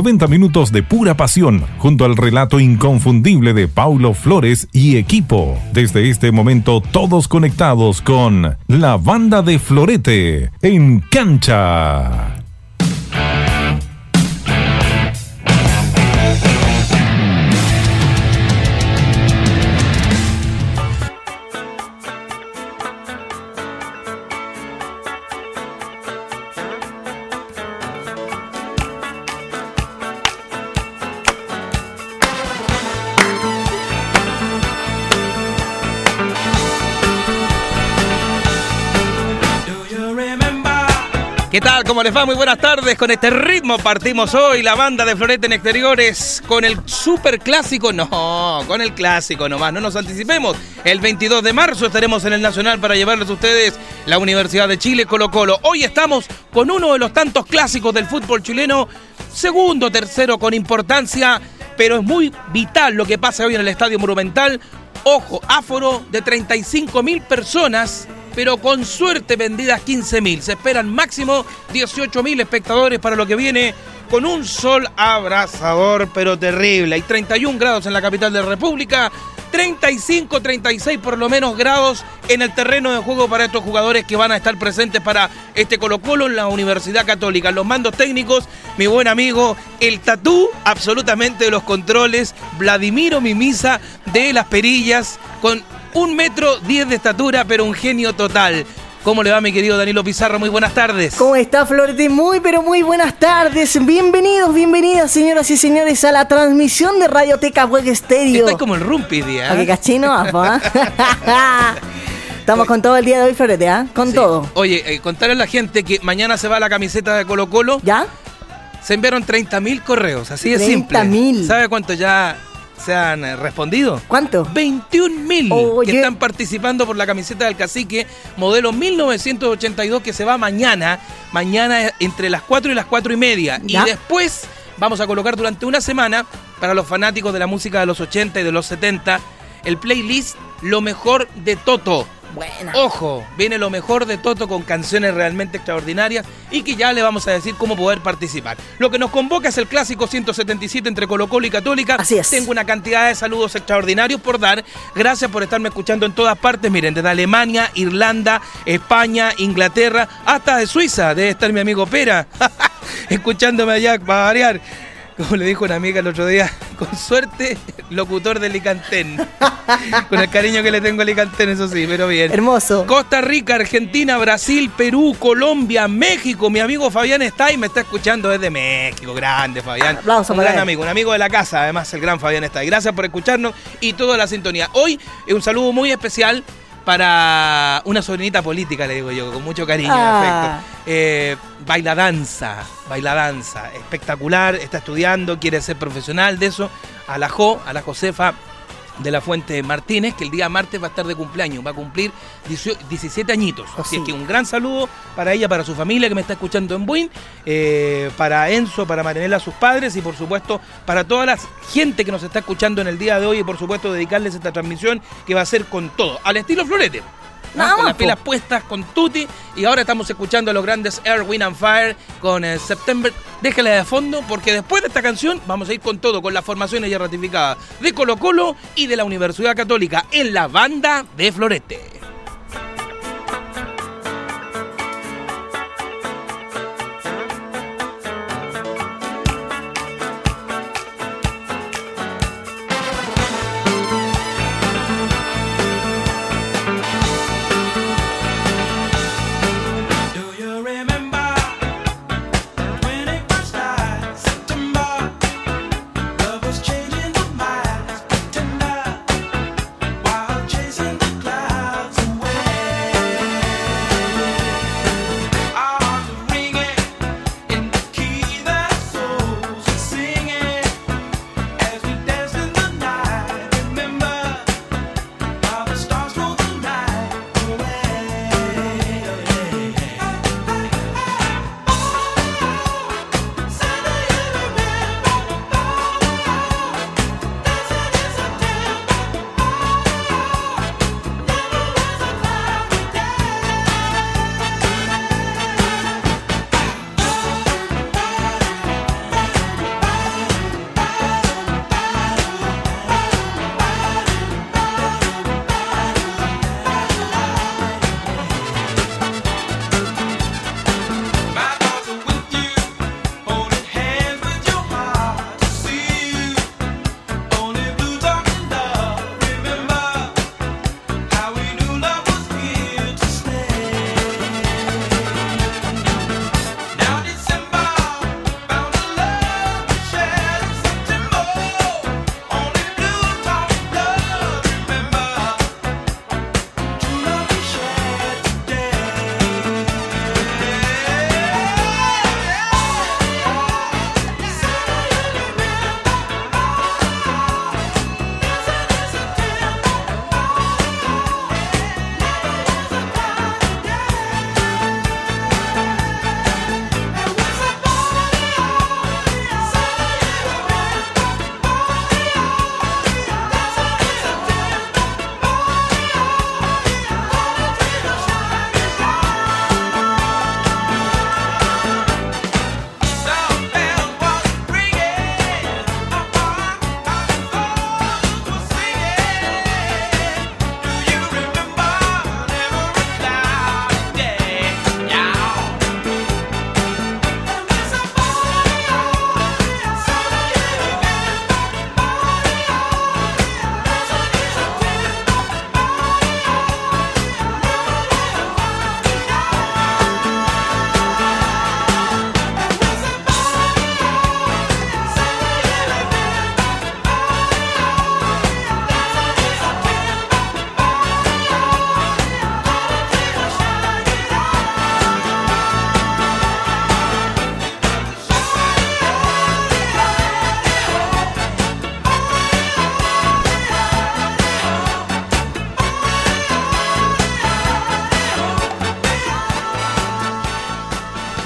90 minutos de pura pasión, junto al relato inconfundible de Paulo Flores y equipo. Desde este momento, todos conectados con la banda de Florete en cancha. ¿Qué tal? ¿Cómo les va? Muy buenas tardes. Con este ritmo partimos hoy la banda de Florete en Exteriores con el super clásico. No, con el clásico nomás, no nos anticipemos. El 22 de marzo estaremos en el Nacional para llevarles a ustedes la Universidad de Chile Colo Colo. Hoy estamos con uno de los tantos clásicos del fútbol chileno, segundo, tercero con importancia, pero es muy vital lo que pasa hoy en el Estadio Monumental. Ojo, áforo de 35 mil personas pero con suerte vendidas 15.000. Se esperan máximo 18.000 espectadores para lo que viene con un sol abrasador, pero terrible. Hay 31 grados en la capital de República, 35, 36 por lo menos grados en el terreno de juego para estos jugadores que van a estar presentes para este Colo Colo en la Universidad Católica. Los mandos técnicos, mi buen amigo, el tatú absolutamente de los controles, Vladimiro Mimisa de las perillas, con un metro diez de estatura, pero un genio total. ¿Cómo le va mi querido Danilo Pizarro? Muy buenas tardes. ¿Cómo está Florete? Muy pero muy buenas tardes. Bienvenidos, bienvenidas señoras y señores a la transmisión de Radioteca Web Stereo. Estoy como el rumpi día. ¿A qué cachino? Estamos con todo el día de hoy, Florete, ¿ah? Con Sí. todo. Oye, eh, contarle a la gente que mañana se va la camiseta de Colo Colo. ¿Ya? Se enviaron 30.000 correos, así de 30.000. simple. ¿Sabe cuánto ya se han eh, respondido? ¿Cuánto? 21.000 Oye. que están participando por la camiseta del cacique modelo 1982 que se va mañana, mañana entre las 4 y las 4 y media. Y después vamos a colocar durante una semana para los fanáticos de la música de los 80 y de los 70 el playlist Lo mejor de Toto. Buena. Ojo, viene lo mejor de Toto con canciones realmente extraordinarias y que ya le vamos a decir cómo poder participar. Lo que nos convoca es el clásico 177 entre Colo Colo y Católica. Así es. Tengo una cantidad de saludos extraordinarios por dar. Gracias por estarme escuchando en todas partes. Miren, desde Alemania, Irlanda, España, Inglaterra, hasta de Suiza. Debe estar mi amigo Pera. Escuchándome allá para variar. Como le dijo una amiga el otro día, con suerte, locutor de Licantén. Con el cariño que le tengo a Licantén, eso sí, pero bien. Hermoso. Costa Rica, Argentina, Brasil, Perú, Colombia, México. Mi amigo Fabián está y me está escuchando desde México. Grande, Fabián. Aplauso un gran él. amigo, un amigo de la casa, además, el gran Fabián está. Gracias por escucharnos y toda la sintonía. Hoy un saludo muy especial para una sobrinita política, le digo yo, con mucho cariño Ah. afecto. Eh, baila danza, baila danza, espectacular, está estudiando, quiere ser profesional de eso. A la Jo, a la Josefa de la Fuente Martínez, que el día martes va a estar de cumpleaños, va a cumplir 18 17 añitos. Así es que un gran saludo para ella, para su familia que me está escuchando en Buin, eh, para Enzo, para Marinela, sus padres y por supuesto para toda la gente que nos está escuchando en el día de hoy y por supuesto dedicarles esta transmisión que va a ser con todo, al estilo Florete. Con las po. pilas puestas con Tutti y ahora estamos escuchando a los grandes Air, Wind and Fire con eh, September. Déjala de fondo porque después de esta canción vamos a ir con todo, con las formaciones ya ratificadas de Colo Colo y de la Universidad Católica en la banda de Florete.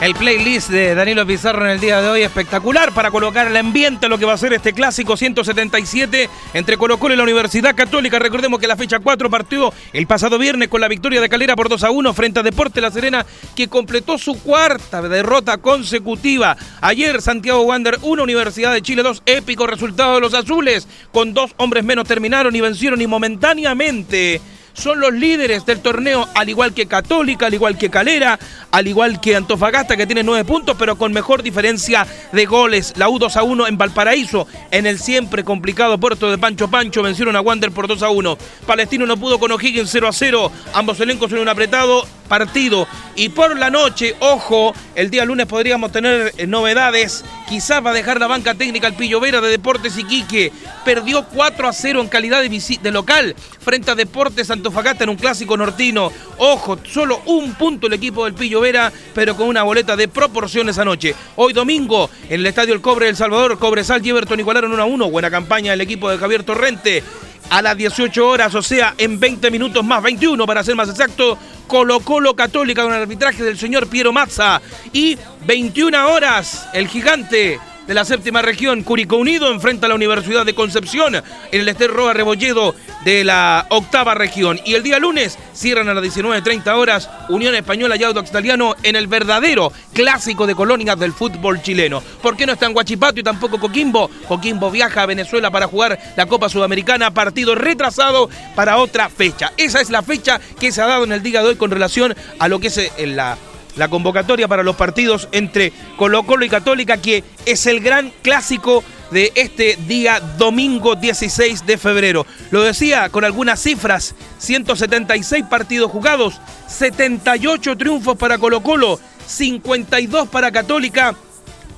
El playlist de Danilo Pizarro en el día de hoy espectacular para colocar el ambiente a lo que va a ser este clásico 177 entre Colo Colo y la Universidad Católica. Recordemos que la fecha 4 partió el pasado viernes con la victoria de Calera por 2 a 1 frente a Deporte La Serena que completó su cuarta derrota consecutiva. Ayer Santiago Wander 1, Universidad de Chile 2, épico resultado de los azules. Con dos hombres menos terminaron y vencieron y momentáneamente son los líderes del torneo, al igual que Católica, al igual que Calera, al igual que Antofagasta, que tiene nueve puntos, pero con mejor diferencia de goles. La U 2 a 1 en Valparaíso, en el siempre complicado puerto de Pancho Pancho, vencieron a Wander por 2 a 1. Palestino no pudo con O'Higgins 0 a 0. Ambos elencos en un apretado partido. Y por la noche, ojo, el día lunes podríamos tener eh, novedades. Quizás va a dejar la banca técnica el Pillo Vera de Deportes Iquique. Perdió 4 a 0 en calidad de, local frente a Deportes Antofagasta en un clásico nortino. Ojo, solo un punto el equipo del Pillo Vera, pero con una boleta de proporciones anoche. Hoy domingo, en el Estadio El Cobre del Salvador, Cobresal y Everton igualaron 1 a 1. Buena campaña del equipo de Javier Torrente a las 18 horas, o sea, en 20 minutos más, 21 para ser más exacto, Colo Colo Católica con el arbitraje del señor Piero Mazza. Y 21 horas, el gigante de la séptima región, Curicó Unido, enfrenta a la Universidad de Concepción en el Ester Roa Rebolledo de la octava región. Y el día lunes cierran a las 19.30 horas Unión Española y Audax Italiano en el verdadero clásico de colonias del fútbol chileno. ¿Por qué no está en Guachipato y tampoco Coquimbo? Coquimbo viaja a Venezuela para jugar la Copa Sudamericana, partido retrasado para otra fecha. Esa es la fecha que se ha dado en el día de hoy con relación a lo que es eh, la la convocatoria para los partidos entre Colo Colo y Católica, que es el gran clásico de este día domingo 16 de febrero. Lo decía con algunas cifras, 176 partidos jugados, 78 triunfos para Colo Colo, 52 para Católica,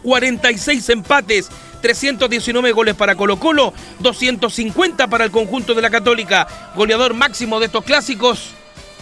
46 empates, 319 goles para Colo Colo, 250 para el conjunto de la Católica. Goleador máximo de estos clásicos,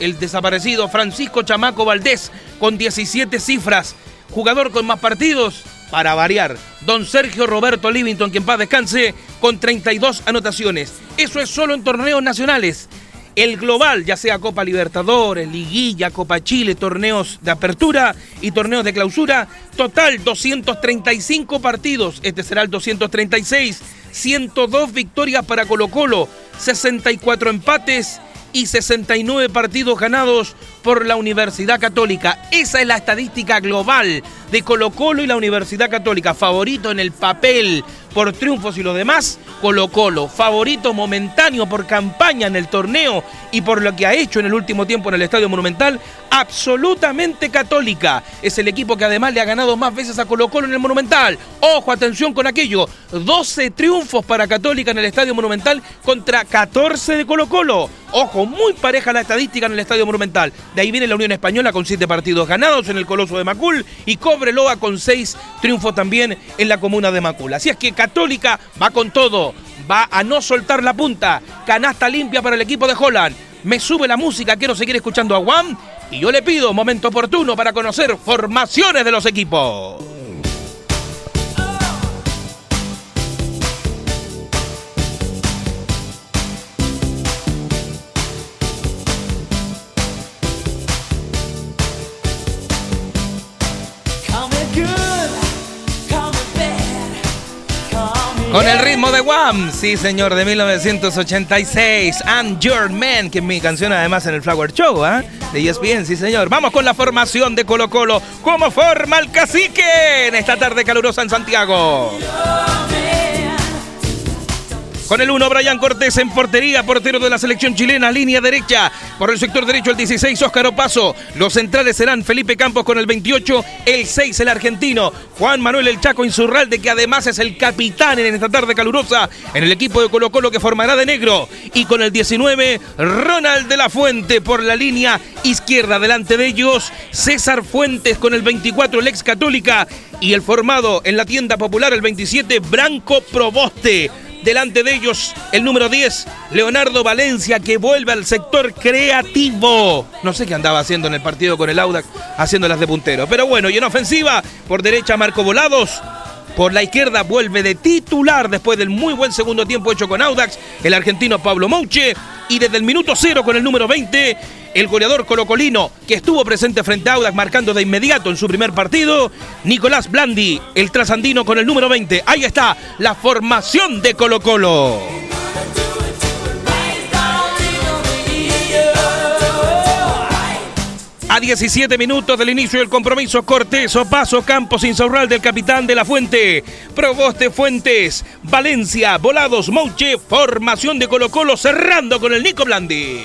el desaparecido Francisco Chamaco Valdés, con 17 cifras. Jugador con más partidos, para variar. Don Sergio Roberto Livington, que en paz descanse, con 32 anotaciones. Eso es solo en torneos nacionales. El global, ya sea Copa Libertadores, Liguilla, Copa Chile, torneos de apertura y torneos de clausura, total 235 partidos. Este será el 236. 102 victorias para Colo Colo, 64 empates y 69 partidos ganados por la Universidad Católica. Esa es la estadística global de Colo Colo y la Universidad Católica. Favorito en el papel por triunfos y lo demás, Colo Colo. Favorito momentáneo por campaña en el torneo y por lo que ha hecho en el último tiempo en el Estadio Monumental, absolutamente católica. Es el equipo que además le ha ganado más veces a Colo Colo en el Monumental. Ojo, atención con aquello. 12 triunfos para Católica en el Estadio Monumental contra 14 de Colo Colo. Ojo, muy pareja la estadística en el Estadio Monumental. De ahí viene la Unión Española con 7 partidos ganados en el Coloso de Macul y Cobreloa con 6 triunfos también en la comuna de Macul. Así es que Católica va con todo, va a no soltar la punta. Canasta limpia para el equipo de Holland. Me sube la música, quiero seguir escuchando a Juan y yo le pido momento oportuno para conocer formaciones de los equipos. Con el ritmo de Wham, sí señor, de 1986, I'm Your Man, que es mi canción además en el Flower Show, ¿ah? De ESPN, sí señor. Vamos con la formación de Colo Colo. ¿Cómo forma el cacique en esta tarde calurosa en Santiago? Con el 1, Brian Cortés en portería, portero de la selección chilena, línea derecha. Por el sector derecho, el 16, Óscar Opaso. Los centrales serán Felipe Campos con el 28, el 6, el argentino. Juan Manuel El Chaco Insurralde, que además es el capitán en esta tarde calurosa en el equipo de Colo Colo que formará de negro. Y con el 19, Ronald de la Fuente por la línea izquierda. Delante de ellos, César Fuentes con el 24, el ex católica. Y el formado en la tienda popular, el 27, Branco Proboste. Delante de ellos, el número 10, Leonardo Valencia, que vuelve al sector creativo. No sé qué andaba haciendo en el partido con el Audax, haciéndolas de puntero. Pero bueno, y en ofensiva, por derecha, Marco Volados. Por la izquierda vuelve de titular después del muy buen segundo tiempo hecho con Audax, el argentino Pablo Mouche. Y desde el minuto cero con el número 20, el goleador colocolino que estuvo presente frente a Audax marcando de inmediato en su primer partido, Nicolás Blandi, el trasandino con el número 20. Ahí está la formación de Colo Colo. A 17 minutos del inicio del compromiso, Cortés, Paso, Campos, Insaurral del capitán de la Fuente, Proboste Fuentes, Valencia, Volados, Mouche, formación de Colo Colo cerrando con el Nico Blandi.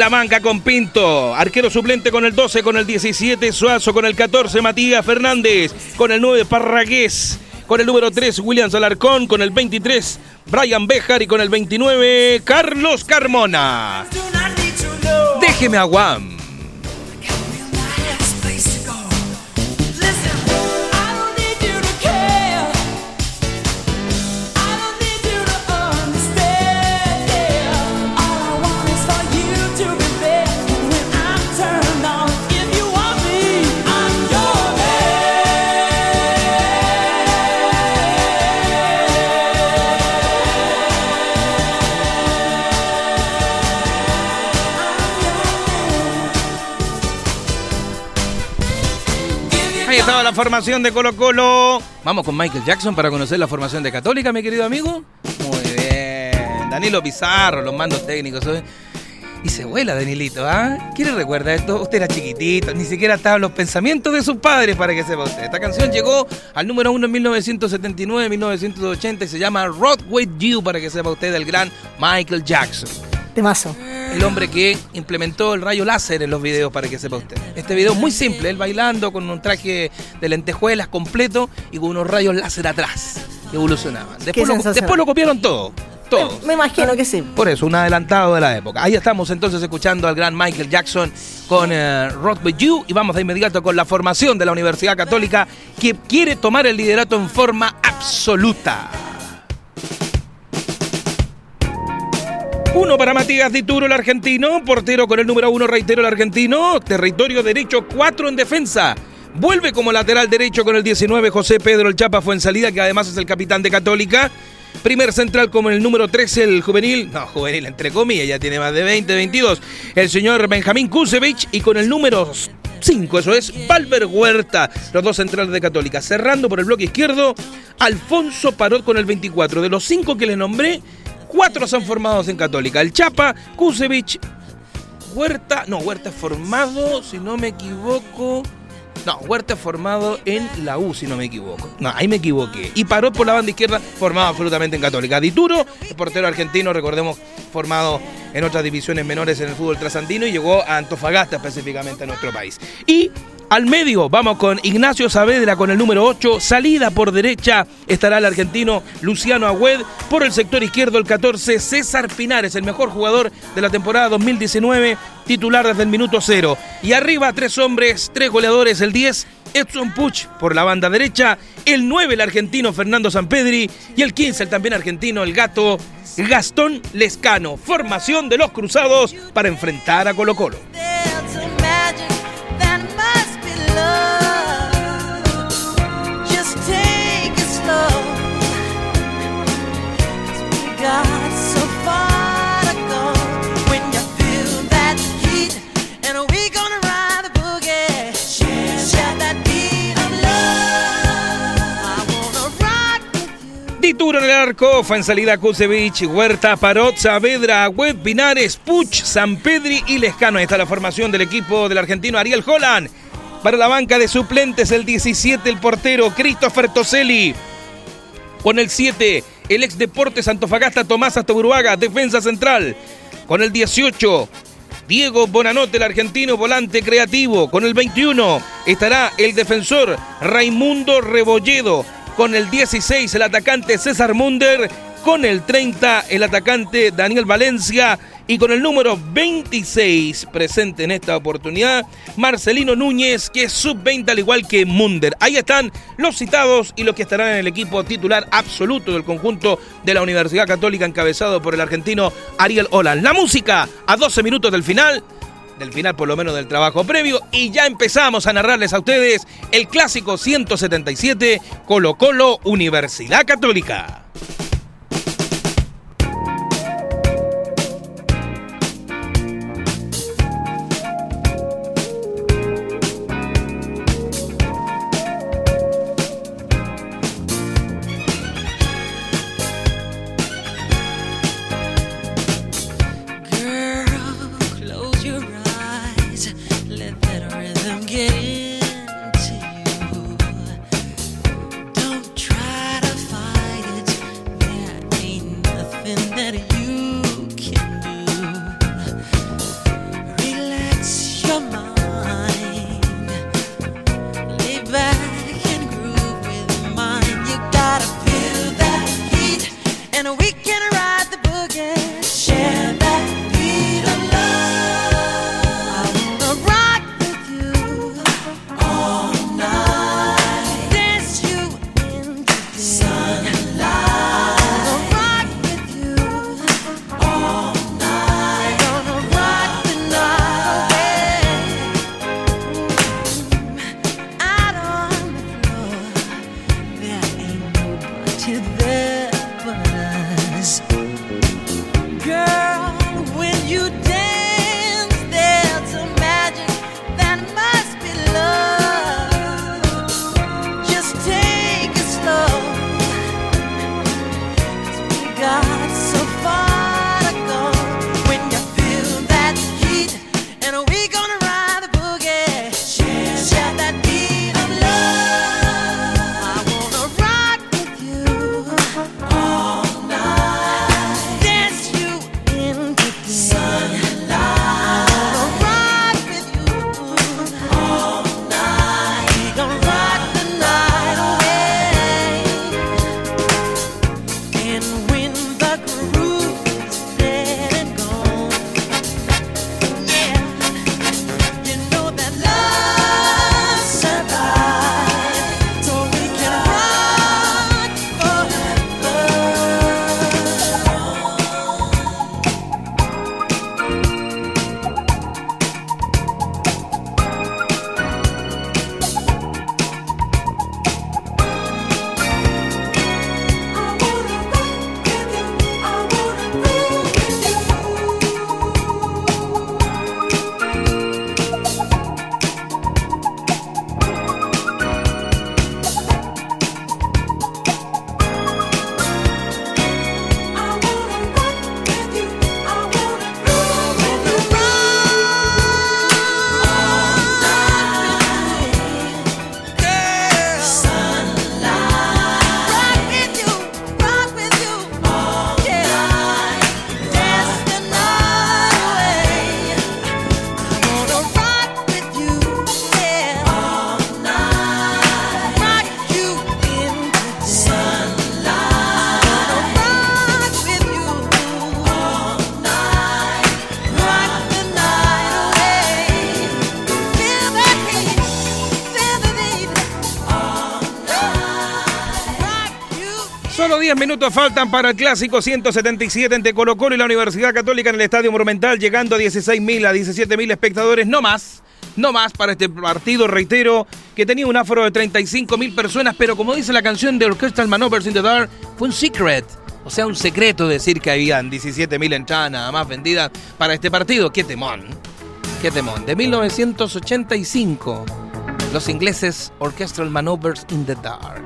La Manca con Pinto, arquero suplente con el 12, con el 17 Suazo, con el 14 Matías Fernández, con el 9 Parragués, con el número 3 William Alarcón, con el 23 Brian Bejar y con el 29 Carlos Carmona. Déjeme a Guam. La formación de Colo Colo. Vamos con Michael Jackson para conocer la formación de Católica, mi querido amigo. Muy bien. Danilo Pizarro, los mandos técnicos. ¿eh? Y se vuela, Danilito, ¿ah? ¿Quién le recuerda esto? Usted era chiquitito, ni siquiera estaban los pensamientos de sus padres para que sepa usted. Esta canción llegó al número uno en 1979, 1980 y se llama Rock With You para que sepa usted del gran Michael Jackson. Temazo. El hombre que implementó el rayo láser en los videos para que sepa usted. Este video es muy simple, él bailando con un traje de lentejuelas completo y con unos rayos láser atrás que evolucionaban. Después, lo, sensacional. después lo copiaron todo. Todos. Me imagino que sí. Por eso, un adelantado de la época. Ahí estamos entonces escuchando al gran Michael Jackson con eh, Rock With You y vamos de inmediato con la formación de la Universidad Católica que quiere tomar el liderato en forma absoluta. Uno para Matías Dituro, el argentino. Portero con el número uno, reitero, el argentino. Territorio derecho, cuatro en defensa. Vuelve como lateral derecho con el 19, José Pedro El Chapa fue en salida, que además es el capitán de Católica. Primer central como el número 13, el juvenil. No, juvenil entre comillas, ya tiene más de 20, 22. El señor Benjamín Kusevich. Y con el número 5, eso es, Valver Huerta, los dos centrales de Católica. Cerrando por el bloque izquierdo, Alfonso Parot con el 24. De los cinco que les nombré, cuatro son formados en Católica. El Chapa, Kusevich, Huerta, no, Huerta formado, si no me equivoco. No, Huerta formado en la U, si no me equivoco. No, ahí me equivoqué. Y paró por la banda izquierda, formado absolutamente en Católica. Dituro, el portero argentino, recordemos, formado en otras divisiones menores en el fútbol trasandino y llegó a Antofagasta específicamente a nuestro país. Y al medio vamos con Ignacio Saavedra con el número 8. Salida por derecha estará el argentino Luciano Agüed. Por el sector izquierdo el 14 César Pinares, el mejor jugador de la temporada 2019, titular desde el minuto cero. Y arriba tres hombres, tres goleadores, el 10 Edson Puch por la banda derecha, el 9 el argentino Fernando Sampedri y el 15 el también argentino el gato Gastón Lescano. Formación de los cruzados para enfrentar a Colo Colo. En el arco, fue en salida Kusevich, Huerta, Parot, Saavedra, Agüed, Pinares, Puch, Sampedri y Lescano. Ahí está la formación del equipo del argentino Ariel Holland. Para la banca de suplentes, el 17, el portero Christopher Toselli. Con el 7, el ex Deportes Antofagasta Tomás Astoburuaga, defensa central. Con el 18, Diego Bonanote, el argentino volante creativo. Con el 21 estará el defensor Raimundo Rebolledo. Con el 16 el atacante César Munder. Con el 30 el atacante Daniel Valencia. Y con el número 26 presente en esta oportunidad, Marcelino Núñez, que es sub-20 al igual que Munder. Ahí están los citados y los que estarán en el equipo titular absoluto del conjunto de la Universidad Católica encabezado por el argentino Ariel Olan. La música a 12 minutos del final del final por lo menos del trabajo previo y ya empezamos a narrarles a ustedes el clásico 177 Colo Colo Universidad Católica. 10 minutos faltan para el clásico 177 entre Colo Colo y la Universidad Católica en el Estadio Monumental, llegando a 16.000 a 17.000 espectadores, no más. No más para este partido, reitero, que tenía un aforo de 35.000 personas, pero como dice la canción de Orchestral Manovers in the Dark, fue un secret. O sea, un secreto decir que habían 17.000 entradas nada más vendidas para este partido. ¡Qué temón! ¡Qué temón! De 1985, los ingleses Orchestral Manovers in the Dark.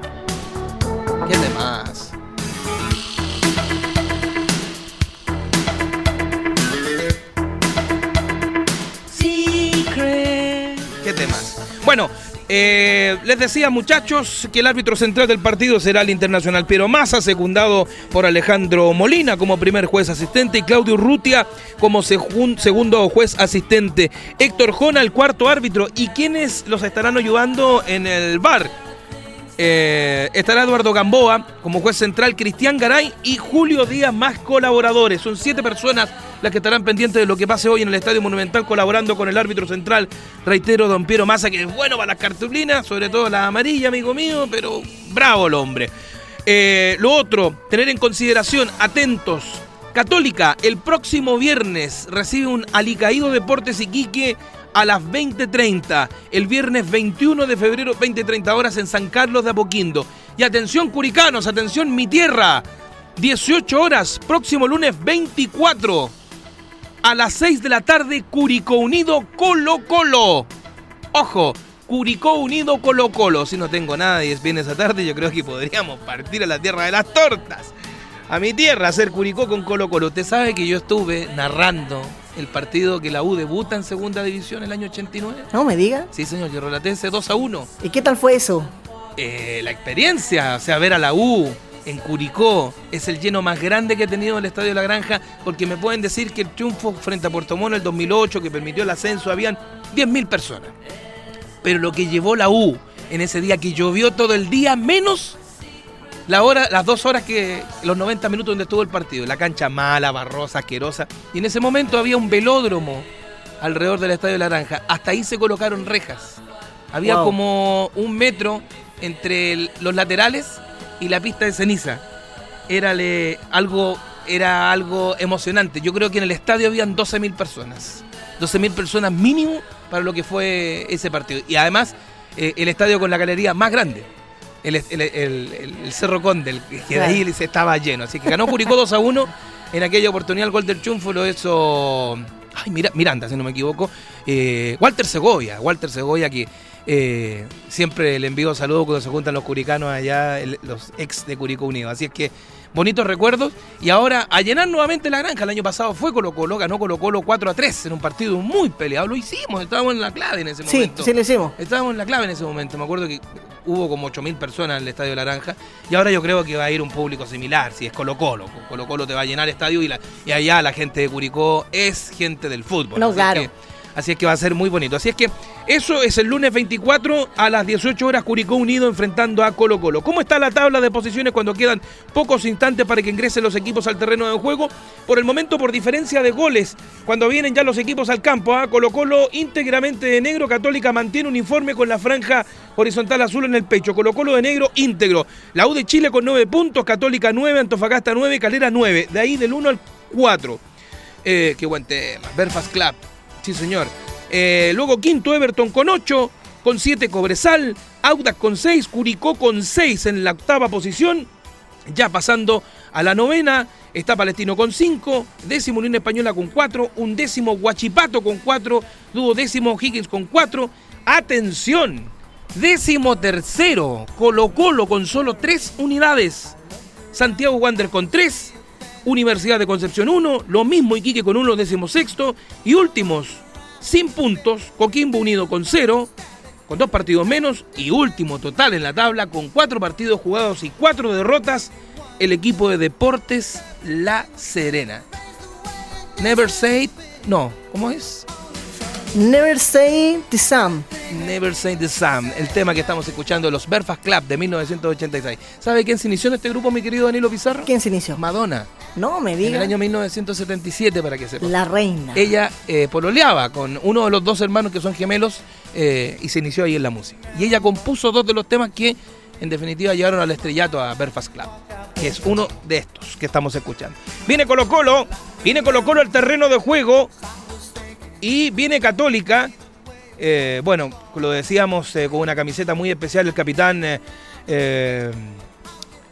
¡Qué demás! Bueno, eh, les decía muchachos que el árbitro central del partido será el internacional Piero Massa, secundado por Alejandro Molina como primer juez asistente y Claudio Urrutia como segun- segundo juez asistente. Héctor Jona, el cuarto árbitro. ¿Y quiénes los estarán ayudando en el bar? Eh, estará Eduardo Gamboa como juez central, Cristian Garay y Julio Díaz más colaboradores. Son siete personas las que estarán pendientes de lo que pase hoy en el Estadio Monumental colaborando con el árbitro central, reitero, don Piero Massa, que es bueno para las cartulinas, sobre todo la amarilla, amigo mío, pero bravo el hombre. Eh, lo otro, tener en consideración, atentos, Católica, el próximo viernes recibe un Alicaído Deportes Iquique a las 20.30. El viernes 21 de febrero, 20.30 horas en San Carlos de Apoquindo. Y atención, Curicanos, atención, mi tierra. 18 horas, próximo lunes 24. A las 6 de la tarde, Curicó Unido Colo Colo. Ojo, Curicó Unido Colo Colo. Si no tengo nada y es bien esa tarde, yo creo que podríamos partir a la tierra de las tortas. A mi tierra, hacer Curicó con Colo Colo. Usted sabe que yo estuve narrando el partido que la U debuta en segunda división el año 89. No me diga. Sí, señor, yo relaté ese 2 a 1. ¿Y qué tal fue eso? Eh, la experiencia, o sea, ver a la U en Curicó es el lleno más grande que he tenido en el Estadio de la Granja, porque me pueden decir que el triunfo frente a Puerto Montt en el 2008, que permitió el ascenso, habían 10.000 personas. Pero lo que llevó la U en ese día que llovió todo el día, menos la hora, las dos horas que, los 90 minutos donde estuvo el partido, la cancha mala, barrosa, asquerosa, y en ese momento había un velódromo alrededor del Estadio de la Granja. Hasta ahí se colocaron rejas. Había Wow. como un metro entre el- los laterales y la pista de ceniza. Era le- algo, era algo emocionante. Yo creo que en el estadio habían 12.000 personas. 12.000 personas mínimo para lo que fue ese partido. Y además, eh, el estadio con la galería más grande. El, el- el- Cerro Conde, el que de ahí se estaba lleno. Así que ganó Curicó 2 a 1. En aquella oportunidad el gol del triunfo lo hizo ay, Mira- Miranda, si no me equivoco. Eh, Walter Segovia. Walter Segovia que eh, siempre le envío saludos cuando se juntan los curicanos allá, el- los ex de Curicó Unido. Así es que bonitos recuerdos. Y ahora a llenar nuevamente la granja. El año pasado fue Colo Colo, ganó Colo Colo 4 a 3 en un partido muy peleado. Lo hicimos, estábamos en la clave en ese Sí, momento. sí lo hicimos. Estábamos en la clave en ese momento. Me acuerdo que hubo como 8.000 personas en el Estadio de la Naranja. Y ahora yo creo que va a ir un público similar. Si es Colo Colo. Colo Colo te va a llenar estadio y, la, y allá la gente de Curicó es gente del fútbol. No, claro. que- así es que va a ser muy bonito. Así es que eso es el lunes 24 a las 18 horas Curicó Unido enfrentando a Colo Colo. ¿Cómo está la tabla de posiciones cuando quedan pocos instantes para que ingresen los equipos al terreno de juego? Por el momento por diferencia de goles. Cuando vienen ya los equipos al campo, ¿ah? Colo Colo íntegramente de negro, Católica mantiene uniforme con la franja horizontal azul en el pecho. Colo Colo de negro íntegro. La U de Chile con 9 puntos, Católica 9, Antofagasta 9, Calera 9. De ahí del 1 al 4. Eh, qué buen tema. Belfast Club. Sí, señor. Eh, luego quinto Everton con 8, con 7 Cobresal, Audax con 6, Curicó con 6 en la octava posición. Ya pasando a la novena, está Palestino con 5, décimo Unión Española con 4, un décimo Huachipato con 4, duodécimo Higgins con 4. Atención, décimo tercero, Colo Colo con solo 3 unidades. Santiago Wander con 3, Universidad de Concepción 1, lo mismo Iquique con 1, décimo sexto, y últimos, sin puntos, Coquimbo Unido con 0, con dos partidos menos, y último total en la tabla, con 4 partidos jugados y 4 derrotas, el equipo de Deportes La Serena. Never say, no, ¿cómo es? Never say the same. Never Say the Same, el tema que estamos escuchando de los Belfast Club de 1986. ¿Sabe quién se inició en este grupo, mi querido Danilo Pizarro? ¿Quién se inició? Madonna, No me en el diga. año 1977, para que sepa. La reina. Ella eh, pololeaba con uno de los dos hermanos que son gemelos eh, y se inició ahí en la música. Y ella compuso dos de los temas que, en definitiva, llevaron al estrellato a Belfast Club, que es uno de estos que estamos escuchando. Viene Colo Colo, viene Colo Colo al terreno de juego y viene Católica. eh, bueno, lo decíamos eh, con una camiseta muy especial el capitán eh,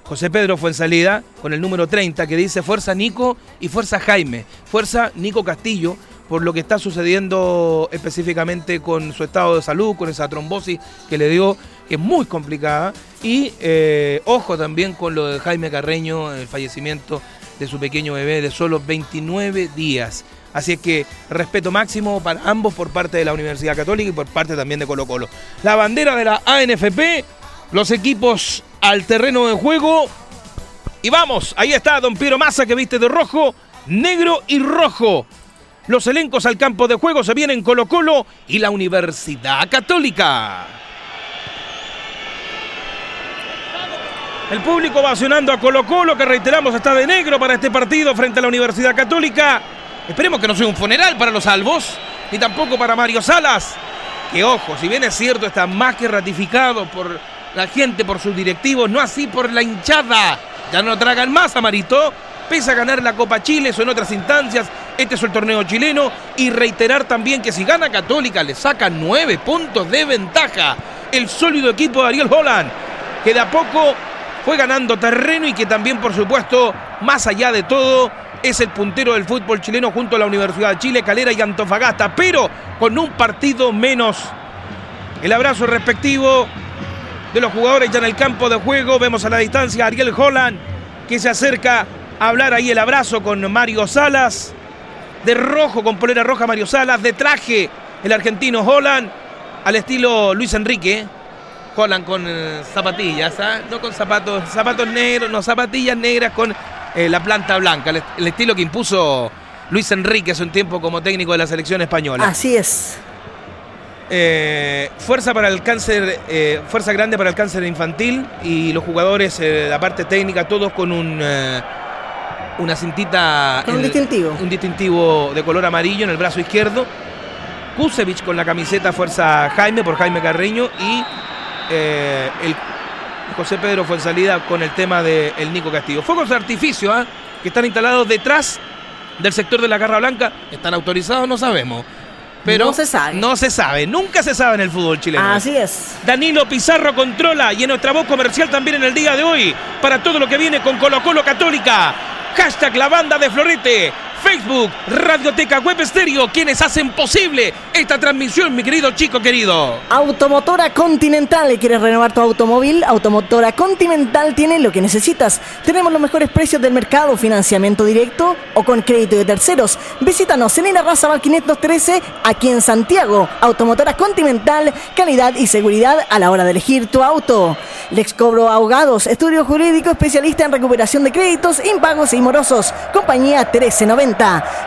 José Pedro Fuensalida, con el número 30, que dice Fuerza Nico y Fuerza Jaime. Fuerza Nico Castillo, por lo que está sucediendo específicamente con su estado de salud, con esa trombosis que le dio, que es muy complicada. Y ojo también con lo de Jaime Carreño, el fallecimiento de su pequeño bebé de solo 29 días. Así es que respeto máximo para ambos por parte de la Universidad Católica y por parte también de Colo Colo. La bandera de la ANFP, los equipos al terreno de juego. Y vamos, ahí está Don Piero Massa que viste de rojo, negro y rojo. Los elencos al campo de juego se vienen Colo Colo y la Universidad Católica. El público ovacionando a Colo Colo, que reiteramos está de negro para este partido frente a la Universidad Católica. Esperemos que no sea un funeral para los salvos, ni tampoco para Mario Salas. Que ojo, si bien es cierto, está más que ratificado por la gente, por sus directivos, no así por la hinchada. Ya no tragan más, Amarito. pese a ganar la Copa Chile o en otras instancias, este es el torneo chileno y reiterar también que si gana Católica le saca nueve puntos de ventaja el sólido equipo de Ariel Holland, que de a poco fue ganando terreno y que también, por supuesto, más allá de todo, es el puntero del fútbol chileno junto a la Universidad de Chile, Calera y Antofagasta, pero con un partido menos. El abrazo respectivo de los jugadores ya en el campo de juego. Vemos a la distancia a Ariel Holland que se acerca a hablar ahí el abrazo con Mario Salas. De rojo con polera roja Mario Salas. De traje el argentino Holland al estilo Luis Enrique. Holland con eh, zapatillas, ¿ah? no con zapatos, zapatos negros, no, zapatillas negras con eh, la planta blanca, el, est- el estilo que impuso Luis Enrique hace un tiempo como técnico de la selección española. Así es. Eh, fuerza para el cáncer, eh, fuerza grande para el cáncer infantil y los jugadores, eh, la parte técnica, todos con un una cintita, Con un el- distintivo. un distintivo de color amarillo en el brazo izquierdo. Kusevich con la camiseta Fuerza Jaime por Jaime Carreño y el José Pedro fue en salida con el tema del Nico Castillo. Fuegos de artificio ¿ah? que están instalados detrás del sector de la Garra Blanca. ¿Están autorizados? No sabemos. Pero No se sabe. No se sabe. Nunca se sabe en el fútbol chileno. Así es. Danilo Pizarro controla y en nuestra voz comercial también en el día de hoy para todo lo que viene con Colo Colo Católica. Hashtag la banda de Florete. Facebook, Radioteca Web Estéreo, quienes hacen posible esta transmisión, mi querido chico querido. Automotora Continental, ¿quieres renovar tu automóvil? Automotora Continental tiene lo que necesitas. Tenemos los mejores precios del mercado, financiamiento directo o con crédito de terceros. Visítanos en la Raza 513 aquí en Santiago. Automotora Continental, calidad y seguridad a la hora de elegir tu auto. Lex Cobro Abogados, estudio jurídico especialista en recuperación de créditos, impagos y morosos. Compañía 1390.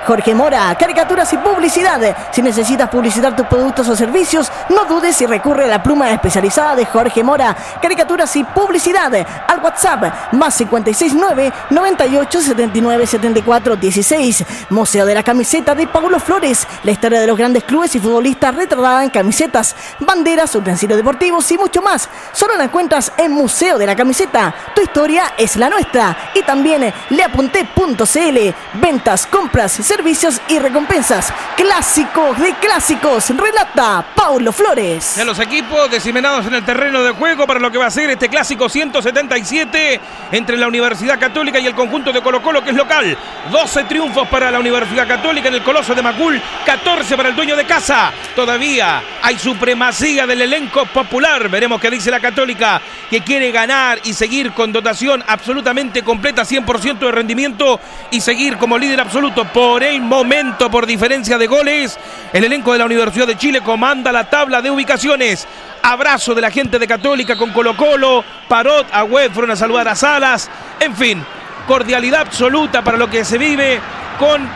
Jorge Mora, caricaturas y publicidad. Si necesitas publicitar tus productos o servicios, no dudes y recurre a la pluma especializada de Jorge Mora. Caricaturas y publicidad. Al WhatsApp más 569 98 79 74 16. Museo de la camiseta de Paulo Flores. La historia de los grandes clubes y futbolistas retardada en camisetas, banderas, utensilios deportivos y mucho más. Solo la encuentras en Museo de la Camiseta. Tu historia es la nuestra. Y también leapunté.cl. Ventas, compras, servicios y recompensas. Clásicos de clásicos. Relata Paulo Flores. De los equipos decimenados en el terreno de juego para lo que va a ser este clásico 177 entre la Universidad Católica y el conjunto de Colo Colo que es local. 12 triunfos para la Universidad Católica en el Coloso de Macul, 14 para el dueño de casa. Todavía hay supremacía del elenco popular. Veremos qué dice la Católica que quiere ganar y seguir con dotación absolutamente completa, 100% de rendimiento y seguir como líder absoluto por el momento por diferencia de goles. El elenco de la Universidad de Chile comanda la tabla de ubicaciones. Abrazo de la gente de Católica con Colo Colo, Parot, Agüed fueron a saludar a Salas. En fin, cordialidad absoluta para lo que se vive con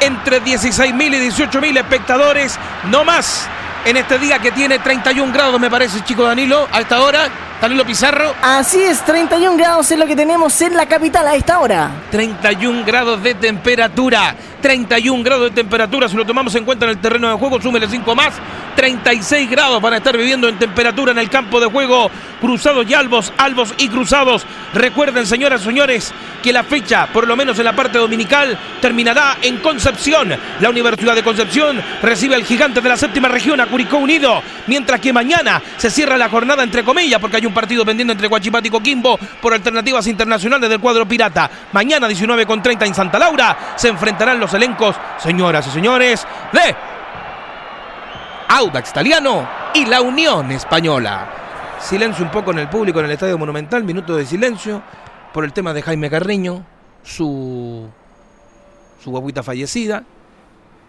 entre 16.000 y 18.000 espectadores, no más. En este día que tiene 31 grados, me parece, chico Danilo, a esta hora, Danilo Pizarro, Así es, 31 grados es lo que tenemos en la capital a esta hora. 31 grados de temperatura. 31 grados de temperatura, si lo tomamos en cuenta en el terreno de juego, súmele 5 más. 36 grados van a estar viviendo en temperatura en el campo de juego. Cruzados y albos, albos y cruzados. Recuerden, señoras y señores, que la fecha, por lo menos en la parte dominical, terminará en Concepción. La Universidad de Concepción recibe al gigante de la séptima región, a Curicó Unido. Mientras que mañana se cierra la jornada, entre comillas, porque hay un partido pendiente entre Guachipato y Coquimbo por alternativas internacionales del cuadro pirata. Mañana, 19 con 30 en Santa Laura, se enfrentarán los elencos, señoras y señores, de Audax Italiano y la Unión Española. Silencio un poco en el público en el Estadio Monumental, minuto de silencio por el tema de Jaime Carreño, su, su guaguita fallecida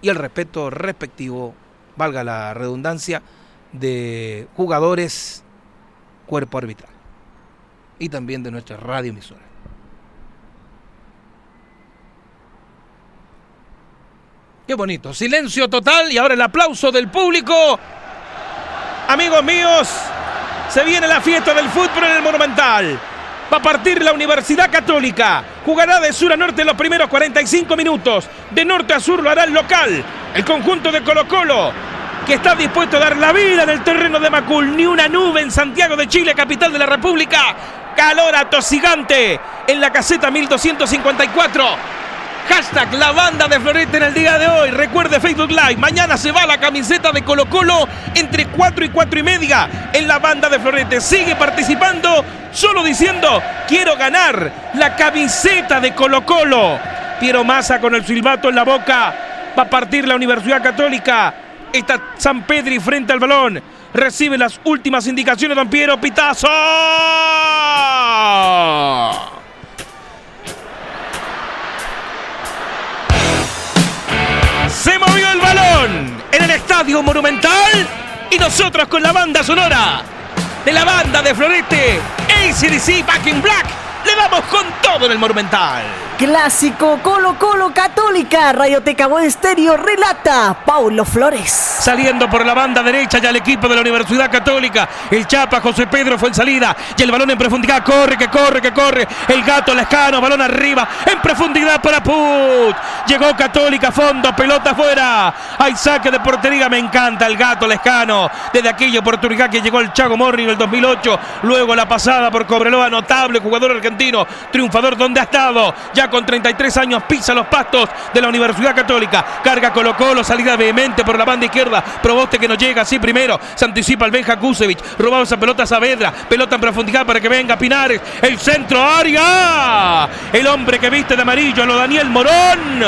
y el respeto respectivo, valga la redundancia, de jugadores, cuerpo arbitral y también de nuestra radio Qué bonito, silencio total y ahora el aplauso del público. Amigos míos, se viene la fiesta del fútbol en el Monumental. Va a partir la Universidad Católica. Jugará de sur a norte los primeros 45 minutos. De norte a sur lo hará el local. El conjunto de Colo Colo, que está dispuesto a dar la vida en el terreno de Macul. Ni una nube en Santiago de Chile, capital de la República. calor atosigante en la caseta 1254. Hashtag la banda de Florete en el día de hoy. Recuerde Facebook Live. Mañana se va la camiseta de Colo Colo entre 4 y 4 y media en la banda de Florete. Sigue participando solo diciendo quiero ganar la camiseta de Colo Colo. Piero Massa con el silbato en la boca. Va a partir la Universidad Católica. Está San Pedri frente al balón. Recibe las últimas indicaciones Don Piero Pitazo. El balón en el Estadio Monumental y nosotros con la banda sonora de la banda de Florete, ACDC Back in Black, le damos con todo en el Monumental. Clásico Colo Colo Católica. Radioteca Buen Estéreo relata Paulo Flores. Saliendo por la banda derecha ya el equipo de la Universidad Católica. El Chapa José Pedro fue en salida. Y el balón en profundidad. Corre, que corre, que corre. El gato Lescano, balón arriba. En profundidad para Put. Llegó Católica, fondo, pelota afuera. Hay saque de portería. Me encanta el gato Lescano. Desde aquella oportunidad que llegó el Chago Morri en el 2008. Luego la pasada por Cobreloa, notable jugador argentino. Triunfador donde ha estado. Ya con 33 años pisa los pastos de la Universidad Católica. Carga Colo Colo, salida vehemente por la banda izquierda. Proboste que no llega así primero. Se anticipa el Benja Kusevich. Robaba esa pelota a Saavedra. Pelota en profundidad para que venga Pinares. El centro área. El hombre que viste de amarillo, lo Daniel Morón.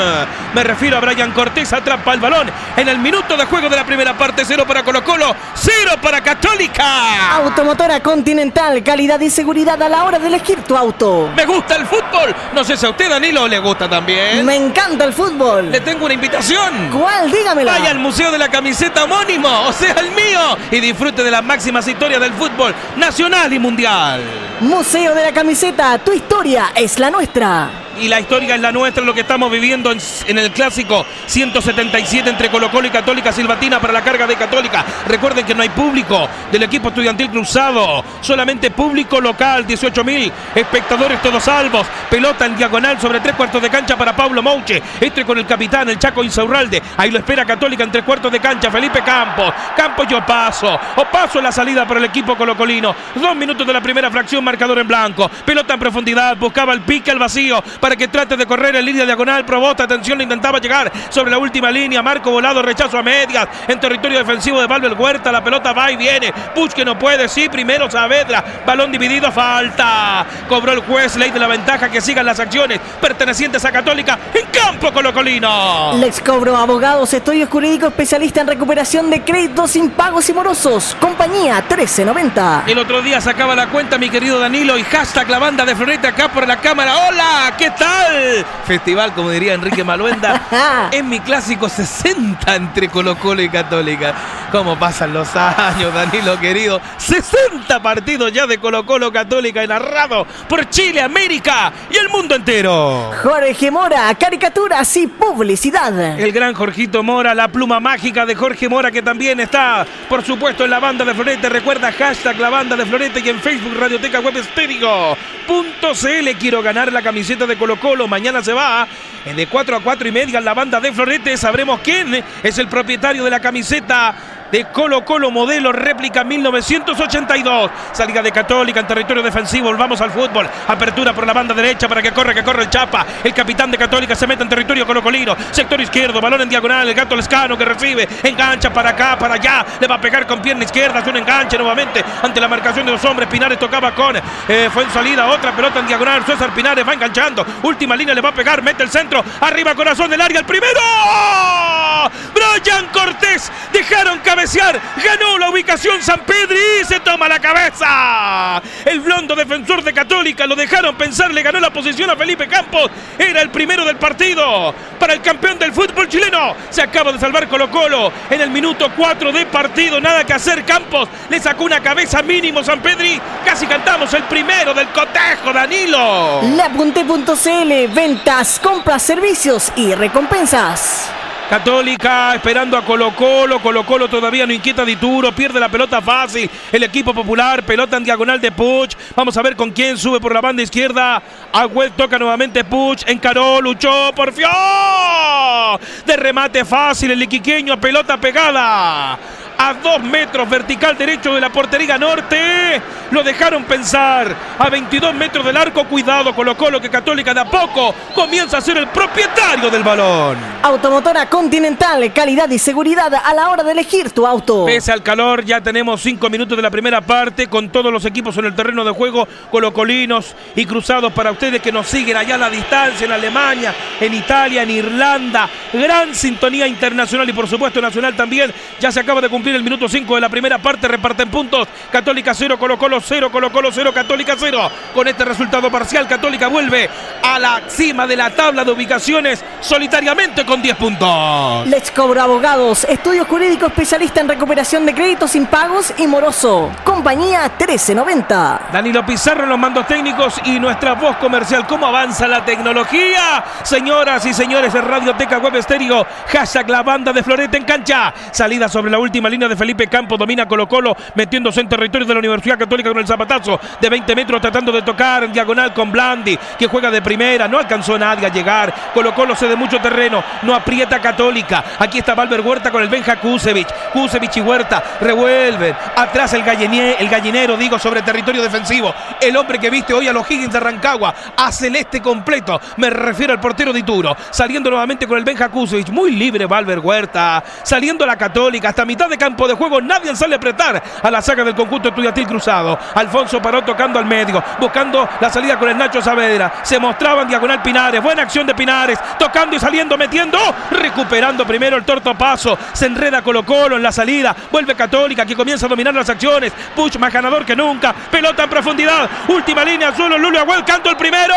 Me refiero a Brian Cortés. Atrapa el balón en el minuto de juego de la primera parte. Cero para Colo Colo. Cero para Católica. Automotora Continental, calidad y seguridad a la hora de elegir tu auto. Me gusta el fútbol. No sé si a usted, Danilo, le gusta también. Me encanta el fútbol. Le tengo una invitación. ¿Cuál? Dígamela. Vaya al Museo de la Camiseta homónimo, o sea, el mío, y disfrute de las máximas historias del fútbol nacional y mundial. Museo de la Camiseta, tu historia es la nuestra. Y la historia es la nuestra, lo que estamos viviendo en, en el clásico 177 entre Colo Colo y Católica Silvatina para la carga de Católica. Recuerden que no hay público del equipo estudiantil cruzado, solamente público local, 18 mil espectadores todos salvos. Pelota en diagonal sobre tres cuartos de cancha para Pablo Mouche. Este con el capitán, el Chaco Insaurralde. Ahí lo espera Católica en tres cuartos de cancha. Felipe Campos. Campos yo paso. O paso en la salida para el equipo colocolino. Dos minutos de la primera fracción, marcador en blanco. Pelota en profundidad. Buscaba el pique al vacío para que trate de correr en línea diagonal. Probota, atención, le intentaba llegar sobre la última línea. Marco volado, rechazo a medias. En territorio defensivo de Valver Huerta. La pelota va y viene. Puch que no puede. Sí, primero Saavedra. Balón dividido, falta. Cobró el juez, ley de la ventaja que sigan las acciones pertenecientes a Católica en campo colocolino. Lex Cobro Abogados, estudio jurídico especialista en recuperación de créditos impagos y morosos. Compañía 1390. El otro día sacaba la cuenta mi querido Danilo y hashtag la banda de Florete acá por la cámara. ¡Hola! ¿Qué tal? Festival, como diría Enrique Maluenda. es mi clásico 60 entre Colo Colo y Católica. ¿Cómo pasan los años, Danilo querido? 60 partidos ya de Colo Colo Católica y narrado por Chile, América y el mundo entero. Jorge Mora, caricaturas y publicidad. El gran Jorgito Mora, la pluma mágica de Jorge Mora que también está, por supuesto, en la banda de Florete. Recuerda hashtag la banda de Florete y en Facebook Radioteca Web. Quiero ganar la camiseta de Colo Colo. Mañana se va en de 4 a 4 y media en la banda de Florete. Sabremos quién es el propietario de la camiseta de Colo Colo modelo réplica 1982. Salida de Católica en territorio defensivo. Volvamos al fútbol. Apertura por la banda derecha para que corre, que corre el Chapa. El capitán de Católica se mete en territorio colocolino. Sector izquierdo, balón en diagonal. El gato Lescano que recibe. Engancha para acá, para allá. Le va a pegar con pierna izquierda. Hace un enganche nuevamente ante la marcación de los hombres. Pinares tocaba con. eh, fue en salida. Otra pelota en diagonal. César Pinares va enganchando. Última línea le va a pegar. Mete el centro. Arriba corazón del área. El primero. Brian Cortés. Dejaron cabecear. Ganó la ubicación San Pedro y se toma la cabeza. El blondo defensor de Católica lo dejaron pensar. Le ganó la posición a Felipe Campos. Era el primero del partido. Para el campeón del fútbol chileno. Se acaba de salvar Colo Colo. En el minuto 4 de partido. Nada que hacer. Campos le sacó una cabeza mínimo San Pedri. Casi cantamos el primero del cotejo, Danilo. Lapunte.cl, ventas, compras, servicios y recompensas. Católica esperando a Colo Colo. Colo Colo todavía no inquieta Dituro. Pierde la pelota fácil. El equipo popular. Pelota en diagonal de Puch. Vamos a ver con quién sube por la banda izquierda. Agüed toca nuevamente Puch. Encaró, luchó, porfió. De remate fácil el iquiqueño. Pelota pegada. A dos metros vertical derecho de la portería norte. Lo dejaron pensar. A 22 metros del arco, cuidado, colocó lo que Católica de a poco comienza a ser el propietario del balón. Automotora Continental, calidad y seguridad a la hora de elegir tu auto. Pese al calor, ya tenemos cinco minutos de la primera parte con todos los equipos en el terreno de juego, colocolinos y cruzados para ustedes que nos siguen allá a la distancia, en Alemania, en Italia, en Irlanda. Gran sintonía internacional y por supuesto nacional también. Ya se acaba de cumplir el minuto 5 de la primera parte, reparten puntos. Católica 0, Colo Colo 0, Colo Colo 0, Católica 0. Con este resultado parcial, Católica vuelve a la cima de la tabla de ubicaciones solitariamente con 10 puntos. Lex Cobro Abogados, estudio jurídico especialista en recuperación de créditos impagos y moroso. Compañía 1390. Danilo Pizarro en los mandos técnicos y nuestra voz comercial. ¿Cómo avanza la tecnología? Señoras y señores de Radioteca Web Estéreo, hashtag la banda de Florete en cancha. Salida sobre la última línea de Felipe Campos, domina Colo Colo, metiéndose en territorio de la Universidad Católica con el zapatazo de 20 metros, tratando de tocar en diagonal con Blandi, que juega de primera. No alcanzó nadie a llegar. Colo Colo cede mucho terreno, no aprieta Católica. Aquí está Valver Huerta con el Benja Kusevich. Kusevich y Huerta revuelven. Atrás el, galliné- el gallinero, digo, sobre territorio defensivo. El hombre que viste hoy a los Higgins de Rancagua, a celeste completo. Me refiero al portero de Ituro. Saliendo nuevamente con el Benja Kusevich. Muy libre Valver Huerta. Saliendo la Católica hasta mitad de campo de juego. Nadie sale a apretar a la saga del conjunto estudiantil cruzado. Alfonso paró tocando al medio, buscando la salida con el Nacho Saavedra. Se mostraba en diagonal Pinares. Buena acción de Pinares. Tocando y saliendo, metiendo. Recuperando primero el torto paso. Se enreda Colo Colo en la salida. Vuelve Católica que comienza a dominar las acciones. Puch más ganador que nunca. Pelota en profundidad. Última línea, suelo. Lulio Agüel, canto el primero.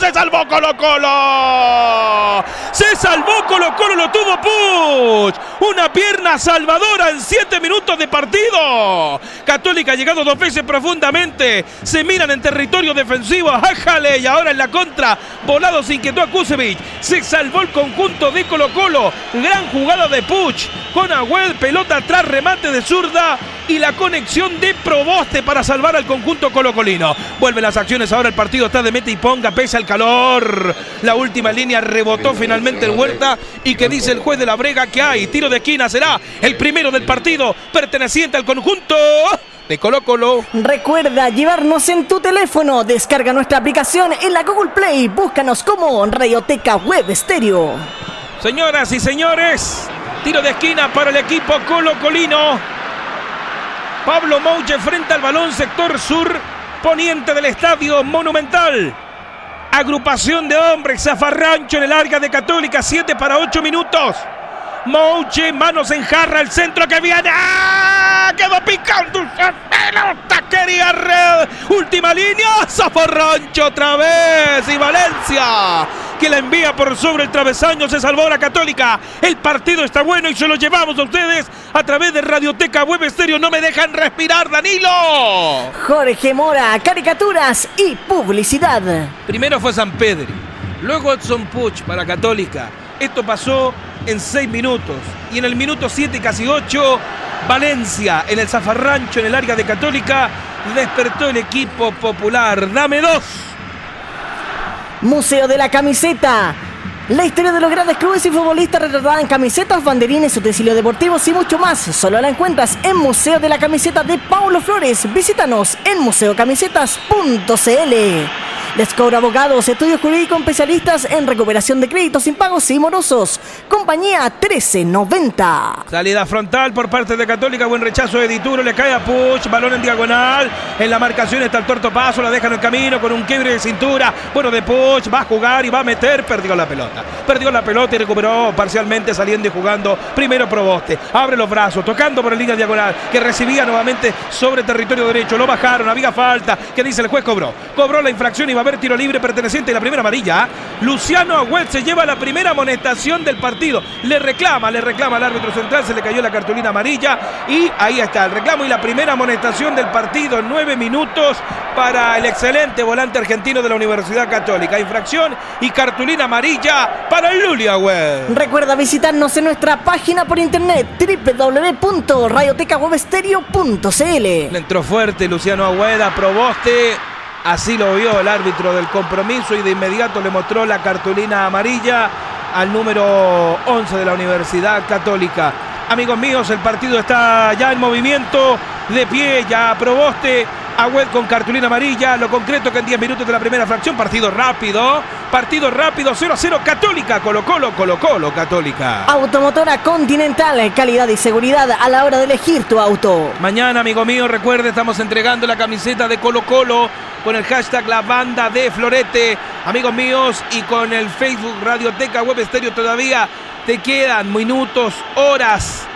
Se salvó Colo Colo. Se salvó Colo Colo, lo tuvo Puch. Una pierna salvadora en siete minutos de partido. Católica ha llegado dos veces profundamente. Se miran en territorio defensivo. Ájale. Y ahora en la contra. Volado se inquietó a Kusevich. Se salvó el conjunto de Colo Colo. Gran jugada de Puch. Con Agüel, pelota atrás, remate de zurda. Y la conexión de Proboste para salvar al conjunto colocolino. Vuelven las acciones, ahora el partido está de meta y ponga, pese al calor. La última línea rebotó finalmente el Huerta. Y que dice el juez de la brega que hay. Tiro de esquina será el primero del partido perteneciente al conjunto de Colo Colo. Recuerda llevarnos en tu teléfono. Descarga nuestra aplicación en la Google Play. Búscanos como Radioteca Web Stereo. Señoras y señores, tiro de esquina para el equipo colocolino. Pablo Mouche frente al balón sector sur poniente del estadio monumental. Agrupación de hombres, zafarrancho en el área de Católica, 7 para 8 minutos. Mouche, manos en jarra, el centro que viene. ¡Ah! Quedó picando esa pelota, quería red. Última línea, zafarrancho otra vez. Y Valencia, que la envía por sobre el travesaño, se salvó la Católica. El partido está bueno y se lo llevamos a ustedes a través de Radioteca Web Estéreo. No me dejan respirar, Danilo. Jorge Mora, caricaturas y publicidad. Primero fue San Pedro, luego Edson Puch para Católica. Esto pasó en seis minutos. Y en el minuto 7, casi 8, Valencia, en el zafarrancho, en el área de Católica, despertó el equipo popular. Dame dos. Museo de la Camiseta. La historia de los grandes clubes y futbolistas retratada en camisetas, banderines, utensilios deportivos y mucho más. Solo la encuentras en Museo de la Camiseta de Paulo Flores. Visítanos en museocamisetas.cl. Descobra Abogados, estudios jurídicos especialistas en recuperación de créditos impagos y morosos. Compañía 1390. Salida frontal por parte de Católica, buen rechazo de Dituro, le cae a Puch, balón en diagonal, en la marcación está el torto paso, la deja en el camino con un quiebre de cintura, bueno de Puch, va a jugar y va a meter, perdió la pelota, perdió la pelota y recuperó parcialmente saliendo y jugando, primero Proboste, abre los brazos, tocando por la línea diagonal, que recibía nuevamente sobre territorio derecho, lo bajaron, había falta, que dice el juez cobró, cobró la infracción y va a haber tiro libre perteneciente a la primera amarilla, Luciano Agüel se lleva la primera amonestación del partido, le reclama, le reclama al árbitro central, se le cayó la cartulina amarilla y ahí está el reclamo y la primera amonestación del partido, nueve minutos para el excelente volante argentino de la Universidad Católica. Infracción y cartulina amarilla para Luli Agüel. Recuerda visitarnos en nuestra página por internet www.radiotecawebstereo.cl. Le entró fuerte Luciano Agüeda, Proboste. Así lo vio el árbitro del compromiso y de inmediato le mostró la cartulina amarilla al número 11 de la Universidad Católica. Amigos míos, el partido está ya en movimiento, de pie, ya Proboste, Agüed con cartulina amarilla, lo concreto que en 10 minutos de la primera fracción, partido rápido, partido rápido, 0 a 0, Católica, Colo Colo, Colo Colo, Católica. Automotora Continental, calidad y seguridad a la hora de elegir tu auto. Mañana, amigo mío, recuerde, estamos entregando la camiseta de Colo Colo con el hashtag La Banda de Florete. Amigos míos, y con el Facebook Radioteca Web Estéreo todavía te quedan minutos, horas.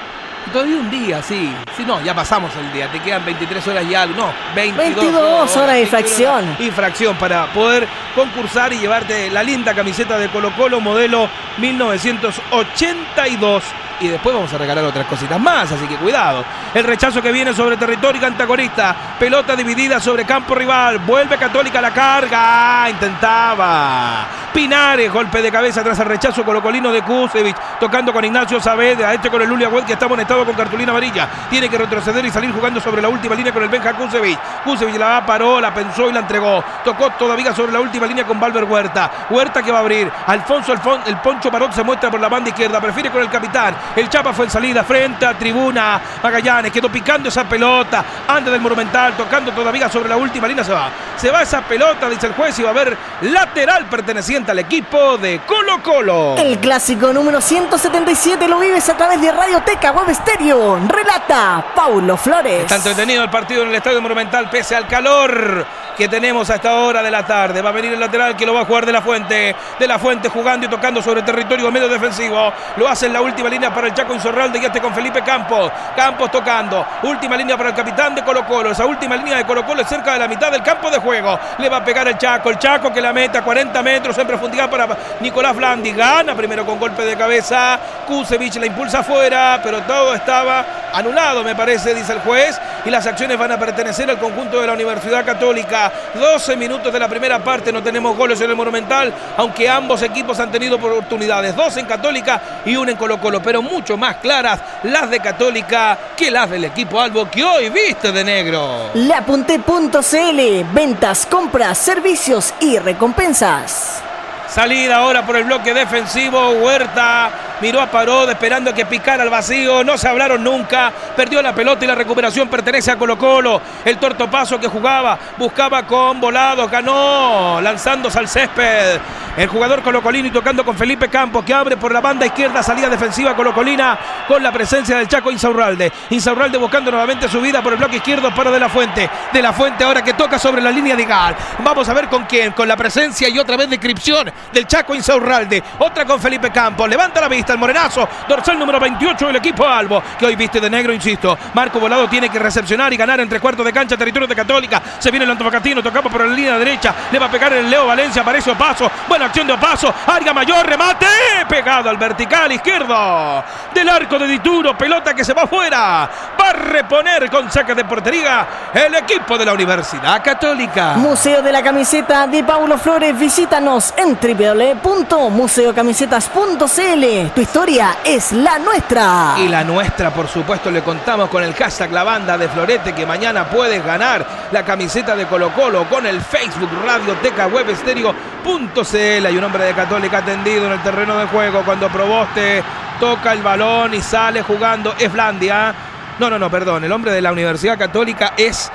Todavía un día, sí. Sí, no, ya pasamos el día. Te quedan 23 horas y algo. No, 22, 22 horas de 22 infracción. Infracción para poder concursar y llevarte la linda camiseta de Colo Colo modelo 1982. Y después vamos a regalar otras cositas más, así que cuidado. El rechazo que viene sobre territorio antagonista. Pelota dividida sobre campo rival. Vuelve Católica a la carga. Intentaba. Pinares, golpe de cabeza tras el rechazo colocolino de Kusevich. Tocando con Ignacio Saavedra. Este con el Lulia Wed que está amonestado con cartulina amarilla. Tiene que retroceder y salir jugando sobre la última línea con el Benja Kusevich. Kusevich la paró, la pensó y la entregó. Tocó todavía sobre la última línea con Valver Huerta. Huerta que va a abrir. Alfonso Alfon- el Poncho Parot se muestra por la banda izquierda. Prefiere con el capitán. El Chapa fue en salida frente a tribuna. Magallanes quedó picando esa pelota. Antes del Monumental, tocando todavía sobre la última línea. Se va. Se va esa pelota, dice el juez, y va a haber lateral perteneciente al equipo de Colo Colo. El clásico número 177 lo vives a través de Radioteca Web Stereo. Relata Paulo Flores. Está entretenido el partido en el Estadio Monumental pese al calor que tenemos a esta hora de la tarde. Va a venir el lateral que lo va a jugar de la Fuente. De la Fuente jugando y tocando sobre territorio medio defensivo. Lo hace en la última línea para el Chaco Insorralde y este con Felipe Campos. Campos tocando. Última línea para el capitán de Colo Colo. Esa última línea de Colo Colo es cerca de la mitad del campo de juego. Le va a pegar el Chaco. El Chaco que la mete a 40 metros en profundidad para Nicolás Blandi. Gana primero con golpe de cabeza. Kusevich la impulsa afuera, pero todo estaba anulado, me parece, dice el juez. Y las acciones van a pertenecer al conjunto de la Universidad Católica. 12 minutos de la primera parte, no tenemos goles en el Monumental, aunque ambos equipos han tenido oportunidades. Dos en Católica y una en Colo Colo, pero mucho más claras las de Católica que las del equipo Albo, que hoy viste de negro. Lapunte.cl Ventas, compras, servicios y recompensas. Salida ahora por el bloque defensivo. Huerta miró a Parod esperando que picara al vacío. No se hablaron nunca. Perdió la pelota y la recuperación pertenece a Colo Colo. El tortopaso que jugaba, buscaba con volados, ganó lanzándose al césped. El jugador colocolino y tocando con Felipe Campos que abre por la banda izquierda, salida defensiva colocolina con la presencia del Chaco Insaurralde. Insaurralde buscando nuevamente su vida por el bloque izquierdo para De La Fuente. De La Fuente ahora que toca sobre la línea de Gal. Vamos a ver con quién, con la presencia y otra vez descripción del Chaco Insaurralde. Otra con Felipe Campos. Levanta la vista el morenazo. Dorsal número 28 del equipo Albo. Que hoy viste de negro, insisto. Marco Volado tiene que recepcionar y ganar entre cuartos de cancha, territorio de Católica. Se viene el Antofagastino, tocamos por la línea derecha. Le va a pegar el Leo Valencia. Aparece Opaso. Buena acción de Opaso. Área mayor, remate. Pegado al vertical izquierdo. Del arco de Dituro. Pelota que se va afuera. A reponer con saque de portería el equipo de la Universidad Católica. Museo de la Camiseta de Paulo Flores. Visítanos en www.museocamisetas.cl. Tu historia es la nuestra. Y la nuestra, por supuesto, le contamos con el hashtag La Banda de Florete, que mañana puedes ganar la camiseta de Colo Colo con el Facebook Radioteca Web Estéreo.cl. Hay un hombre de Católica atendido en el terreno de juego cuando Proboste toca el balón y sale jugando. Es Blandia. No, no, no, perdón. El hombre de la Universidad Católica es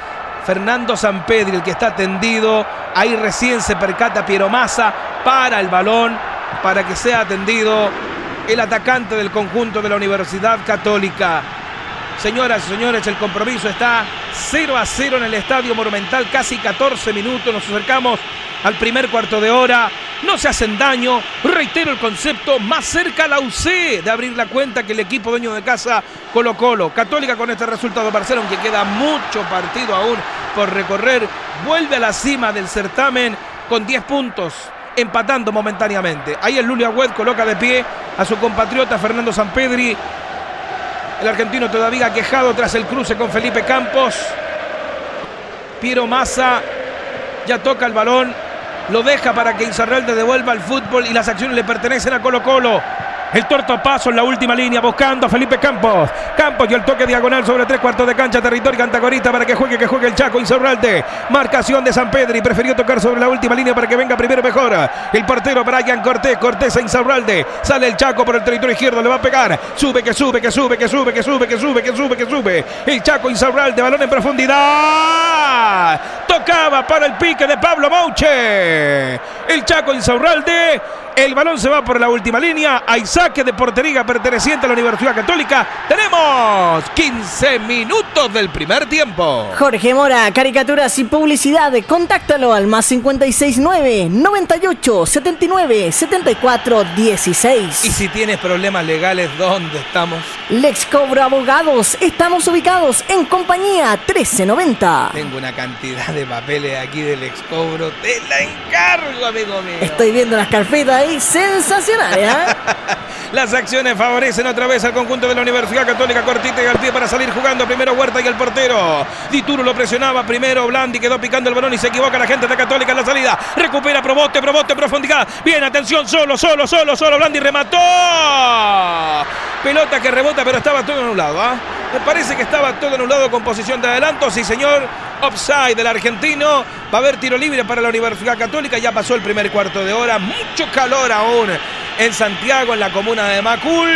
Fernando Sampedri, el que está atendido. Ahí recién se percata Piero Massa para el balón para que sea atendido el atacante del conjunto de la Universidad Católica. Señoras y señores, el compromiso está 0 a 0 en el Estadio Monumental, casi 14 minutos. Nos acercamos al primer cuarto de hora. No se hacen daño. Reitero el concepto, más cerca la UC de abrir la cuenta que el equipo dueño de casa Colo Colo. Católica con este resultado parcial, aunque queda mucho partido aún por recorrer, vuelve a la cima del certamen con 10 puntos empatando momentáneamente. Ahí el Lulia Wed coloca de pie a su compatriota Fernando Sampedri. El argentino todavía quejado tras el cruce con Felipe Campos. Piero Massa ya toca el balón. Lo deja para que Inzarralde devuelva el fútbol y las acciones le pertenecen a Colo Colo. El tortopaso en la última línea buscando a Felipe Campos. Campos y el toque diagonal sobre tres cuartos de cancha, territorio Cantacorita para que juegue, que juegue el Chaco Insaurralde. Marcación de San Pedro y prefirió tocar sobre la última línea para que venga primero mejor. El portero Brian Cortés, Cortés a Insaurralde. Sale el Chaco por el territorio izquierdo, le va a pegar. Sube, que sube, que sube, que sube, que sube, que sube, que sube, que sube. El Chaco Insaurralde, balón en profundidad. Tocaba para el pique de Pablo Mouche. El Chaco Insaurralde. El balón se va por la última línea. Hay saque de portería perteneciente a la Universidad Católica. Tenemos 15 minutos del primer tiempo. Jorge Mora, caricaturas y publicidad. Contáctalo al más 569 98 79 74 16. Y si tienes problemas legales, ¿dónde estamos? Lex Cobro Abogados. Estamos ubicados en compañía 1390. Tengo una cantidad de papeles aquí del excobro. Te la encargo, amigo mío. Estoy viendo las carpetas ahí sensacionales, ¿ah? Las acciones favorecen otra vez al conjunto de la Universidad Católica Cortita y al para salir jugando primero Huerta y el portero. Dituro lo presionaba primero, Blandi quedó picando el balón y se equivoca la gente de Católica en la salida. Recupera Probote, Probote, profundidad. Bien, atención, solo, solo, solo, solo. Blandi remató. Pelota que rebota, pero estaba todo anulado. ¿ah? Me parece que estaba todo anulado con posición de adelanto. Sí, señor. Offside del argentino. Va a haber tiro libre para la Universidad Católica. Ya pasó el primer cuarto de hora. Mucho calor aún en Santiago, en la comuna de Macul.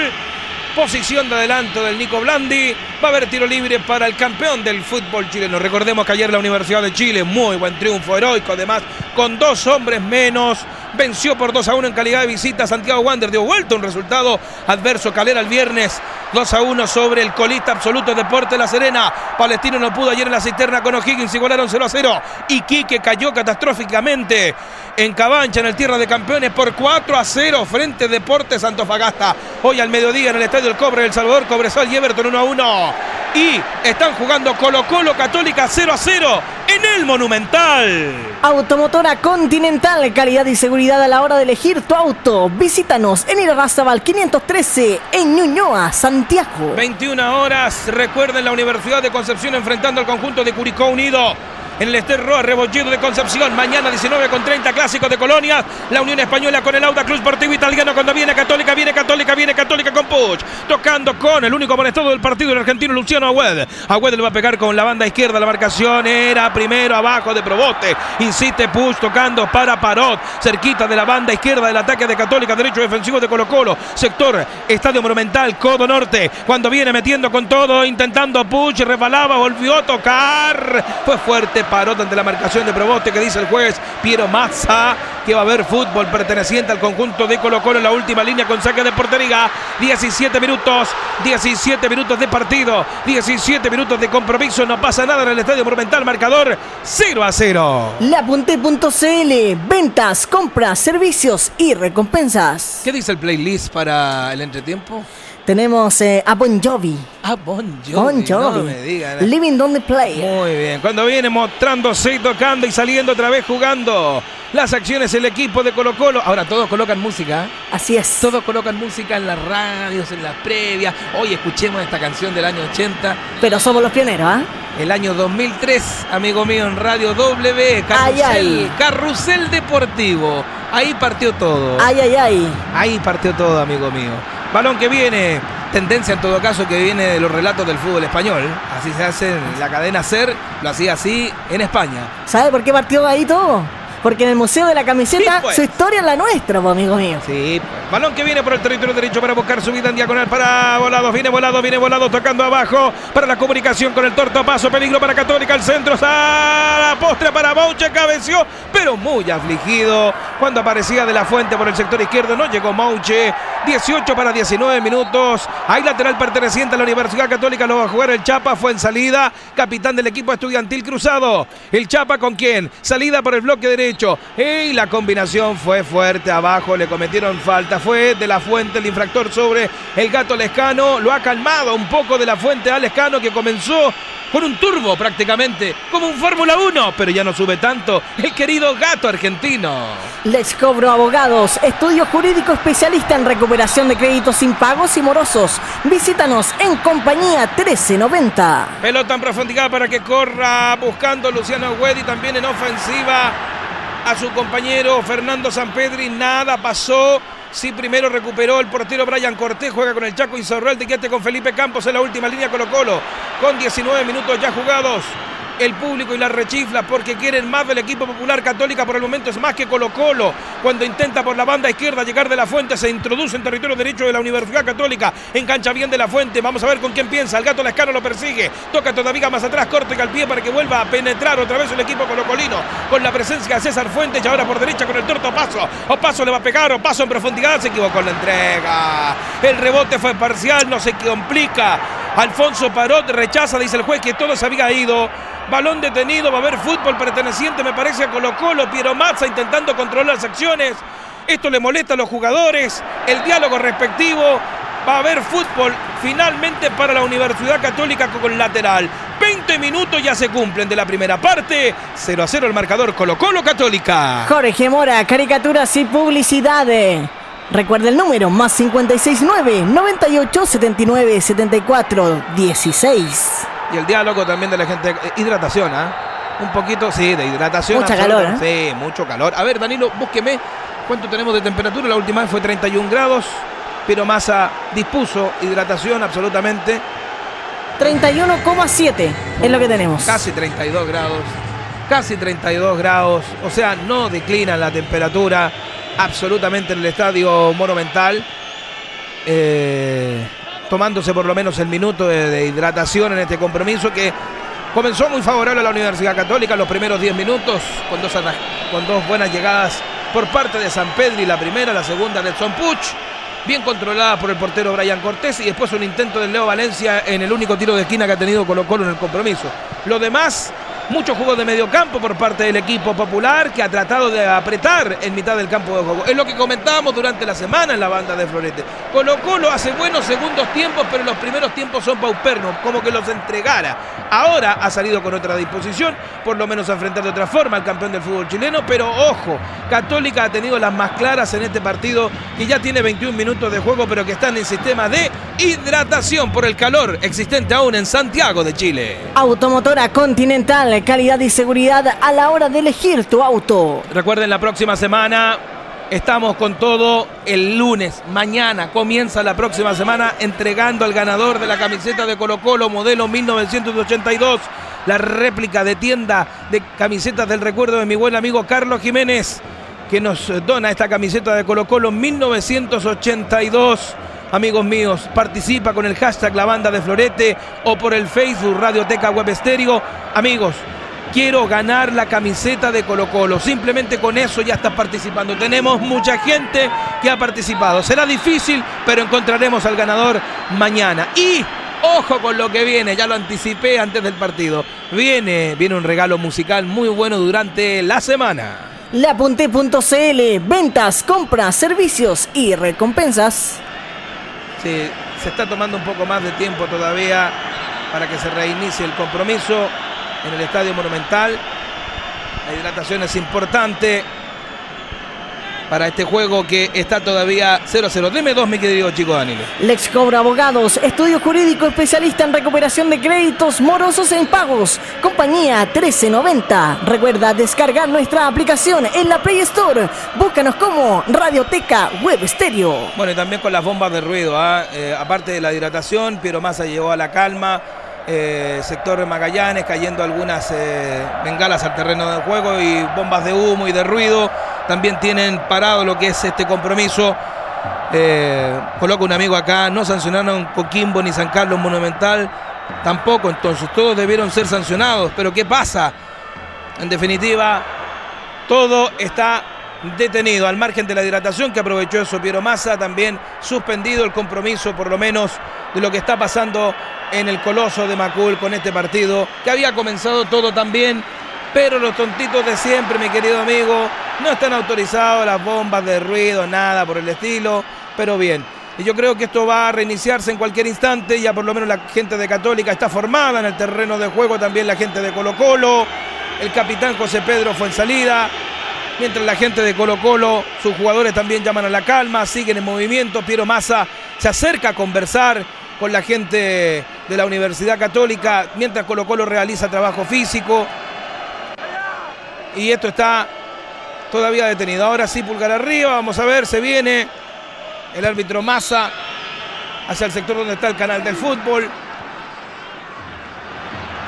Posición de adelanto del Nico Blandi. Va a haber tiro libre para el campeón del fútbol chileno. Recordemos que ayer la Universidad de Chile, muy buen triunfo heroico, además, con dos hombres menos. Venció por 2 a 1 en calidad de visita. Santiago Wander dio vuelta un resultado adverso. Calera el viernes 2 a 1 sobre el colista absoluto Deporte La Serena. Palestino no pudo ayer en la cisterna con O'Higgins. Igualaron 0 a 0. Iquique cayó catastróficamente en Cabancha, en el Tierra de Campeones, por 4 a 0 frente Deportes Antofagasta. Hoy al mediodía en el Estadio El Cobre del Salvador, Cobresal y Everton 1 a 1. Y están jugando Colo Colo Católica 0 a 0 en el Monumental. Automotora Continental, calidad y seguridad a la hora de elegir tu auto. Visítanos en Irarrázaval 513 en Ñuñoa, Santiago. 21 horas, recuerden la Universidad de Concepción enfrentando al conjunto de Curicó Unido. En el Ester Roa, Rebolledo de Concepción. Mañana 19 con 30 clásicos de Colonia. La Unión Española con el Auda Club Sportivo Italiano. Cuando viene Católica, viene Católica, viene Católica con Puch. Tocando con el único molestado del partido, el argentino Luciano Agüed. Agüed le va a pegar con la banda izquierda. La marcación era primero abajo de Proboste. Insiste Puch tocando para Parot. Cerquita de la banda izquierda del ataque de Católica. Derecho defensivo de Colo Colo. Sector Estadio Monumental, Codo Norte. Cuando viene metiendo con todo, intentando Puch. Resbalaba, volvió a tocar. Fue fuerte Parot ante la marcación de Proboste que dice el juez Piero Mazza que va a haber fútbol perteneciente al conjunto de Colo Colo en la última línea con saque de portería. 17 minutos, 17 minutos de partido, 17 minutos de compromiso. No pasa nada en el Estadio Monumental. Marcador 0 a 0. Lapunte.cl, ventas, compras, servicios y recompensas. ¿Qué dice el playlist para el entretiempo? Tenemos eh, a Bon Jovi. Ah, Bon Jovi. Bon Jovi. No me digan. Living on the Play. Muy bien, cuando viene mostrándose y tocando y saliendo otra vez jugando las acciones el equipo de Colo Colo. Ahora todos colocan música. ¿eh? Así es. Todos colocan música en las radios, en las previas. Hoy escuchemos esta canción del año 80. Pero somos los pioneros, ¿ah? El año 2003, amigo mío, en Radio W, Ay, Carrusel, ay. Carrusel Deportivo. Ahí partió todo. Ay, ay, ay. Ahí partió todo, amigo mío. Balón que viene. Tendencia en todo caso que viene de los relatos del fútbol español. Así se hace en la cadena SER, lo hacía así en España. ¿Sabe por qué partió ahí todo? Porque en el Museo de la Camiseta Sí, pues. su historia es la nuestra, pues, amigo mío. Sí, pues. Balón que viene por el territorio derecho para buscar su vida en diagonal para Volados. Viene volado, viene volado, tocando abajo para la comunicación con el torto paso. Peligro para Católica. El centro está la postre para Mouche. Cabeció, pero muy afligido. Cuando aparecía de la fuente por el sector izquierdo, no llegó Mouche. 18 para 19 minutos. Hay lateral perteneciente a la Universidad Católica. Lo va a jugar el Chapa. Fue en salida. Capitán del equipo estudiantil cruzado. El Chapa con quién? Salida por el bloque derecho. Y la combinación fue fuerte abajo. Le cometieron falta. Fue de la fuente el infractor sobre el gato Lescano. Lo ha calmado un poco de la fuente a Lescano que comenzó con un turbo prácticamente. Como un Fórmula 1. Pero ya no sube tanto. El querido gato argentino. Lex Cobro Abogados, estudio jurídico especialista en recuperación de créditos sin pagos y morosos. Visítanos en compañía 1390. Pelota en profundidad para que corra buscando Luciano Güedi también en ofensiva a su compañero Fernando Sampedri. Nada pasó Sí, primero recuperó el portero Brian Cortés, juega con el Chaco Insaurralde, quédate con Felipe Campos en la última línea Colo Colo, con 19 minutos ya jugados. El público y la rechifla porque quieren más del equipo popular católica por el momento es más que Colo Colo. Cuando intenta por la banda izquierda llegar de la fuente, se introduce en territorio derecho de la Universidad Católica. Engancha bien de la fuente. Vamos a ver con quién piensa. El gato Lascano lo persigue. Toca todavía más atrás, corte al pie para que vuelva a penetrar otra vez el equipo colocolino. Con la presencia de César Fuentes y ahora por derecha con el torto Paso. Opaso le va a pegar, Opaso en profundidad. Se equivocó en la entrega. El rebote fue parcial, no se complica. Alfonso Parot rechaza, dice el juez, que todo se había ido. Balón detenido, va a haber fútbol perteneciente, me parece, a Colo Colo. Piero Mazza intentando controlar las acciones. Esto le molesta a los jugadores. El diálogo respectivo. Va a haber fútbol finalmente para la Universidad Católica con lateral. 20 minutos ya se cumplen de la primera parte. 0 a 0 el marcador Colo Colo Católica. Jorge Mora, caricaturas y publicidad. Recuerda el número, más 569 98 79 74 16. Y el diálogo también de la gente. eh, Hidratación, ¿ah? Un poquito, sí, de hidratación. Mucha absoluta. calor, ¿eh? Sí, mucho calor. A ver, Danilo, búsqueme cuánto tenemos de temperatura. La última vez fue 31 grados. Pero Massa dispuso hidratación absolutamente. 31,7 es lo que tenemos. Casi 32 grados. Casi 32 grados. O sea, no declina la temperatura absolutamente en el estadio monumental. Eh, tomándose por lo menos el minuto de, de hidratación en este compromiso que comenzó muy favorable a la Universidad Católica los primeros 10 minutos con dos, con dos buenas llegadas por parte de San Pedro y la primera, la segunda del Son Puch. Bien controlada por el portero Brian Cortés y después un intento del Leo Valencia en el único tiro de esquina que ha tenido Colo Colo en el compromiso. Lo demás, mucho juego de medio campo por parte del equipo popular que ha tratado de apretar en mitad del campo de juego. Es lo que comentábamos durante la semana en la banda de Florete. Colo Colo hace buenos segundos tiempos, pero los primeros tiempos son paupernos, como que los entregara. Ahora ha salido con otra disposición, por lo menos a enfrentar de otra forma al campeón del fútbol chileno, pero ojo, Católica ha tenido las más claras en este partido, que ya tiene 21 minutos de juego, pero que están en sistema de hidratación por el calor existente aún en Santiago de Chile. Automotora Continental, calidad y seguridad a la hora de elegir tu auto. Recuerden, la próxima semana estamos con todo. El lunes, mañana, comienza la próxima semana entregando al ganador de la camiseta de Colo Colo modelo 1982. La réplica de tienda de camisetas del recuerdo de mi buen amigo Carlos Jiménez, que nos dona esta camiseta de Colo Colo 1982. Amigos míos, participa con el hashtag La Banda de Florete o por el Facebook Radioteca Web Estéreo. Amigos, quiero ganar la camiseta de Colo Colo. Simplemente con eso ya estás participando. Tenemos mucha gente que ha participado. Será difícil, pero encontraremos al ganador mañana. Y ojo con lo que viene, ya lo anticipé antes del partido. Viene, viene un regalo musical muy bueno durante la semana. Lapunte.cl, ventas, compras, servicios y recompensas. Sí, se está tomando un poco más de tiempo todavía para que se reinicie el compromiso en el Estadio Monumental. La hidratación es importante para este juego que está todavía 0-0. Deme dos, mi querido chico Danilo. Lex Cobra Abogados, estudio jurídico especialista en recuperación de créditos morosos en pagos. Compañía 1390. Recuerda descargar nuestra aplicación en la Play Store. Búscanos como Radioteca Web Stereo. Bueno, y también con las bombas de ruido. ¿ah? Eh, aparte de la hidratación, Piero Massa llevó a la calma. eh, sector de Magallanes cayendo algunas eh, bengalas al terreno de juego y bombas de humo y de ruido. También tienen parado lo que es este compromiso. Eh, coloca un amigo acá, no sancionaron Coquimbo ni San Carlos Monumental, tampoco, entonces todos debieron ser sancionados, pero ¿qué pasa? En definitiva, todo está detenido al margen de la hidratación que aprovechó eso Piero Massa, también suspendido el compromiso por lo menos de lo que está pasando en el Coloso de Macul con este partido, que había comenzado todo también, pero los tontitos de siempre, mi querido amigo, no están autorizados las bombas de ruido, nada por el estilo, pero bien. Y yo creo que esto va a reiniciarse en cualquier instante, ya por lo menos la gente de Católica está formada en el terreno de juego, también la gente de Colo Colo, el capitán José Pedro fue en salida, mientras la gente de Colo Colo, sus jugadores también llaman a la calma, siguen en movimiento, Piero Massa se acerca a conversar con la gente de la Universidad Católica, mientras Colo Colo realiza trabajo físico, y esto está todavía detenido. Ahora sí, pulgar arriba, vamos a ver, se viene el árbitro Massa hacia el sector donde está el canal del fútbol.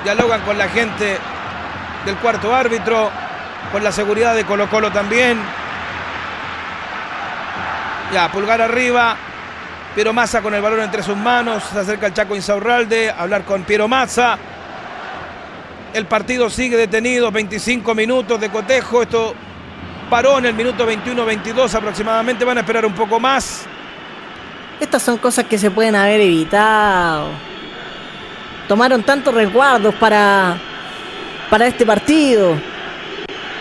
Dialogan con la gente del cuarto árbitro, con la seguridad de Colo Colo también. Ya, pulgar arriba. Piero Massa con el balón entre sus manos. Se acerca el Chaco Insaurralde a hablar con Piero Massa. El partido sigue detenido, 25 minutos de cotejo. Esto paró en el minuto 21-22 aproximadamente. Van a esperar un poco más. Estas son cosas que se pueden haber evitado. Tomaron tantos resguardos para, para este partido.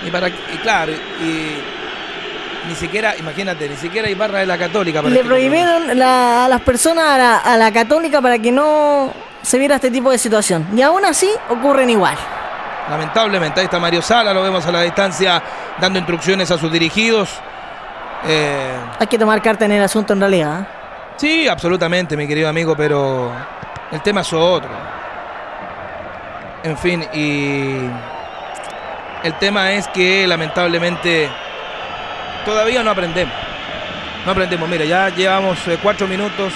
Y, para, y claro, y ni siquiera, imagínate, ni siquiera hay barra de la Católica. para Le este prohibieron la- a las personas a la, a la católica para que no se viera este tipo de situación. Y aún así ocurren igual. Lamentablemente, ahí está Mario Sala, lo vemos a la distancia dando instrucciones a sus dirigidos. Eh, Hay que tomar carta en el asunto en realidad. ¿eh? Sí, absolutamente, mi querido amigo, pero el tema es otro. En fin, y el tema es que lamentablemente todavía no aprendemos. No aprendemos. Mira, ya llevamos eh, cuatro minutos.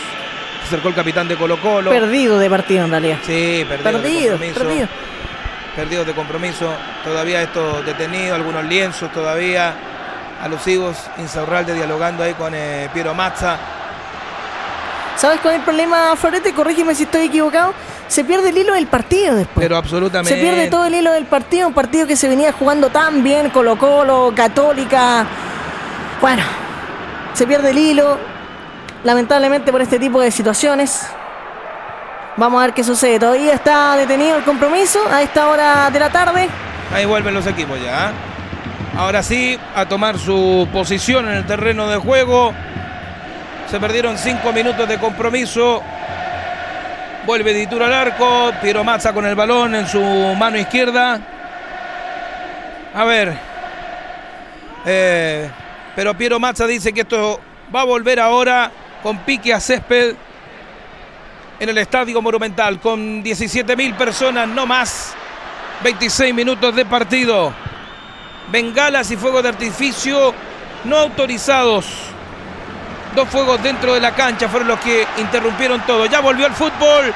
Se acercó el capitán de Colo Colo. Perdido de partido en realidad. Sí, perdido. de Perdido, compromiso. perdido. Perdidos de compromiso. Todavía esto detenido, algunos lienzos todavía alusivos. Insaurralde dialogando ahí con eh, Piero Mazza. ¿Sabes cuál es el problema, Florete? Corrígeme si estoy equivocado. Se pierde el hilo del partido después. Pero absolutamente. Se pierde todo el hilo del partido, un partido que se venía jugando tan bien, Colo Colo, Católica. Bueno, se pierde el hilo, lamentablemente por este tipo de situaciones. Vamos a ver qué sucede. Todavía está detenido el compromiso a esta hora de la tarde. Ahí vuelven los equipos ya. ¿eh? Ahora sí, a tomar su posición en el terreno de juego. Se perdieron cinco minutos de compromiso. Vuelve Ditura al arco. Piero Mazza con el balón en su mano izquierda. A ver. Eh, pero Piero Mazza dice que esto va a volver ahora con pique a césped en el Estadio Monumental con 17.000 personas, no más. 26 minutos de partido. Bengalas y fuegos de artificio no autorizados. Dos fuegos dentro de la cancha fueron los que interrumpieron todo. Ya volvió el fútbol.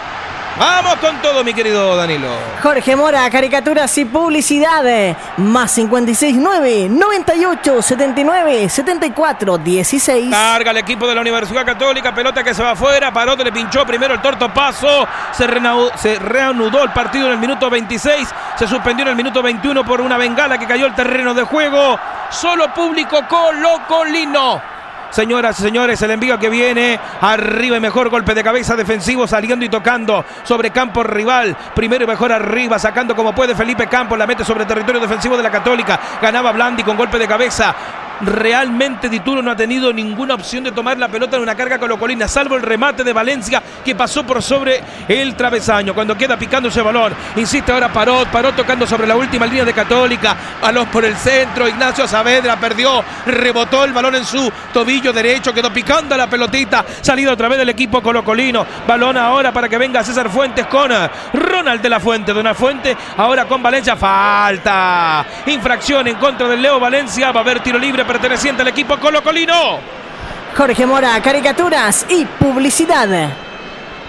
Vamos con todo, mi querido Danilo. Jorge Mora, caricaturas y publicidad. Más 569 98 79 74 16. Carga el equipo de la Universidad Católica, pelota que se va afuera, Parote le pinchó primero el torto paso, se, reanudó el partido en el minuto 26, se suspendió en el minuto 21 por una bengala que cayó al terreno de juego, solo público colocolino. Señoras y señores, el envío que viene arriba y mejor golpe de cabeza defensivo saliendo y tocando sobre campo rival. Primero y mejor arriba, sacando como puede Felipe Campos, la mete sobre territorio defensivo de la Católica. Ganaba Blandi con golpe de cabeza. Realmente Dituro no ha tenido ninguna opción de tomar la pelota en una carga colocolina, salvo el remate de Valencia que pasó por sobre el travesaño. Cuando queda picando ese balón, insiste ahora Parot, Parot tocando sobre la última línea de Católica, balón por el centro, Ignacio Saavedra perdió, rebotó el balón en su tobillo derecho, quedó picando la pelotita, salida otra vez del equipo colocolino, balón ahora para que venga César Fuentes con Ronald de la Fuente, de una Fuente, ahora con Valencia, falta, infracción en contra del Leo Valencia, va a haber tiro libre perteneciente al equipo colocolino. Jorge Mora, caricaturas y publicidad.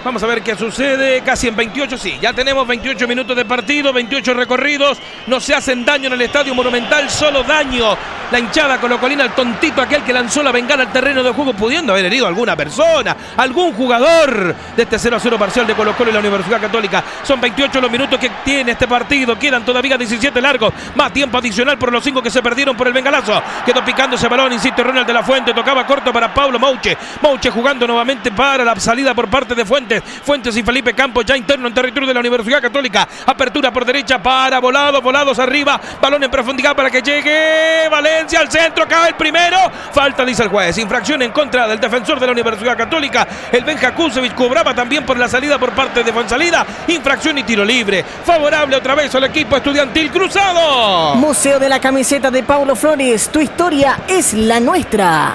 Vamos a ver qué sucede. Casi en 28, sí. Ya tenemos 28 minutos de partido, 28 recorridos. No se hacen daño en el estadio monumental, solo daño. La hinchada colocolina, el tontito aquel que lanzó la bengala al terreno de juego, pudiendo haber herido alguna persona, algún jugador de este 0 a 0 parcial de Colo Colo y la Universidad Católica. Son 28 los minutos que tiene este partido. Quedan todavía 17 largos. Más tiempo adicional por los 5 que se perdieron por el bengalazo. Quedó picando ese balón, insiste Ronald de la Fuente. Tocaba corto para Pablo Mouche. Mouche jugando nuevamente para la salida por parte de Fuentes. Fuentes y Felipe Campos ya interno en territorio de la Universidad Católica. Apertura por derecha para Volado. Volados arriba. Balón en profundidad para que llegue Valencia al centro. Cae el primero. Falta, dice el juez. Infracción en contra del defensor de la Universidad Católica. El Benja Kusevich cobraba también por la salida por parte de Fonsalida. Infracción y tiro libre. Favorable otra vez al equipo estudiantil cruzado. Museo de la camiseta de Paulo Flores. Tu historia es la nuestra.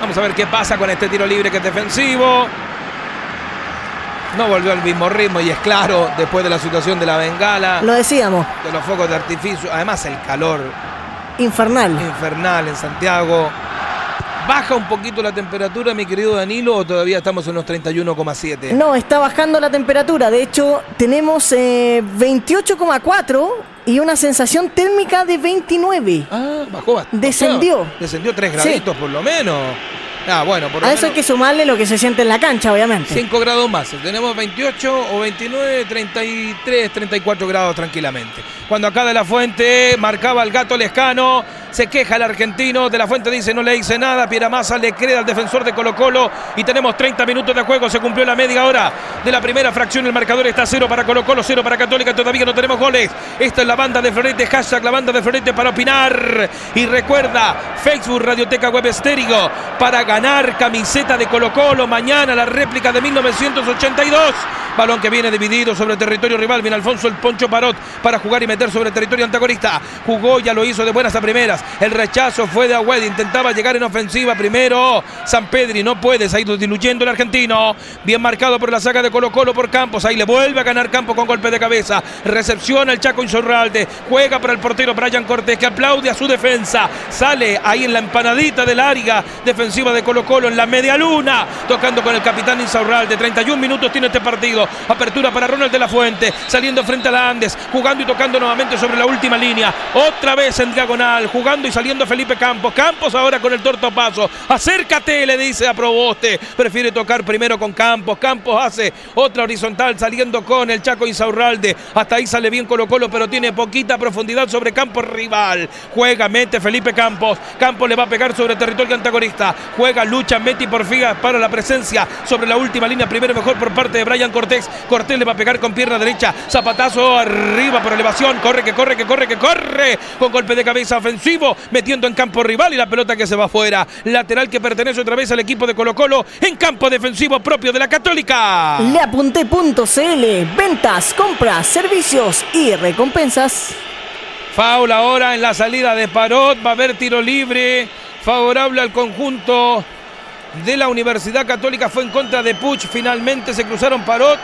Vamos a ver qué pasa con este tiro libre que es defensivo. No volvió al mismo ritmo y es claro, después de la situación de la bengala, Lo decíamos, de los focos de artificio, además el calor infernal. infernal en Santiago. ¿Baja un poquito la temperatura, mi querido Danilo, o todavía estamos en los 31,7? No, está bajando la temperatura. De hecho, tenemos eh, 28,4 y una sensación térmica de 29. Ah, bajó bastante. Descendió. Descendió 3 Sí. graditos por lo menos. Ah, bueno, por A eso hay menos que sumarle lo que se siente en la cancha, obviamente. 5 grados más. Tenemos 28 o 29, 33, 34 grados tranquilamente. Cuando acá de la Fuente marcaba el gato Lescano, se queja el argentino. De la Fuente dice no le hice nada. Pieramasa le cree al defensor de Colo Colo. Y tenemos 30 minutos de juego. Se cumplió la media hora de la primera fracción. El marcador está 0 para Colo Colo, 0 para Católica. Todavía no tenemos goles. Esta es la banda de Florete. Hashtag la banda de Florete para opinar. Y recuerda, Facebook Radioteca Web Estéreo para ganar camiseta de Colo Colo. Mañana la réplica de 1982. Balón que viene dividido sobre el territorio rival. Viene Alfonso el Poncho Parot para jugar y meter sobre el territorio antagonista. Jugó, ya lo hizo de buenas a primeras. El rechazo fue de Agüed. Intentaba llegar en ofensiva primero. San Pedri no puede. Se ha ido diluyendo el argentino. Bien marcado por la saga de Colo Colo por Campos. Ahí le vuelve a ganar Campo con golpe de cabeza. Recepciona el Chaco Insorralde. Juega para el portero Brian Cortés que aplaude a su defensa. Sale ahí en la empanadita del área defensiva de Colo Colo en la media luna. Tocando con el capitán Insaurralde. 31 minutos tiene este partido. Apertura para Ronald de la Fuente. Saliendo frente a la Andes. Jugando y tocando nuevamente sobre la última línea. Otra vez en diagonal. Jugando y saliendo Felipe Campos. Campos ahora con el torto paso. Acércate, le dice a Proboste. Prefiere tocar primero con Campos. Campos hace otra horizontal saliendo con el Chaco Insaurralde. Hasta ahí sale bien Colo Colo, pero tiene poquita profundidad sobre campo rival. Juega, mete Felipe Campos. Campos le va a pegar sobre el territorio antagonista. Juega, lucha, mete y porfiga para la presencia sobre la última línea. Primero mejor por parte de Brian Cortés. Cortés le va a pegar con pierna derecha. Zapatazo arriba por elevación. Corre, que corre, que corre, que corre. Con golpe de cabeza ofensivo. Metiendo en campo rival y la pelota que se va afuera. Lateral que pertenece otra vez al equipo de Colo Colo. En campo defensivo propio de la Católica. Leapunté.cl Ventas, compras, servicios y recompensas. Foul ahora en la salida de Parot. Va a haber tiro libre. Favorable al conjunto de la Universidad Católica. Fue en contra de Puch. Finalmente se cruzaron Parot.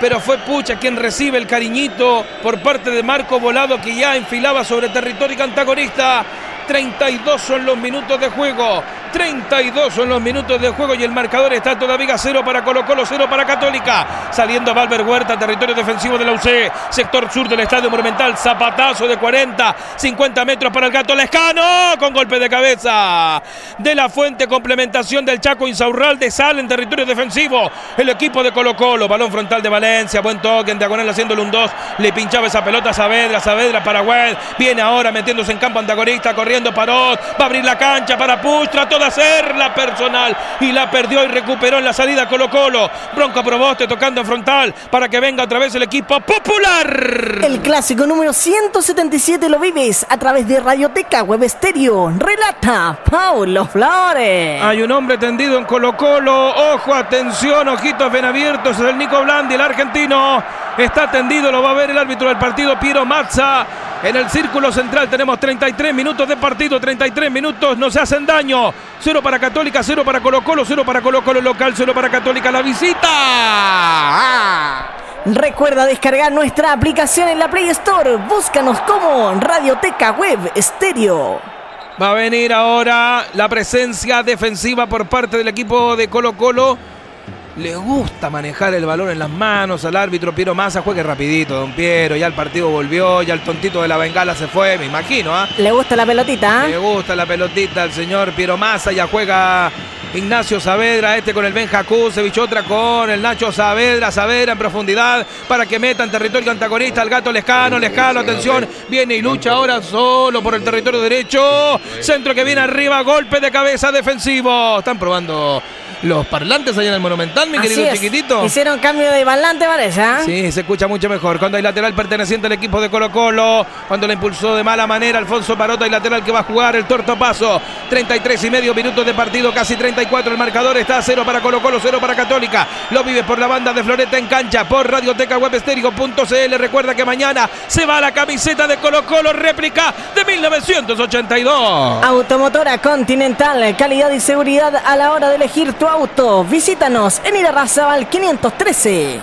Pero fue Puch a quien recibe el cariñito por parte de Marco Volado que ya enfilaba sobre territorio antagonista. 32 son los minutos de juego. 32 son los minutos de juego y el marcador está todavía 0 para Colo Colo, 0 para Católica. Saliendo Valver Huerta, territorio defensivo de la UC. Sector sur del Estadio Monumental. Zapatazo de 40, 50 metros para el Gato Lescano. Con golpe de cabeza de la fuente. Complementación del Chaco Insaurralde. Sale en territorio defensivo. El equipo de Colo Colo. Balón frontal de Valencia. Buen toque en diagonal haciéndole un 2. Le pinchaba esa pelota a Saavedra. Saavedra para Wed. Viene ahora metiéndose en campo antagonista. Corriendo Parot. Va a abrir la cancha para Puch. Trató de hacerla personal y la perdió y recuperó en la salida Colo Colo. Bronca Proboste tocando en frontal para que venga otra vez el equipo popular. El clásico número 177 lo vives a través de Radioteca Web Estéreo. Relata Paulo Flores. Hay un hombre tendido en Colo Colo. Ojo, atención, ojitos bien abiertos. Es el Nico Blandi, el argentino. Está tendido, lo va a ver el árbitro del partido, Piero Mazza. En el círculo central tenemos 33 minutos de partido, 33 minutos, no se hacen daño. Cero para Católica, cero para Colo Colo, cero para Colo Colo local, cero para Católica la visita. ¡Ah! Recuerda descargar nuestra aplicación en la Play Store. Búscanos como Radioteca Web Estéreo. Va a venir ahora la presencia defensiva por parte del equipo de Colo Colo. Le gusta manejar el balón en las manos al árbitro Piero Massa. Juegue rapidito, don Piero. Ya el partido volvió, ya el tontito de la bengala se fue, me imagino. ¿ah? ¿Le gusta la pelotita? Le gusta la pelotita al señor Piero Massa. Ya juega Ignacio Saavedra, este con el Ben Jacuzevich, otra con el Nacho Saavedra. Saavedra en profundidad para que meta en territorio antagonista al gato Lescano. Lescano, atención, viene y lucha ahora solo por el territorio derecho. Centro que viene arriba, golpe de cabeza defensivo. Están probando los parlantes allá en el Monumental, mi Así querido es. chiquitito. Hicieron cambio de balante, parece. ¿ah? Sí, se escucha mucho mejor. Cuando hay lateral perteneciente al equipo de Colo Colo, cuando la impulsó de mala manera Alfonso Parota y lateral que va a jugar el torto paso. 33 y medio minutos de partido, casi 34. El marcador está a 0 para Colo Colo, 0 para Católica. Lo vive por la banda de Floreta en cancha, por Radioteca Webestérico.cl. Recuerda que mañana se va la camiseta de Colo Colo, réplica de 1982. Automotora Continental, calidad y seguridad a la hora de elegir tu auto. Visítanos en Irarrázaval 513.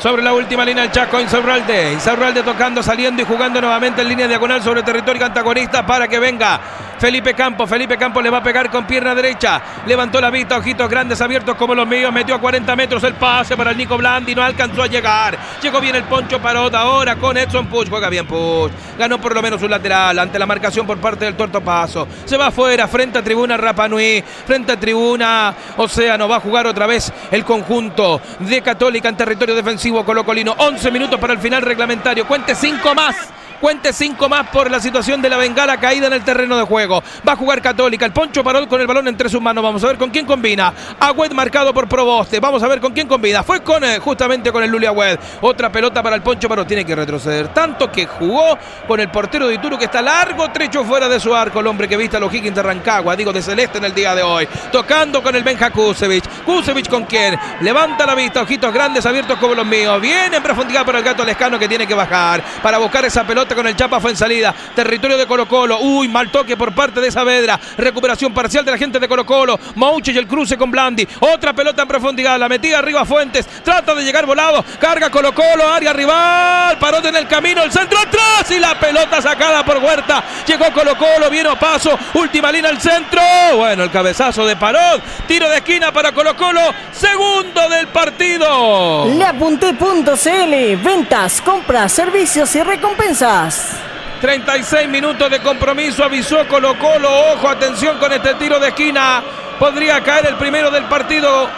Sobre la última línea el Chaco Insaurralde. Insaurralde tocando, saliendo y jugando nuevamente en línea diagonal sobre territorio antagonista para que venga Felipe Campos. Felipe Campos le va a pegar con pierna derecha. Levantó la vista, ojitos grandes abiertos como los míos. Metió a 40 metros el pase para el Nico Blandi. No alcanzó a llegar. Llegó bien el Poncho Parot ahora con Edson Puch. Juega bien Puch. Ganó por lo menos un lateral ante la marcación por parte del Tuerto Paso. Se va afuera frente a tribuna Rapanui. Frente a tribuna Océano. Va a jugar otra vez el conjunto de Católica en territorio defensivo Colocolino. 11 minutos para el final reglamentario. Cuente 5 más. Cuente cinco más por la situación de la bengala caída en el terreno de juego. Va a jugar Católica. El Poncho Parol con el balón entre sus manos. Vamos a ver con quién combina. Agüed marcado por Proboste. Vamos a ver con quién combina. Fue con eh, justamente con el Luli Agüed. Otra pelota para el Poncho Parol. Tiene que retroceder. Tanto que jugó con el portero de Ituro que está largo trecho fuera de su arco. El hombre que viste a los Higgins de Rancagua. Digo de Celeste en el día de hoy. Tocando con el Benja Kusevich. Kusevich con quién. Levanta la vista. Ojitos grandes abiertos como los míos. Viene en profundidad para el gato Lescano que tiene que bajar. Para buscar esa pelota con el Chapa fue en salida. Territorio de Colo Colo. Uy, mal toque por parte de Saavedra. Recuperación parcial de la gente de Colo Colo. Mouche y el cruce con Blandi. Otra pelota en profundidad. La metida arriba Fuentes. Trata de llegar volado. Carga Colo Colo. Área rival. Parote en el camino. El centro atrás. Y la pelota sacada por Huerta. Llegó Colo Colo. Viene a paso. Última línea al centro. Bueno, el cabezazo de Parot. Tiro de esquina para Colo Colo. Segundo del partido. Leapunté.cl Ventas, compras, servicios y recompensas. 36 minutos de compromiso, avisó Colo Colo, ojo, atención con este tiro de esquina, podría caer el primero del partido,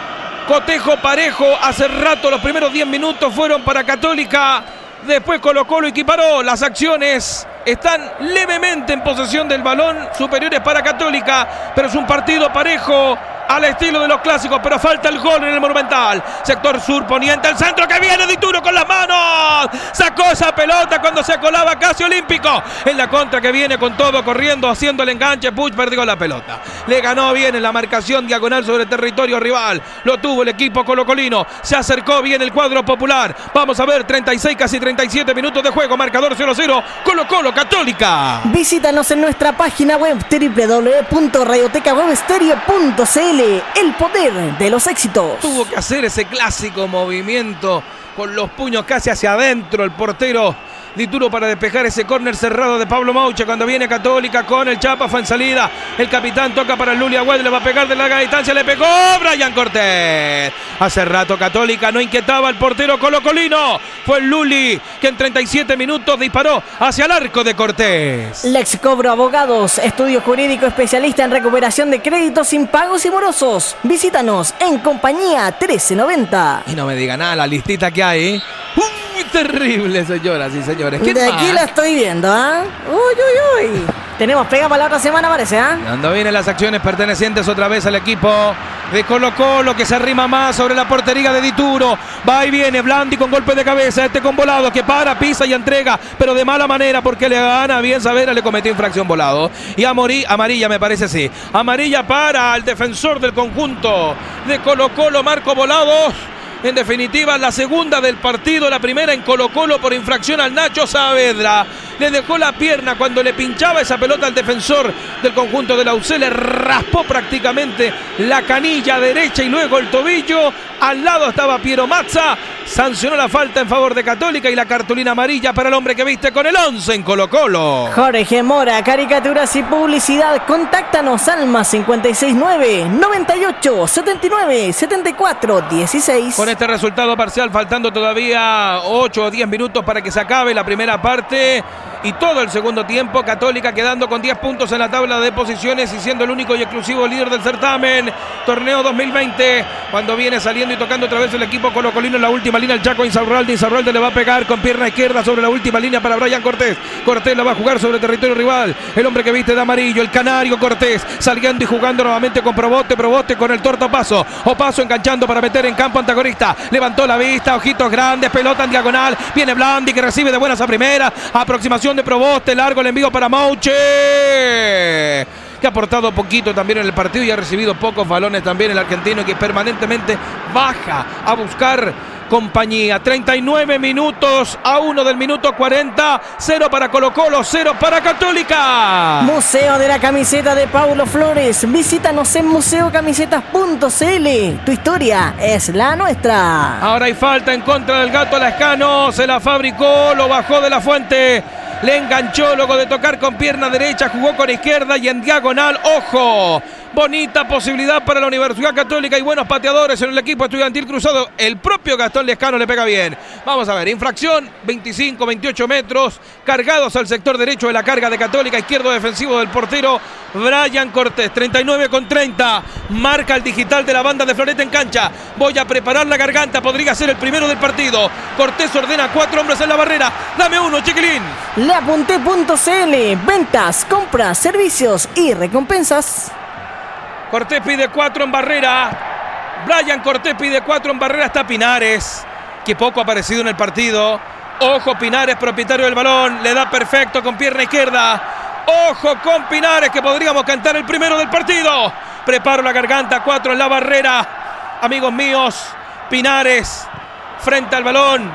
cotejo parejo, hace rato los primeros 10 minutos fueron para Católica, después Colo Colo equiparó las acciones, están levemente en posesión del balón, superiores para Católica, pero es un partido parejo. Al estilo de los clásicos, pero falta el gol en el Monumental. Sector sur poniente, el centro que viene Dituro con las manos. Sacó esa pelota cuando se colaba casi olímpico. En la contra que viene con todo corriendo, haciendo el enganche. Puch perdió la pelota. Le ganó bien en la marcación diagonal sobre el territorio rival. Lo tuvo el equipo colocolino. Se acercó bien el cuadro popular. Vamos a ver, 36, casi 37 minutos de juego. Marcador 0-0. Colo Colo Católica. Visítanos en nuestra página web www.radiotecawebstereo.cl El poder de los éxitos. Tuvo que hacer ese clásico movimiento con los puños casi hacia adentro el portero Dituro para despejar ese córner cerrado de Pablo Maucha cuando viene Católica con el Chapa fue en salida. El capitán toca para el Luli Agüed, le va a pegar de larga distancia, le pegó Brian Cortés. Hace rato Católica no inquietaba al portero colocolino. Fue el Luli que en 37 minutos disparó hacia el arco de Cortés. Lex Cobro Abogados, estudio jurídico especialista en recuperación de créditos sin pagos y morosos. Visítanos en compañía 1390. Y no me diga nada la listita que hay. ¿Eh? Uy, terrible, señoras y señores. ¿Quién De aquí la estoy viendo, ¿ah? Uy, uy, uy. Tenemos pega para la otra semana, parece, ¿ah? Cuando vienen las acciones pertenecientes otra vez al equipo de Colo Colo que se arrima más sobre la portería de Dituro. Va y viene Blandi con golpe de cabeza. Este con volado que para, pisa y entrega, pero de mala manera porque le gana bien Savera, le cometió infracción volado. Y a Morí, amarilla me parece sí. Amarilla para el defensor del conjunto de Colo Colo, Marco Volados. En definitiva, la segunda del partido, la primera en Colo Colo por infracción al Nacho Saavedra. Le dejó la pierna cuando le pinchaba esa pelota al defensor del conjunto de la UC. Le raspó prácticamente la canilla derecha y luego el tobillo. Al lado estaba Piero Mazza. Sancionó la falta en favor de Católica y la cartulina amarilla para el hombre que viste con el 11 en Colo Colo. Jorge Mora, caricaturas y publicidad. Contáctanos al más 569 98 79 74 16. Con este resultado parcial, faltando todavía 8 o 10 minutos para que se acabe la primera parte y todo el segundo tiempo. Católica quedando con 10 puntos en la tabla de posiciones y siendo el único y exclusivo líder del certamen. Torneo 2020, cuando viene saliendo y tocando otra vez el equipo colocolino en la última línea. El Chaco Insaurralde. Insaurralde le va a pegar con pierna izquierda sobre la última línea para Brian Cortés. Cortés la va a jugar sobre el territorio rival. El hombre que viste de amarillo, el canario Cortés, saliendo y jugando nuevamente con Proboste. Proboste con el torto paso. O paso enganchando para meter en campo antagonista. Levantó la vista, ojitos grandes, pelota en diagonal. Viene Blandi que recibe de buenas a primera. Aproximación de Proboste, largo el envío para Mauche. Que ha aportado poquito también en el partido y ha recibido pocos balones también el argentino que permanentemente baja a buscar compañía. 39 minutos a 1 del minuto 40. 0 para Colo Colo, 0 para Católica. Museo de la Camiseta de Paulo Flores. Visítanos en museocamisetas.cl. Tu historia es la nuestra. Ahora hay falta en contra del gato Lascano. Se la fabricó, lo bajó de la fuente. Le enganchó luego de tocar con pierna derecha, jugó con izquierda y en diagonal. ¡Ojo! Bonita posibilidad para la Universidad Católica y buenos pateadores en el equipo estudiantil cruzado. El propio Gastón Lescano le pega bien. Vamos a ver, infracción 25, 28 metros, cargados al sector derecho de la carga de Católica, izquierdo defensivo del portero Brian Cortés, 39 con 30. Marca el digital de la banda de Floreta en cancha. Voy a preparar la garganta, podría ser el primero del partido. Cortés ordena cuatro hombres en la barrera. Dame uno, chiquilín. Leapunté.cl, ventas, compras, servicios y recompensas. Cortés pide cuatro en barrera. Brian Cortés pide cuatro en barrera. Está Pinares, que poco ha aparecido en el partido. Ojo, Pinares, propietario del balón. Le da perfecto con pierna izquierda. Ojo con Pinares, que podríamos cantar el primero del partido. Preparo la garganta, cuatro en la barrera. Amigos míos, Pinares frente al balón.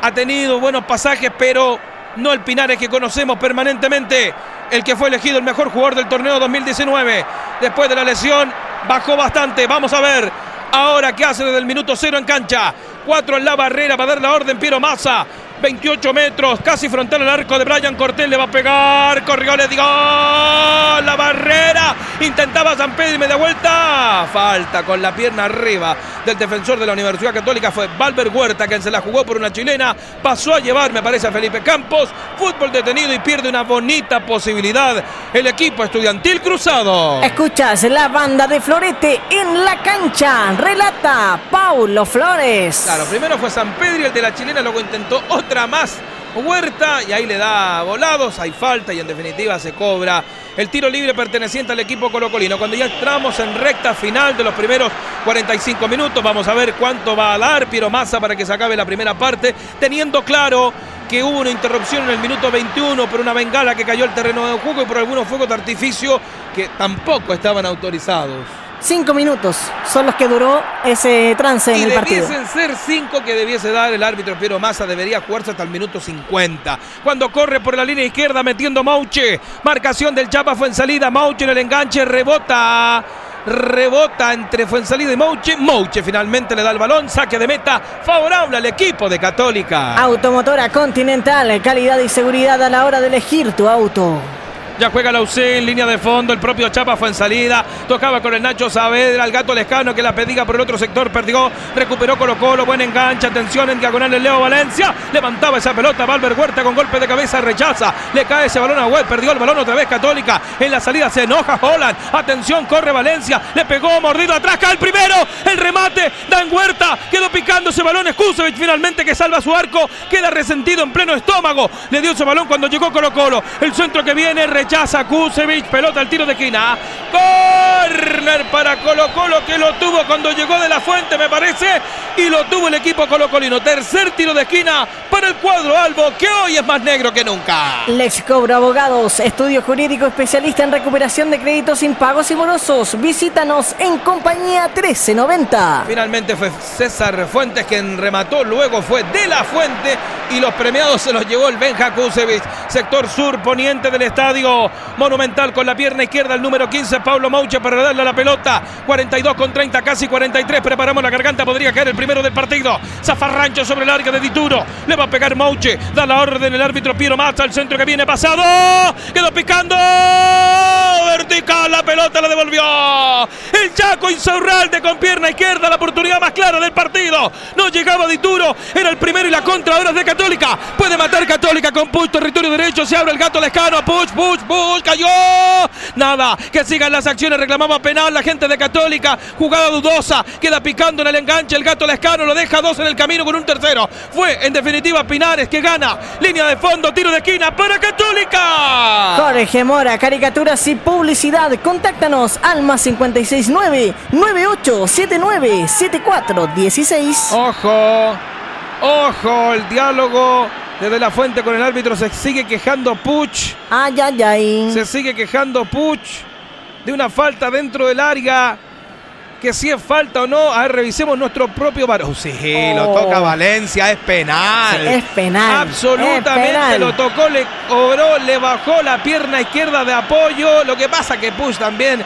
Ha tenido buenos pasajes, pero no el Pinares que conocemos permanentemente. El que fue elegido el mejor jugador del torneo 2019. Después de la lesión, bajó bastante. Vamos a ver ahora qué hace desde el minuto cero en cancha. Cuatro en la barrera para dar la orden Piero Massa. 28 metros, casi frontal al arco de Brian Cortés. Le va a pegar. Corrió, le digo. La barrera. Intentaba San Pedro y media vuelta. Falta con la pierna arriba del defensor de la Universidad Católica. Fue Valver Huerta quien se la jugó por una chilena. Pasó a llevar, me parece, a Felipe Campos. Fútbol detenido y pierde una bonita posibilidad. El equipo estudiantil cruzado. Escuchas la banda de Florete en la cancha. Relata Paulo Flores. Claro, primero fue San Pedro y el de la chilena, luego intentó otra más. Huerta y ahí le da volados, hay falta y en definitiva se cobra el tiro libre perteneciente al equipo colocolino. Cuando ya entramos en recta final de los primeros 45 minutos, vamos a ver cuánto va a dar Piero Massa para que se acabe la primera parte, teniendo claro que hubo una interrupción en el minuto 21 por una bengala que cayó al terreno de juego y por algunos fuegos de artificio que tampoco estaban autorizados. Cinco minutos son los que duró ese trance en Y el partido. debiesen ser cinco que debiese dar el árbitro Piero Massa. Debería jugarse hasta el minuto 50. Cuando corre por la línea izquierda metiendo Mauche. Marcación del Chapa fue en salida. Mauche en el enganche. Rebota. Rebota entre Fuensalida y Mouche. Mouche finalmente le da el balón. Saque de meta favorable al equipo de Católica. Automotora Continental, calidad y seguridad a la hora de elegir tu auto. Ya juega la UC en línea de fondo. El propio Chapa fue en salida. Tocaba con el Nacho Saavedra. El gato Lescano que la pedía por el otro sector. Perdió. Recuperó Colo Colo. Buen enganche. Atención en diagonal el Leo Valencia. Levantaba esa pelota. Valver Huerta con golpe de cabeza. Rechaza. Le cae ese balón a Web. Perdió el balón otra vez Católica. En la salida se enoja Holland. Atención. Corre Valencia. Le pegó mordido atrás. Cae el primero. El remate. Dan Huerta. Quedó picando ese balón. Kusevich finalmente que salva su arco. Queda resentido en pleno estómago. Le dio ese balón cuando llegó Colo Colo. El centro que viene. Rechaza Kusevich. Pelota al tiro de esquina. Corner para Colo Colo que lo tuvo cuando llegó de la fuente, me parece. Y lo tuvo el equipo colocolino. Tercer tiro de esquina para el cuadro Albo, que hoy es más negro que nunca. Lex Cobra Abogados, estudio jurídico especialista en recuperación de créditos impagos y morosos. Visítanos en compañía 1390. Finalmente fue César Fuentes quien remató, luego fue De La Fuente y los premiados se los llevó el Benja Kusevich. Sector sur poniente del estadio Monumental con la pierna izquierda, el número 15, Pablo Mouche para darle a la pelota. 42 con 30, casi 43. Preparamos la garganta, podría caer el primero del partido. Zafarrancho sobre el área de Dituro. Le va a pegar Mouche. Da la orden el árbitro Piero Mata al centro que viene pasado. Quedó picando. Vertical, la pelota la devolvió. El Chaco Insaurralde con pierna izquierda, la oportunidad más clara del partido. No llegaba Dituro, era el primero y la contra ahora es de Católica. Puede matar Católica con Puch, territorio derecho. Se abre el gato Lescano. Puch, Puch, Puch, cayó. Nada, que sigan las acciones. Reclamaba penal la gente de Católica. Jugada dudosa, queda picando en el enganche. El gato Lescano lo deja dos en el camino con un tercero. Fue en definitiva Pinares que gana. Línea de fondo, tiro de esquina para Católica. Jorge Mora, caricaturas y publicidad. Contáctanos al más 569 9879 7416. Ojo, ojo, el diálogo desde la fuente con el árbitro se sigue quejando Puch. Ay, ay, ay. Se sigue quejando Puch de una falta dentro del área. Que si es falta o no, a ver, revisemos nuestro propio varón. Sí, lo Oh. toca Valencia, es penal. Es penal, Absolutamente es penal. lo tocó, le cobró, le bajó la pierna izquierda de apoyo. Lo que pasa que Puch también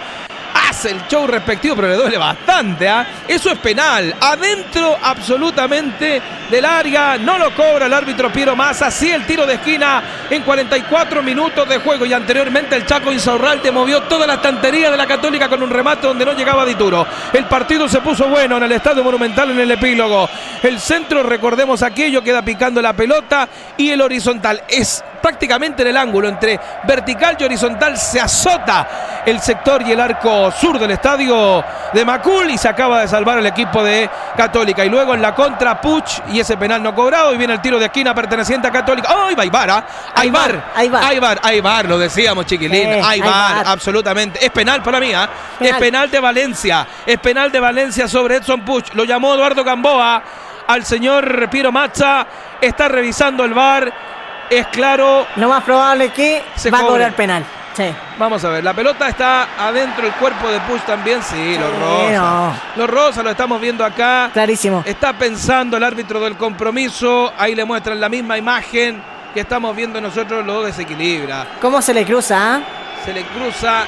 hace el show respectivo, pero le duele bastante. ¿ah? Eso es penal. Adentro absolutamente del área. No lo cobra el árbitro Piero Massa. Sí el tiro de esquina en 44 minutos de juego. Y anteriormente el Chaco Insaurralde movió toda la estantería de la Católica con un remate donde no llegaba Dituro. El partido se puso bueno en el Estadio Monumental en el epílogo. El centro, recordemos aquello, queda picando la pelota y el horizontal es prácticamente en el ángulo entre vertical y horizontal se azota el sector y el arco sur del estadio de Macul y se acaba de salvar el equipo de Católica y luego en la contra Puch y ese penal no cobrado y viene el tiro de esquina perteneciente a Católica ¡Oh, ahí va Ibar! ¿ah? Ahí va, Ibar, ahí va. Ibar, Ibar, lo decíamos chiquilín va, va. absolutamente es penal para mí ¿ah? es Penal. penal de Valencia es penal de Valencia sobre Edson Puch lo llamó Eduardo Gamboa al señor Piero Mazza está revisando el VAR es claro Lo más probable es que Se va a cobra. cobrar penal. Sí. Vamos a ver, la pelota está adentro del cuerpo de Push también, sí, lo Sí, rosa. no. Lo rosa lo estamos viendo acá. Clarísimo. Está pensando el árbitro del compromiso, ahí le muestran la misma imagen que estamos viendo nosotros, lo desequilibra. ¿Cómo se le cruza? ah? Se le cruza,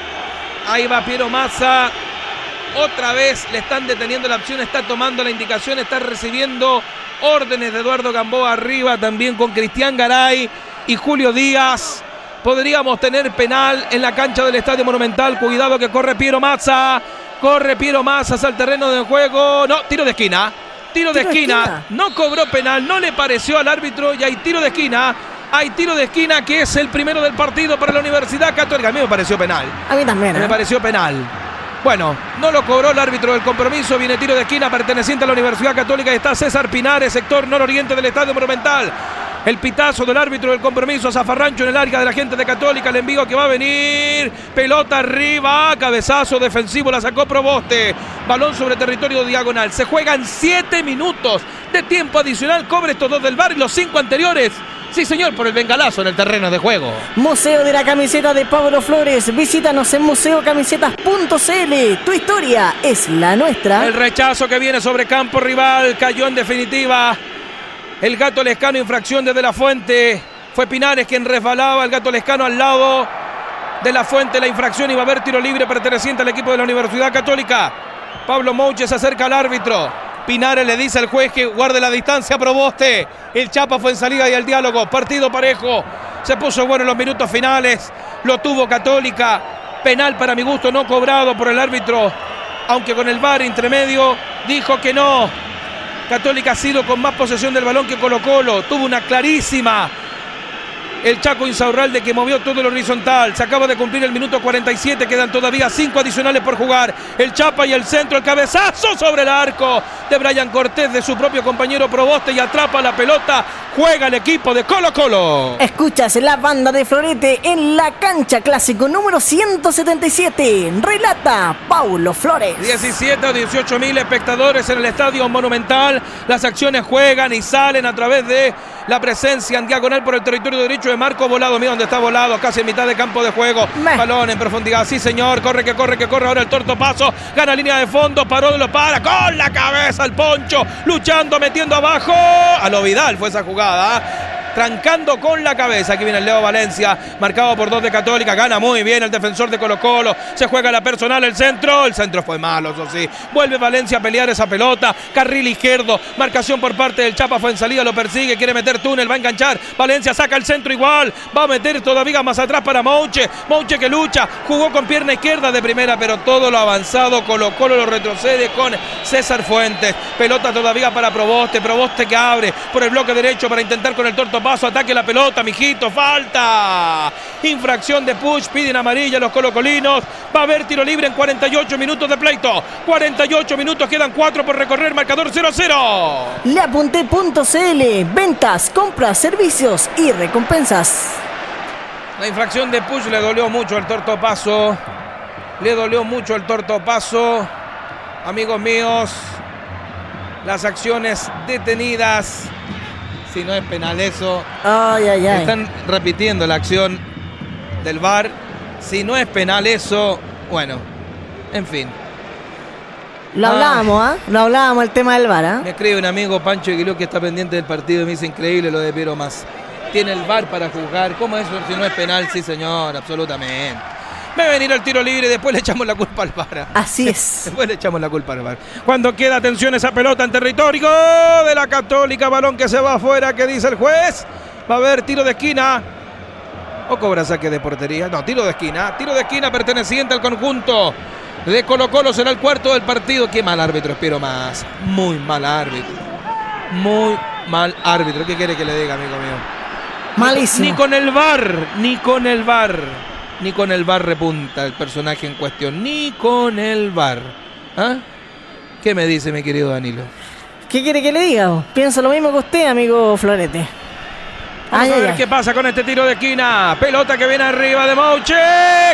ahí va Piero Massa. Otra vez le están deteniendo la opción, está tomando la indicación, está recibiendo órdenes de Eduardo Gamboa arriba, también con Cristian Garay y Julio Díaz. Podríamos tener penal en la cancha del Estadio Monumental. Cuidado que corre Piero Massa. Corre Piero Massa al terreno de juego. No, tiro de esquina. Tiro de Tiro de esquina. esquina. No cobró penal, no le pareció al árbitro y hay tiro de esquina. Hay tiro de esquina que es el primero del partido para la Universidad Católica. A mí me pareció penal. A mí también. Me ¿eh? pareció penal. Bueno, no lo cobró el árbitro del compromiso. Viene tiro de esquina perteneciente a la Universidad Católica. Está César Pinares, sector nororiente del Estadio Monumental. El pitazo del árbitro del compromiso. Zafarrancho en el área de la gente de Católica. El envío que va a venir. Pelota arriba. Cabezazo defensivo. La sacó Proboste. Balón sobre territorio diagonal. Se juegan siete minutos de tiempo adicional. Cobre estos dos del bar y los cinco anteriores. Sí, señor, por el bengalazo en el terreno de juego. Museo de la Camiseta de Pablo Flores. Visítanos en museocamisetas.cl. Tu historia es la nuestra. El rechazo que viene sobre campo rival cayó en definitiva. El gato Lescano, infracción desde la fuente. Fue Pinares quien resbalaba. El gato Lescano al lado de la fuente. La infracción iba a haber tiro libre perteneciente al equipo de la Universidad Católica. Pablo Mouche se acerca al árbitro. Pinares le dice al juez que guarde la distancia, Proboste. El Chapa fue en salida y al diálogo. Partido parejo. Se puso bueno en los minutos finales. Lo tuvo Católica. Penal para mi gusto no cobrado por el árbitro. Aunque con el VAR intermedio dijo que no. Católica ha sido con más posesión del balón que Colo Colo. Tuvo una clarísima. El Chaco Insaurralde que movió todo el horizontal. Se acaba de cumplir el minuto 47. Quedan todavía cinco adicionales por jugar. El Chapa y el centro. El cabezazo sobre el arco de Brian Cortés de su propio compañero Proboste y atrapa la pelota. Juega el equipo de Colo Colo. Escuchas la banda de Florete en la cancha clásico número 177. Relata Paulo Flores. 17 o 18 mil espectadores en el Estadio Monumental. Las acciones juegan y salen a través de la presencia en diagonal por el territorio derecho de Marco Volado. Mira dónde está Volado, casi en mitad de campo de juego. Balón en profundidad. Sí, señor. Corre, que corre, que corre. Ahora el torto paso. Gana línea de fondo. Paró, lo para. Con la cabeza el poncho. Luchando, metiendo abajo. A lo Vidal fue esa jugada. Trancando con la cabeza. Aquí viene el Leo Valencia. Marcado por dos de Católica. Gana muy bien el defensor de Colo Colo. Se juega la personal. El centro. El centro fue malo, eso sí. Vuelve Valencia a pelear esa pelota. Carril izquierdo. Marcación por parte del Chapa. Fue en salida. Lo persigue. Quiere meter túnel. Va a enganchar. Valencia saca el centro igual. Va a meter todavía más atrás para Mouche. Mouche que lucha. Jugó con pierna izquierda de primera. Pero todo lo avanzado. Colo Colo lo retrocede con César Fuentes. Pelota todavía para Proboste. Proboste que abre por el bloque derecho para intentar con el torto paso. Ataque la pelota, mijito. Falta. Infracción de Push. Piden amarilla los colocolinos. Va a haber tiro libre en 48 minutos de pleito. 48 minutos. Quedan 4 por recorrer. Marcador 0-0. Leapunte.cl. Ventas, compras, servicios y recompensas. La infracción de Push le dolió mucho el torto paso. Le dolió mucho el torto paso. Amigos míos, las acciones detenidas. Si no es penal eso, Ay, ay, ay. están repitiendo la acción del VAR. Si no es penal eso, bueno, en fin. Lo Ah. hablábamos, ¿ah? Lo hablábamos el tema del bar, ¿ah? Me escribe un amigo Pancho Aguiló que está pendiente del partido y me dice increíble lo de Piero Más. Tiene el VAR para juzgar. ¿Cómo es eso si no es penal? Sí, señor, absolutamente. Va a venir el tiro libre y después le echamos la culpa al VAR. Así es. Después le echamos la culpa al VAR. Cuando queda atención esa pelota en territorio de la Católica, balón que se va afuera, ¿qué dice el juez? Va a haber tiro de esquina. O cobra saque de portería. No, tiro de esquina. Tiro de esquina perteneciente al conjunto de Colo Colo. Será el cuarto del partido. Qué mal árbitro, espero más. Muy mal árbitro. Muy mal árbitro. ¿Qué quiere que le diga, amigo mío? Malísimo. Ni con el bar, ni con el bar, ni con el bar repunta el personaje en cuestión, ni con el bar. ¿Ah? ¿Qué me dice mi querido Danilo? ¿Qué quiere que le diga? Pienso lo mismo que usted, amigo Florete. Vamos Ay, a ver ay. qué pasa con este tiro de esquina. Pelota que viene arriba de Mouche.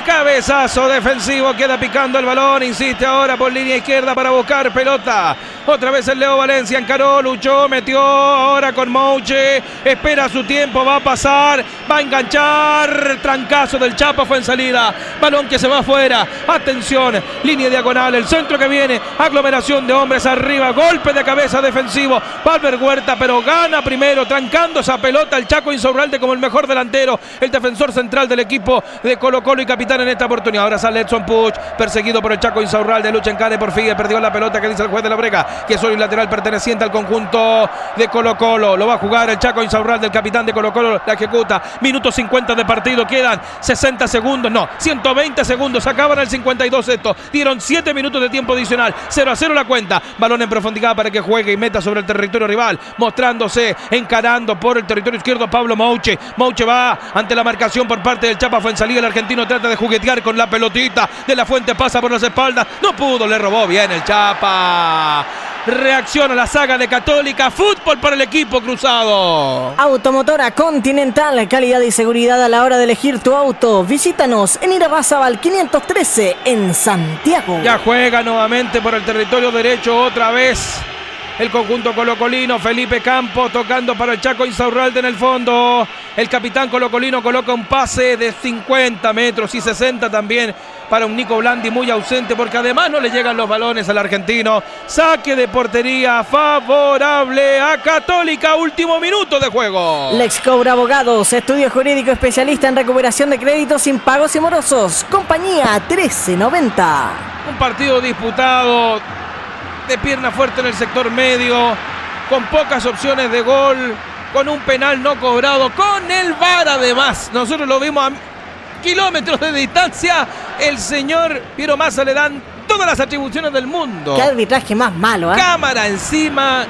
Cabezazo defensivo. Queda picando el balón. Insiste ahora por línea izquierda para buscar pelota. Otra vez el Leo Valencia encaró, luchó, metió ahora con Mouche. Espera su tiempo, va a pasar, va a enganchar. Trancazo del Chapa fue en salida. Balón que se va afuera. Atención, línea diagonal. El centro que viene. Aglomeración de hombres arriba. Golpe de cabeza defensivo. Valver Huerta, pero gana primero, trancando esa pelota el Chaco Insaurralde como el mejor delantero. El defensor central del equipo de Colo Colo y capitán en esta oportunidad. Ahora sale Edson Puch, perseguido por el Chaco Insaurralde. Lucha en por Figue, perdió la pelota que dice el juez de la brega, que es hoy lateral perteneciente al conjunto de Colo Colo. Lo va a jugar el Chaco Insaurralde, el capitán de Colo Colo, la ejecuta. Minuto 50 de partido, quedan 60 segundos, no, 120 segundos. Acaban el 52 esto. Dieron 7 minutos de tiempo adicional. 0 a 0 la cuenta. Balón en profundidad para que juegue y meta sobre el territorio rival, mostrándose, encarando por el territorio izquierdo Pablo Mouche. Mouche va ante la marcación por parte del Chapa Fuensalía. El argentino trata de juguetear con la pelotita. De la Fuente pasa por las espaldas. No pudo, le robó bien el Chapa. Reacciona la saga de Católica. Fútbol para el equipo cruzado. Automotora Continental, calidad y seguridad a la hora de elegir tu auto. Visítanos en Irabazabal 513 en Santiago. Ya juega nuevamente por el territorio derecho otra vez. El conjunto colocolino, Felipe Campos tocando para el Chaco Insaurralde en el fondo. El capitán colocolino coloca un pase de 50 metros y 60 también para un Nico Blandi muy ausente porque además no le llegan los balones al argentino. Saque de portería favorable a Católica, último minuto de juego. Lex Cobra Abogados, estudio jurídico especialista en recuperación de créditos sin pagos y morosos. Compañía 1390. Un partido disputado de pierna fuerte en el sector medio, con pocas opciones de gol, con un penal no cobrado, con el VAR además. Nosotros lo vimos a kilómetros de distancia. El señor Piero Massa le dan todas las atribuciones del mundo. Qué arbitraje más malo, ¿ah? Cámara encima.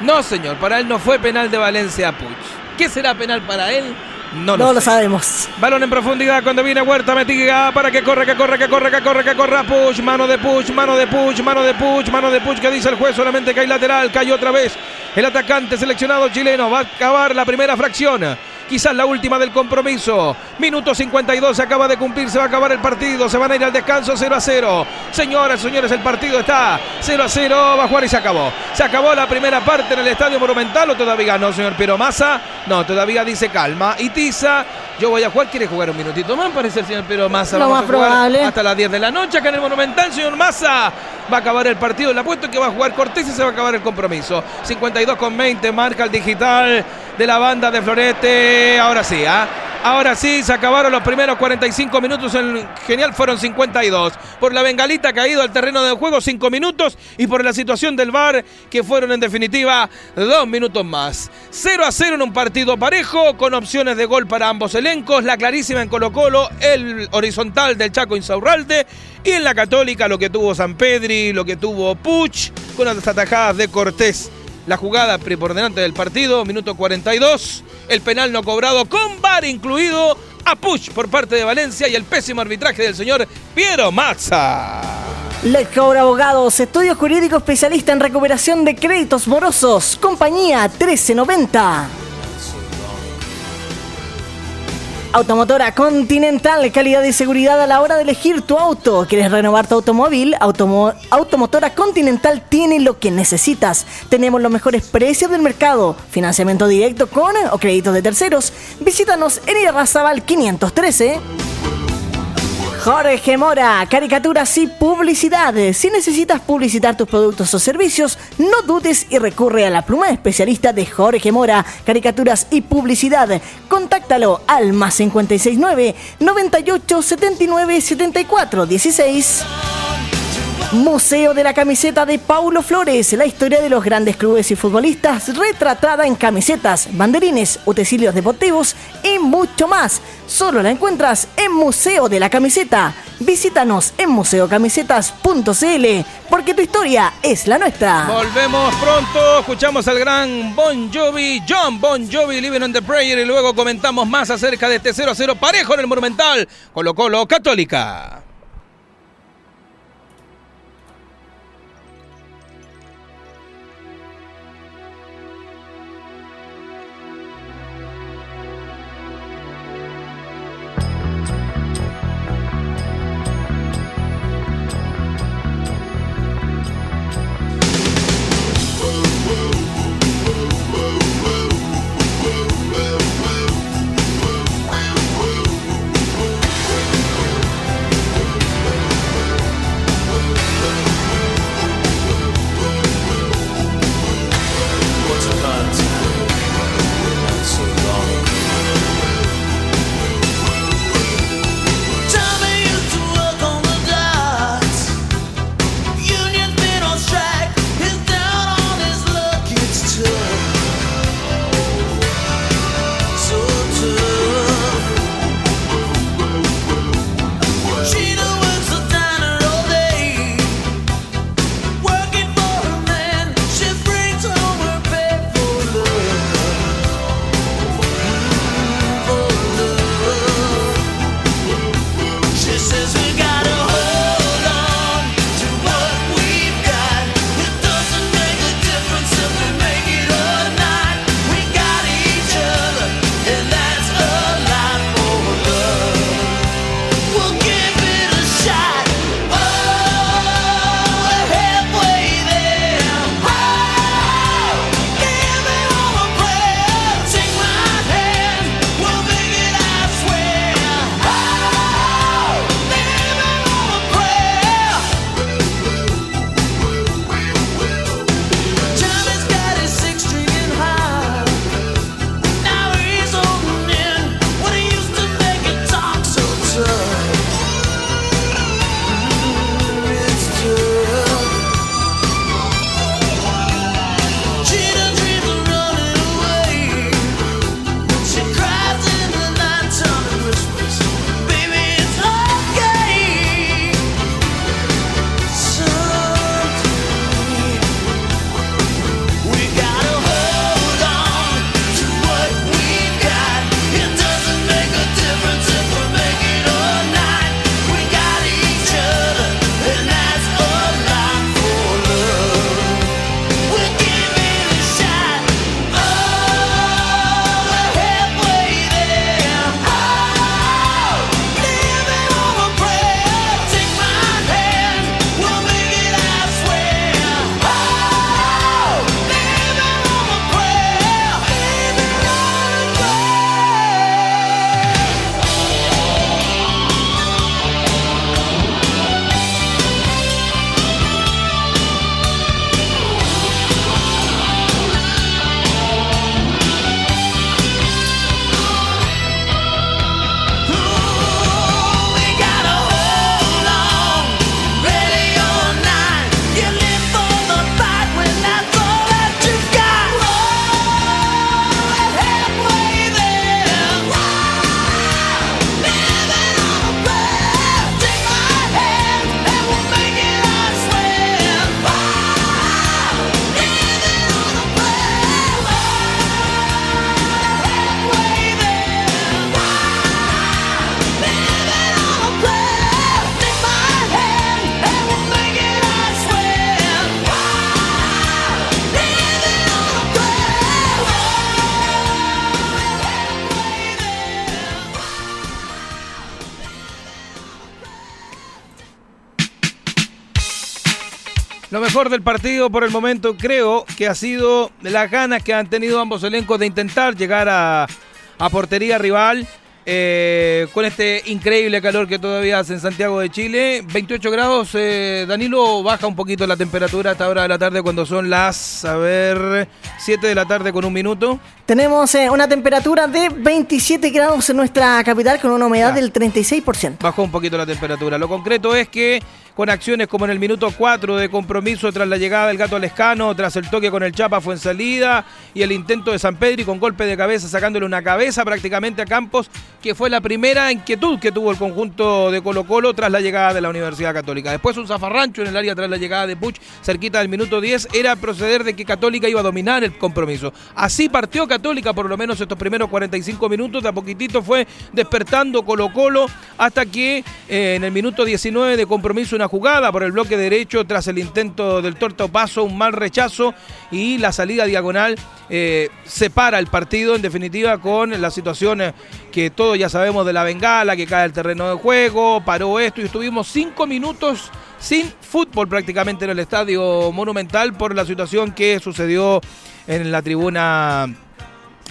No, señor, para él no fue penal de Valencia a Puch. ¿Qué será penal para él? No, No lo sabemos. Balón en profundidad cuando viene Huerta, metiga para que corre, que corre, que corre, que corre, que corra Push, mano de Push, mano de Push, mano de Push, mano de Push, que dice el juez, solamente que hay lateral, cayó otra vez el atacante seleccionado chileno, va a acabar la primera fracción. Quizás la última del compromiso. Minuto 52 se acaba de cumplir, se va a acabar el partido, se van a ir al descanso 0 a 0. Señoras, señores, el partido está 0 a 0, va a jugar y se acabó. Se acabó la primera parte en el Estadio Monumental o todavía no, señor Piero Massa. No, todavía dice calma. Y Tiza, yo voy a jugar, quiere jugar un minutito más, parece el señor Piero Massa. Lo Vamos más a jugar probable. Hasta las 10 de la noche acá en el Monumental, señor Massa. Va a acabar el partido, le apuesto que va a jugar Cortés y se va a acabar el compromiso. 52 con 20, marca el digital de la banda de Florete. Ahora sí, ¿ah? Ahora sí, se acabaron los primeros 45 minutos. En genial fueron 52. Por la bengalita caído al terreno de juego, 5 minutos. Y por la situación del VAR, que fueron en definitiva 2 minutos más. 0 a 0 en un partido parejo, con opciones de gol para ambos elencos. La clarísima en Colo-Colo, el horizontal del Chaco Insaurralde. Y en la Católica, lo que tuvo San Pedri, lo que tuvo Puch, con las atajadas de Cortés. La jugada preponderante del partido, minuto 42. El penal no cobrado con VAR incluido a Puch por parte de Valencia y el pésimo arbitraje del señor Piero Mazza. Cobra Abogados, estudio jurídico especialista en recuperación de créditos morosos. Compañía 1390. Automotora Continental, calidad y seguridad a la hora de elegir tu auto. ¿Quieres renovar tu automóvil? Automo- Automotora Continental tiene lo que necesitas. Tenemos los mejores precios del mercado. Financiamiento directo con o créditos de terceros. Visítanos en Irarrazabal 513. Jorge Mora, caricaturas y publicidades. Si necesitas publicitar tus productos o servicios, no dudes y recurre a la pluma especialista de Jorge Mora, caricaturas y publicidad. Contáctalo al más 569 98 79 74 16. Museo de la camiseta de Paulo Flores, la historia de los grandes clubes y futbolistas retratada en camisetas, banderines, utensilios deportivos y mucho más. Solo la encuentras en Museo de la Camiseta. Visítanos en museocamisetas.cl porque tu historia es la nuestra. Volvemos pronto, escuchamos al gran Bon Jovi, John Bon Jovi, Living on the Prayer y luego comentamos más acerca de este 0-0 parejo en el Monumental Colo Colo Católica. del partido por el momento creo que ha sido las ganas que han tenido ambos elencos de intentar llegar a, a portería rival. Eh, con este increíble calor que todavía hace en Santiago de Chile. 28 grados, eh, Danilo, baja un poquito la temperatura a esta hora de la tarde cuando son las, a ver, 7 de la tarde con un minuto. Tenemos eh, una temperatura de 27 grados en nuestra capital con una humedad del 36%. Bajó un poquito la temperatura. Lo concreto es que con acciones como en el minuto 4 de compromiso tras la llegada del gato Lescano, tras el toque con el Chapa fue en salida y el intento de San Pedro y con golpe de cabeza sacándole una cabeza prácticamente a Campos, que fue la primera inquietud que tuvo el conjunto de Colo Colo tras la llegada de la Universidad Católica. Después un zafarrancho en el área tras la llegada de Puch, cerquita del minuto 10, era proceder de que Católica iba a dominar el compromiso. Así partió Católica por lo menos estos primeros 45 minutos, de a poquitito fue despertando Colo Colo hasta que eh, en el minuto 19 de compromiso una jugada por el bloque derecho tras el intento del torta paso, un mal rechazo y la salida diagonal eh, separa el partido en definitiva con la situación eh, que todos ya sabemos de la bengala, que cae el terreno de juego, paró esto y estuvimos cinco minutos sin fútbol prácticamente en el estadio monumental por la situación que sucedió en la tribuna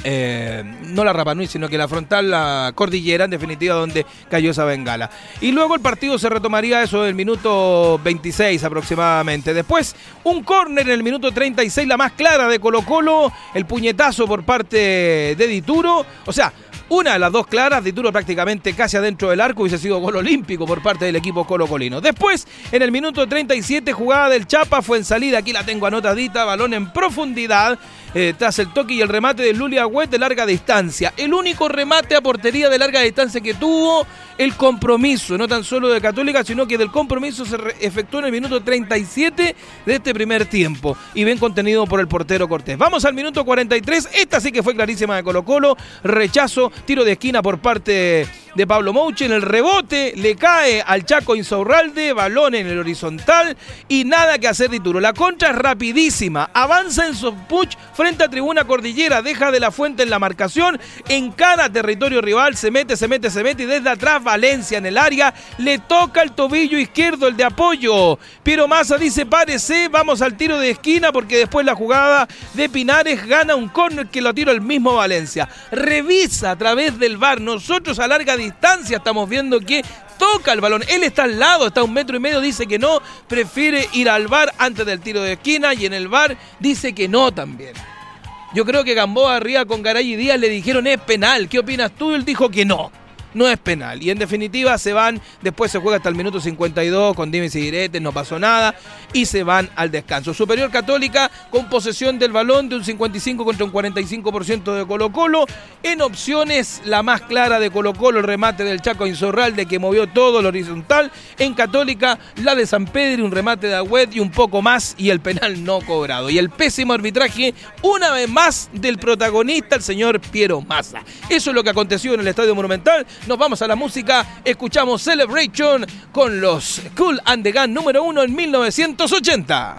eh, no la Rapa Nui, sino que la frontal, la cordillera, en definitiva, donde cayó esa bengala. Y luego el partido se retomaría eso del minuto 26 aproximadamente. Después, un córner en el minuto 36, la más clara de Colo Colo, el puñetazo por parte de Dituro. O sea, una de las dos claras, Dituro prácticamente casi adentro del arco, hubiese sido gol olímpico por parte del equipo Colo Colino. Después, en el minuto 37, jugada del Chapa, fue en salida, aquí la tengo anotadita, balón en profundidad, eh, tras el toque y el remate de Luli Agüet de larga distancia. El único remate a portería de larga distancia que tuvo el compromiso, no tan solo de Católica, sino que del compromiso se efectuó en el minuto 37 de este primer tiempo. Y bien contenido por el portero Cortés. Vamos al minuto 43, esta sí que fue clarísima de Colo Colo, rechazo, tiro de esquina por parte de Pablo Mouche, en el rebote le cae al Chaco Insaurralde, balón en el horizontal y nada que hacer de Turo. La contra es rapidísima, avanza en Sopuch frente a Tribuna Cordillera, deja de la fuente en la marcación, encara territorio rival, se mete, se mete, se mete y desde atrás Valencia en el área, le toca el tobillo izquierdo, el de apoyo. Piero Massa dice, párese, vamos al tiro de esquina porque después la jugada de Pinares gana un córner que lo tira el mismo Valencia. Revisa a través del VAR, nosotros a larga distancia estamos viendo que toca el balón. Él está al lado, está a un metro y medio, dice que no, prefiere ir al bar antes del tiro de esquina y en el bar dice que no también. Yo creo que Gamboa arriba con Garay y Díaz le dijeron es penal. ¿Qué opinas tú? Él dijo que no. No es penal. Y en definitiva se van, después se juega hasta el minuto 52 con dimes y diretes, no pasó nada. Y se van al descanso. Superior Católica con posesión del balón de un 55 contra un 45% de Colo Colo. En opciones, la más clara de Colo Colo, el remate del Chaco Insorralde que movió todo el horizontal. En Católica, la de San Pedro, un remate de Agüet y un poco más. Y el penal no cobrado. Y el pésimo arbitraje, una vez más, del protagonista, el señor Piero Massa. Eso es lo que aconteció en el Estadio Monumental. Nos vamos a la música, escuchamos Celebration con los Cool and the Gun número uno en 1980.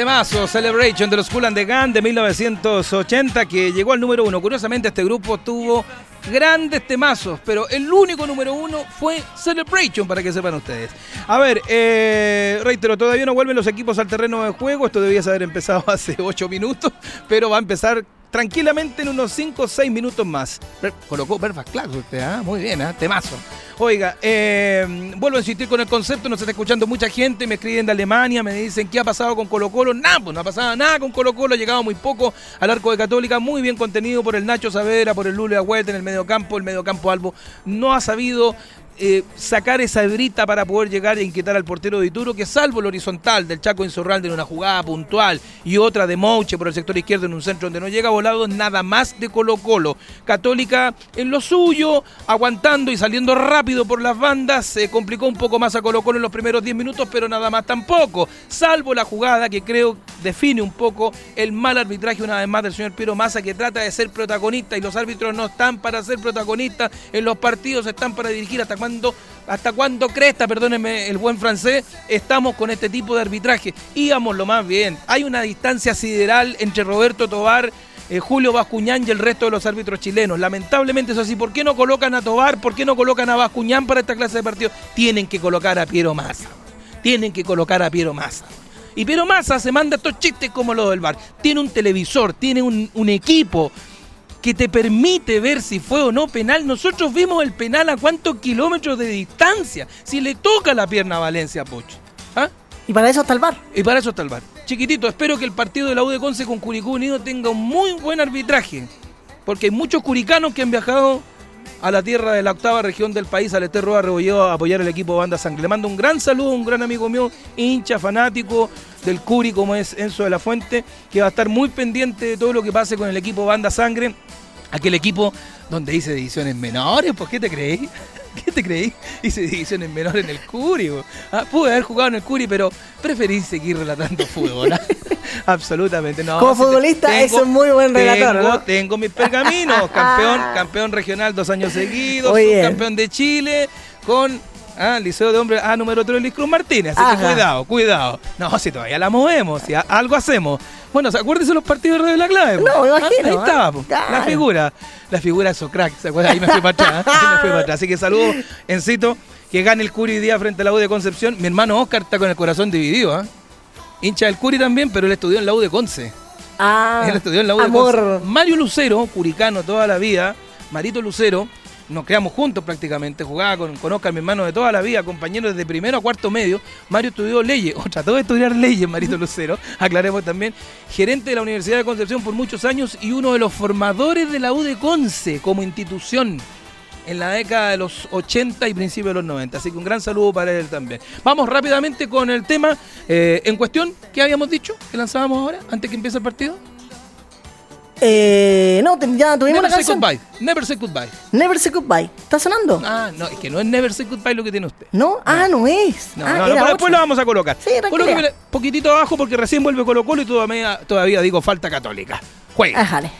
Temazo, Celebration de los Cool and Gun de 1980 que llegó al número uno. Curiosamente este grupo tuvo grandes temazos, pero el único número uno fue Celebration, para que sepan ustedes. A ver, eh, reitero, todavía no vuelven los equipos al terreno de juego. Esto debía haber empezado hace 8 minutos, pero va a empezar tranquilamente en unos 5 o 6 minutos más. Colocó Perfect Class usted, ¿ah? Muy bien, ¿ah? Temazo. Oiga, eh, vuelvo a insistir con el concepto, nos está escuchando mucha gente, me escriben de Alemania, me dicen qué ha pasado con Colo Colo. Nada, pues no ha pasado nada con Colo Colo, ha llegado muy poco al arco de Católica, muy bien contenido por el Nacho Saavedra, por el Lule Agüete en el mediocampo, el mediocampo Albo no ha sabido eh, sacar esa hebrita para poder llegar e inquietar al portero de Ituro, que salvo el horizontal del Chaco Insorralde en una jugada puntual y otra de Mouche por el sector izquierdo en un centro donde no llega volado, nada más de Colo Colo. Católica en lo suyo, aguantando y saliendo rápido por las bandas, se complicó un poco más a Colo Colo en los primeros 10 minutos, pero nada más tampoco, salvo la jugada que creo define un poco el mal arbitraje una vez más del señor Piero Massa, que trata de ser protagonista y los árbitros no están para ser protagonistas en los partidos, están para dirigir hasta cuando hasta cuándo cresta, perdónenme el buen francés, estamos con este tipo de arbitraje. Íbamos lo más bien. Hay una distancia sideral entre Roberto Tobar, eh, Julio Bascuñán y el resto de los árbitros chilenos. Lamentablemente eso así. ¿Por qué no colocan a Tobar? ¿Por qué no colocan a Bascuñán para esta clase de partidos? Tienen que colocar a Piero Massa. Tienen que colocar a Piero Massa. Y Piero Massa se manda estos chistes como los del bar. Tiene un televisor, tiene un, un equipo que te permite ver si fue o no penal. Nosotros vimos el penal a cuántos kilómetros de distancia. Si le toca la pierna a Valencia Poch. ¿Ah? Y para eso está el bar. Y para eso está el bar. Chiquitito, espero que el partido de la U de Conce con Curicó Unido tenga un muy buen arbitraje. Porque hay muchos curicanos que han viajado a la tierra de la octava región del país, al Eterro a Rebolledo, a apoyar el equipo Banda Sangre. Le mando un gran saludo un gran amigo mío, hincha, fanático del Curi, como es Enzo de la Fuente, que va a estar muy pendiente de todo lo que pase con el equipo Banda Sangre. Aquel equipo donde hice divisiones menores, ¿por qué te creí? ¿Qué te creí? Hice divisiones menores en el Curi. Ah, pude haber jugado en el Curi, pero preferí seguir relatando fútbol. Absolutamente no. Como futbolista, es un muy buen relator, tengo, ¿no? tengo mis pergaminos. Campeón, campeón regional dos años seguidos. Campeón de Chile con ah, Liceo de Hombres A número 3 Luis Cruz Martínez. Así que cuidado, cuidado. No, si todavía la movemos, si algo hacemos. Bueno, acuérdense los partidos de la clave. po. No, Ah, imagino, Ahí ¿ah? estaba, po. la figura. La figura de Socrack, ¿se acuerdan? Ahí me fui para atrás. ¿eh? Ahí me fui para atrás. Así que saludos, Encito. que gane el Curi día frente a la U de Concepción. Mi hermano Oscar está con el corazón dividido, ¿ah? Hincha del Curi también, pero él estudió en la U de Conce. Ah, Él estudió en la U de amor. Conce. Mario Lucero, curicano toda la vida, Marito Lucero, nos creamos juntos prácticamente, jugaba con, con Oscar, mi hermano de toda la vida, compañero desde primero a cuarto medio. Mario estudió leyes, o trató de estudiar leyes, Marito Lucero, aclaremos también, gerente de la Universidad de Concepción por muchos años y uno de los formadores de la U de Conce como institución en la década de los 80 y principios de los 90. Así que un gran saludo para él también. Vamos rápidamente con el tema eh, en cuestión que habíamos dicho, que lanzábamos ahora, antes que empiece el partido. Eh, no, ya tuvimos Never say canción. goodbye. Never say goodbye. Never say goodbye. ¿Está sonando? Ah, no, es que no es never say goodbye lo que tiene usted. ¿No? Ah, no es. No, ah, no, no, pero después lo vamos a colocar. Sí. Colóquemele poquitito abajo porque recién vuelve Colo Colo y todavía, todavía digo falta católica. Juega. Ajale.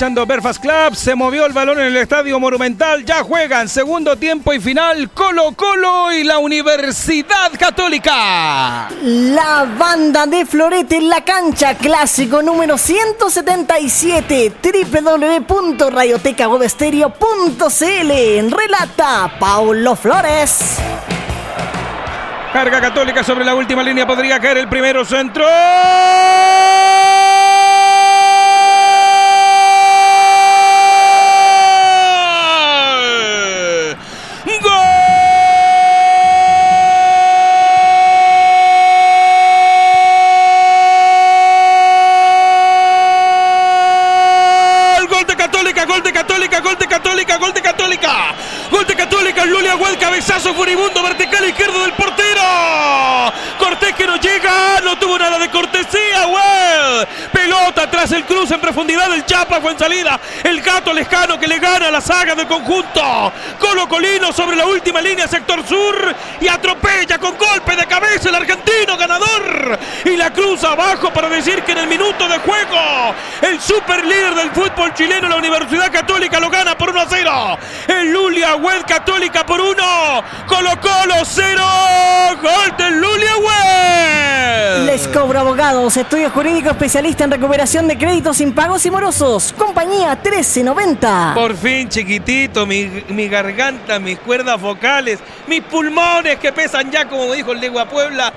Belfast Club, se movió el balón en el Estadio Monumental, ya juegan segundo tiempo y final Colo Colo y la Universidad Católica. La banda de Florete en la cancha, clásico número 177, www.radiotecawebstereo.cl. Relata Paulo Flores. Carga Católica sobre la última línea, podría caer el primero centro. Furibundo, vertical izquierdo del portero. Cortés que no llega, no tuvo nada de cortesía, Huel. Pelota tras el cruce en profundidad del Chapa fue en salida. El gato lescano que le gana la saga del conjunto. Colo Colino sobre la última línea, sector sur. Y atropella con golpe de cabeza el argentino ganador. Y la cruza abajo para decir que en el minuto de juego, el super líder del fútbol chileno, la Universidad Católica, lo gana por 1 a 0. El Lulia Wed Católica por 1. Colo Colo 0. Gol del Lulia Wed. Les cobro abogados, estudio jurídico especialista en recuperación de créditos impagos y morosos. Compañía 1390. Por fin, chiquitito, mi, mi garganta, mis cuerdas vocales, mis pulmones que pesan ya, como dijo el Legua Puebla.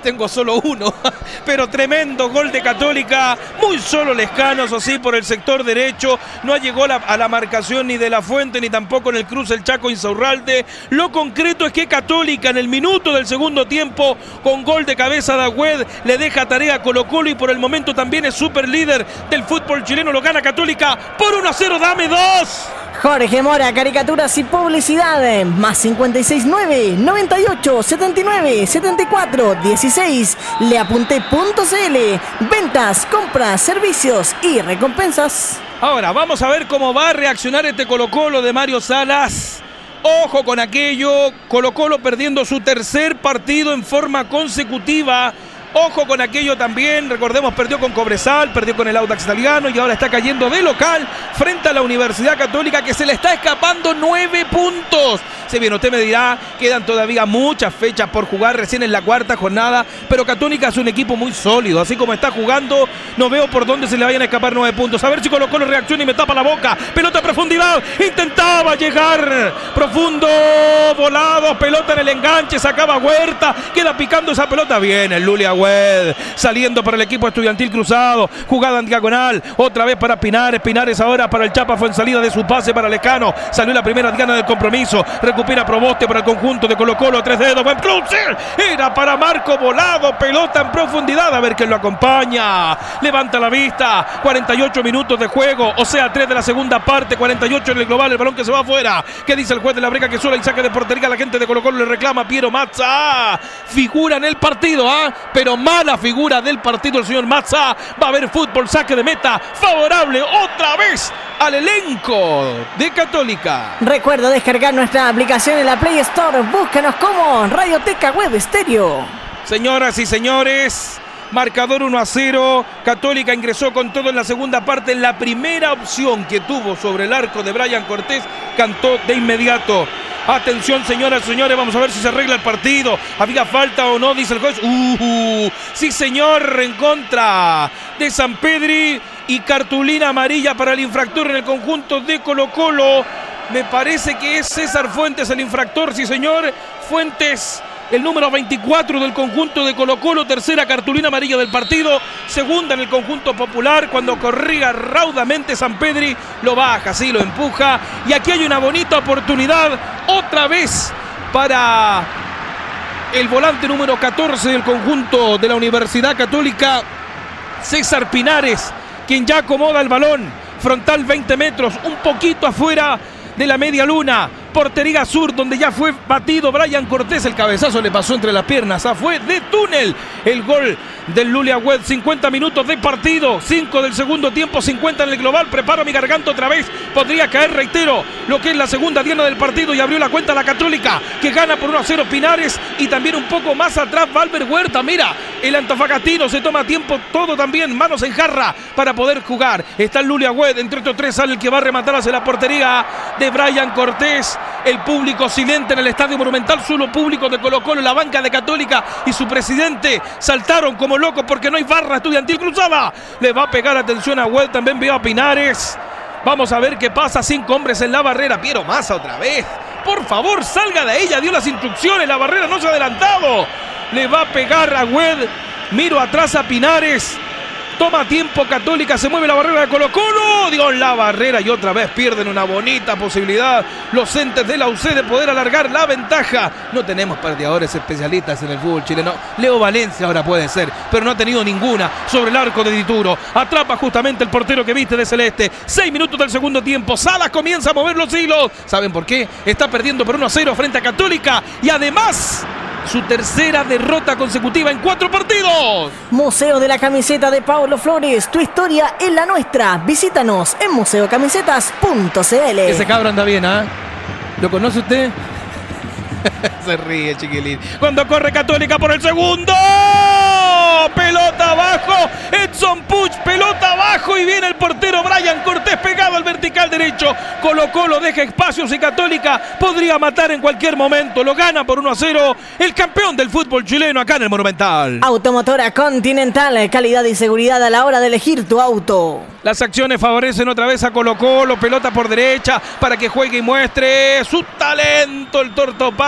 Tengo solo uno, pero tremendo gol de Católica. Muy solo Lescano, eso sí, por el sector derecho. No llegó la- a la marcación ni de la Fuente, ni tampoco en el cruce el Chaco Insaurralde. Lo concreto es que Católica en el minuto del segundo tiempo, con gol de cabeza de Agüed, le deja tarea a Colo Colo y por el momento también es líder del fútbol chileno. Lo gana Católica por 1 a 0. Dame dos. Jorge Mora, caricaturas y publicidad. Más 569 98 79 74 16. Leapunte.cl. Ventas, compras, servicios y recompensas. Ahora, vamos a ver cómo va a reaccionar este Colo Colo de Mario Salas. Ojo con aquello, Colo Colo perdiendo su tercer partido en forma consecutiva Ojo con aquello también, recordemos, perdió con Cobresal, perdió con el Audax italiano y ahora está cayendo de local frente a la Universidad Católica que se le está escapando nueve puntos. Si bien usted me dirá, quedan todavía muchas fechas por jugar recién en la cuarta jornada, pero Católica es un equipo muy sólido, así como está jugando, no veo por dónde se le vayan a escapar nueve puntos. A ver si Colo Colo reacciona y me tapa la boca. Pelota a profundidad, intentaba llegar profundo, volado, pelota en el enganche, sacaba Huerta, queda picando esa pelota bien el Lulia Saliendo para el equipo estudiantil cruzado, jugada en diagonal, otra vez para Pinares, Pinares ahora para el Chapa fue en salida de su pase para Lecano, salió la primera diana del compromiso, recupera Proboste para el conjunto de Colo Colo, tres dedos, buen cruce, era para Marco Volado, pelota en profundidad, a ver quién lo acompaña, levanta la vista, 48 minutos de juego, o sea, 3 de la segunda parte, 48 en el global, el balón que se va afuera, ¿qué dice el juez de la briga que sola y saque de portería, la gente de Colo Colo le reclama, Piero Mazza, figura en el partido, ¿ah? pero mala figura del partido el señor Mazza. Va a haber fútbol, saque de meta, favorable otra vez al elenco de Católica. Recuerda descargar nuestra aplicación en la Play Store. Búscanos como Radioteca Web Estéreo. Señoras y señores, marcador 1 a 0. Católica ingresó con todo en la segunda parte. La primera opción que tuvo sobre el arco de Brian Cortés cantó de inmediato. Atención, señoras y señores, vamos a ver si se arregla el partido. ¿Había falta o no? Dice el juez. Uh, sí, señor, en contra de San Pedri y cartulina amarilla para el infractor en el conjunto de Colo Colo. Me parece que es César Fuentes el infractor, sí, señor. Fuentes el número 24 del conjunto de Colo Colo, tercera cartulina amarilla del partido, segunda en el conjunto popular, cuando corría raudamente San Pedri, lo baja, sí, lo empuja, y aquí hay una bonita oportunidad, otra vez para el volante número 14 del conjunto de la Universidad Católica, César Pinares, quien ya acomoda el balón, frontal 20 metros, un poquito afuera de la media luna. Portería sur, donde ya fue batido Brian Cortés. El cabezazo le pasó entre las piernas. Ah, fue de túnel. El gol del Lulia Web. 50 minutos de partido. 5 del segundo tiempo. 50 en el global. Preparo mi garganta otra vez. Podría caer, reitero, lo que es la segunda diana del partido. Y abrió la cuenta la Católica, que gana por 1 a 0 Pinares. Y también un poco más atrás, Valver Huerta. Mira, el Antofagastino se toma tiempo todo también. Manos en jarra para poder jugar. Está el Lulia Web. Entre estos tres sale el que va a rematar hacia la portería de Brian Cortés. El público silente en el Estadio Monumental, solo público de Colo Colo, la banca de Católica y su presidente saltaron como locos porque no hay barra estudiantil cruzada. Le va a pegar atención a Web, también veo a Pinares. Vamos a ver qué pasa, cinco hombres en la barrera. Piero Massa otra vez. Por favor, salga de ella, dio las instrucciones, la barrera no se ha adelantado. Le va a pegar a Wed. Miro atrás a Pinares. Toma tiempo Católica, se mueve la barrera de Colo Colo. Dios, la barrera y otra vez pierden una bonita posibilidad los entes de la UC de poder alargar la ventaja. No tenemos pateadores especialistas en el fútbol chileno. Leo Valencia ahora puede ser, pero no ha tenido ninguna sobre el arco de Dituro. Atrapa justamente el portero que viste de Celeste. Seis minutos del segundo tiempo. Salas comienza a mover los hilos. ¿Saben por qué? Está perdiendo por 1 a 0 frente a Católica y además su tercera derrota consecutiva en cuatro partidos. Museo de la Camiseta de Pablo Flores, tu historia es la nuestra. Visítanos en museocamisetas.cl. Ese cabro anda bien, ¿ah? ¿Lo conoce usted? Se ríe, chiquilín. Cuando corre Católica por el segundo. Pelota abajo. Edson Puch, pelota abajo. Y viene el portero Brian Cortés pegado al vertical derecho. Colo Colo deja espacios y Católica podría matar en cualquier momento. Lo gana por 1 a 0 el campeón del fútbol chileno acá en el Monumental. Automotora Continental, calidad y seguridad a la hora de elegir tu auto. Las acciones favorecen otra vez a Colo Colo, pelota por derecha para que juegue y muestre su talento. El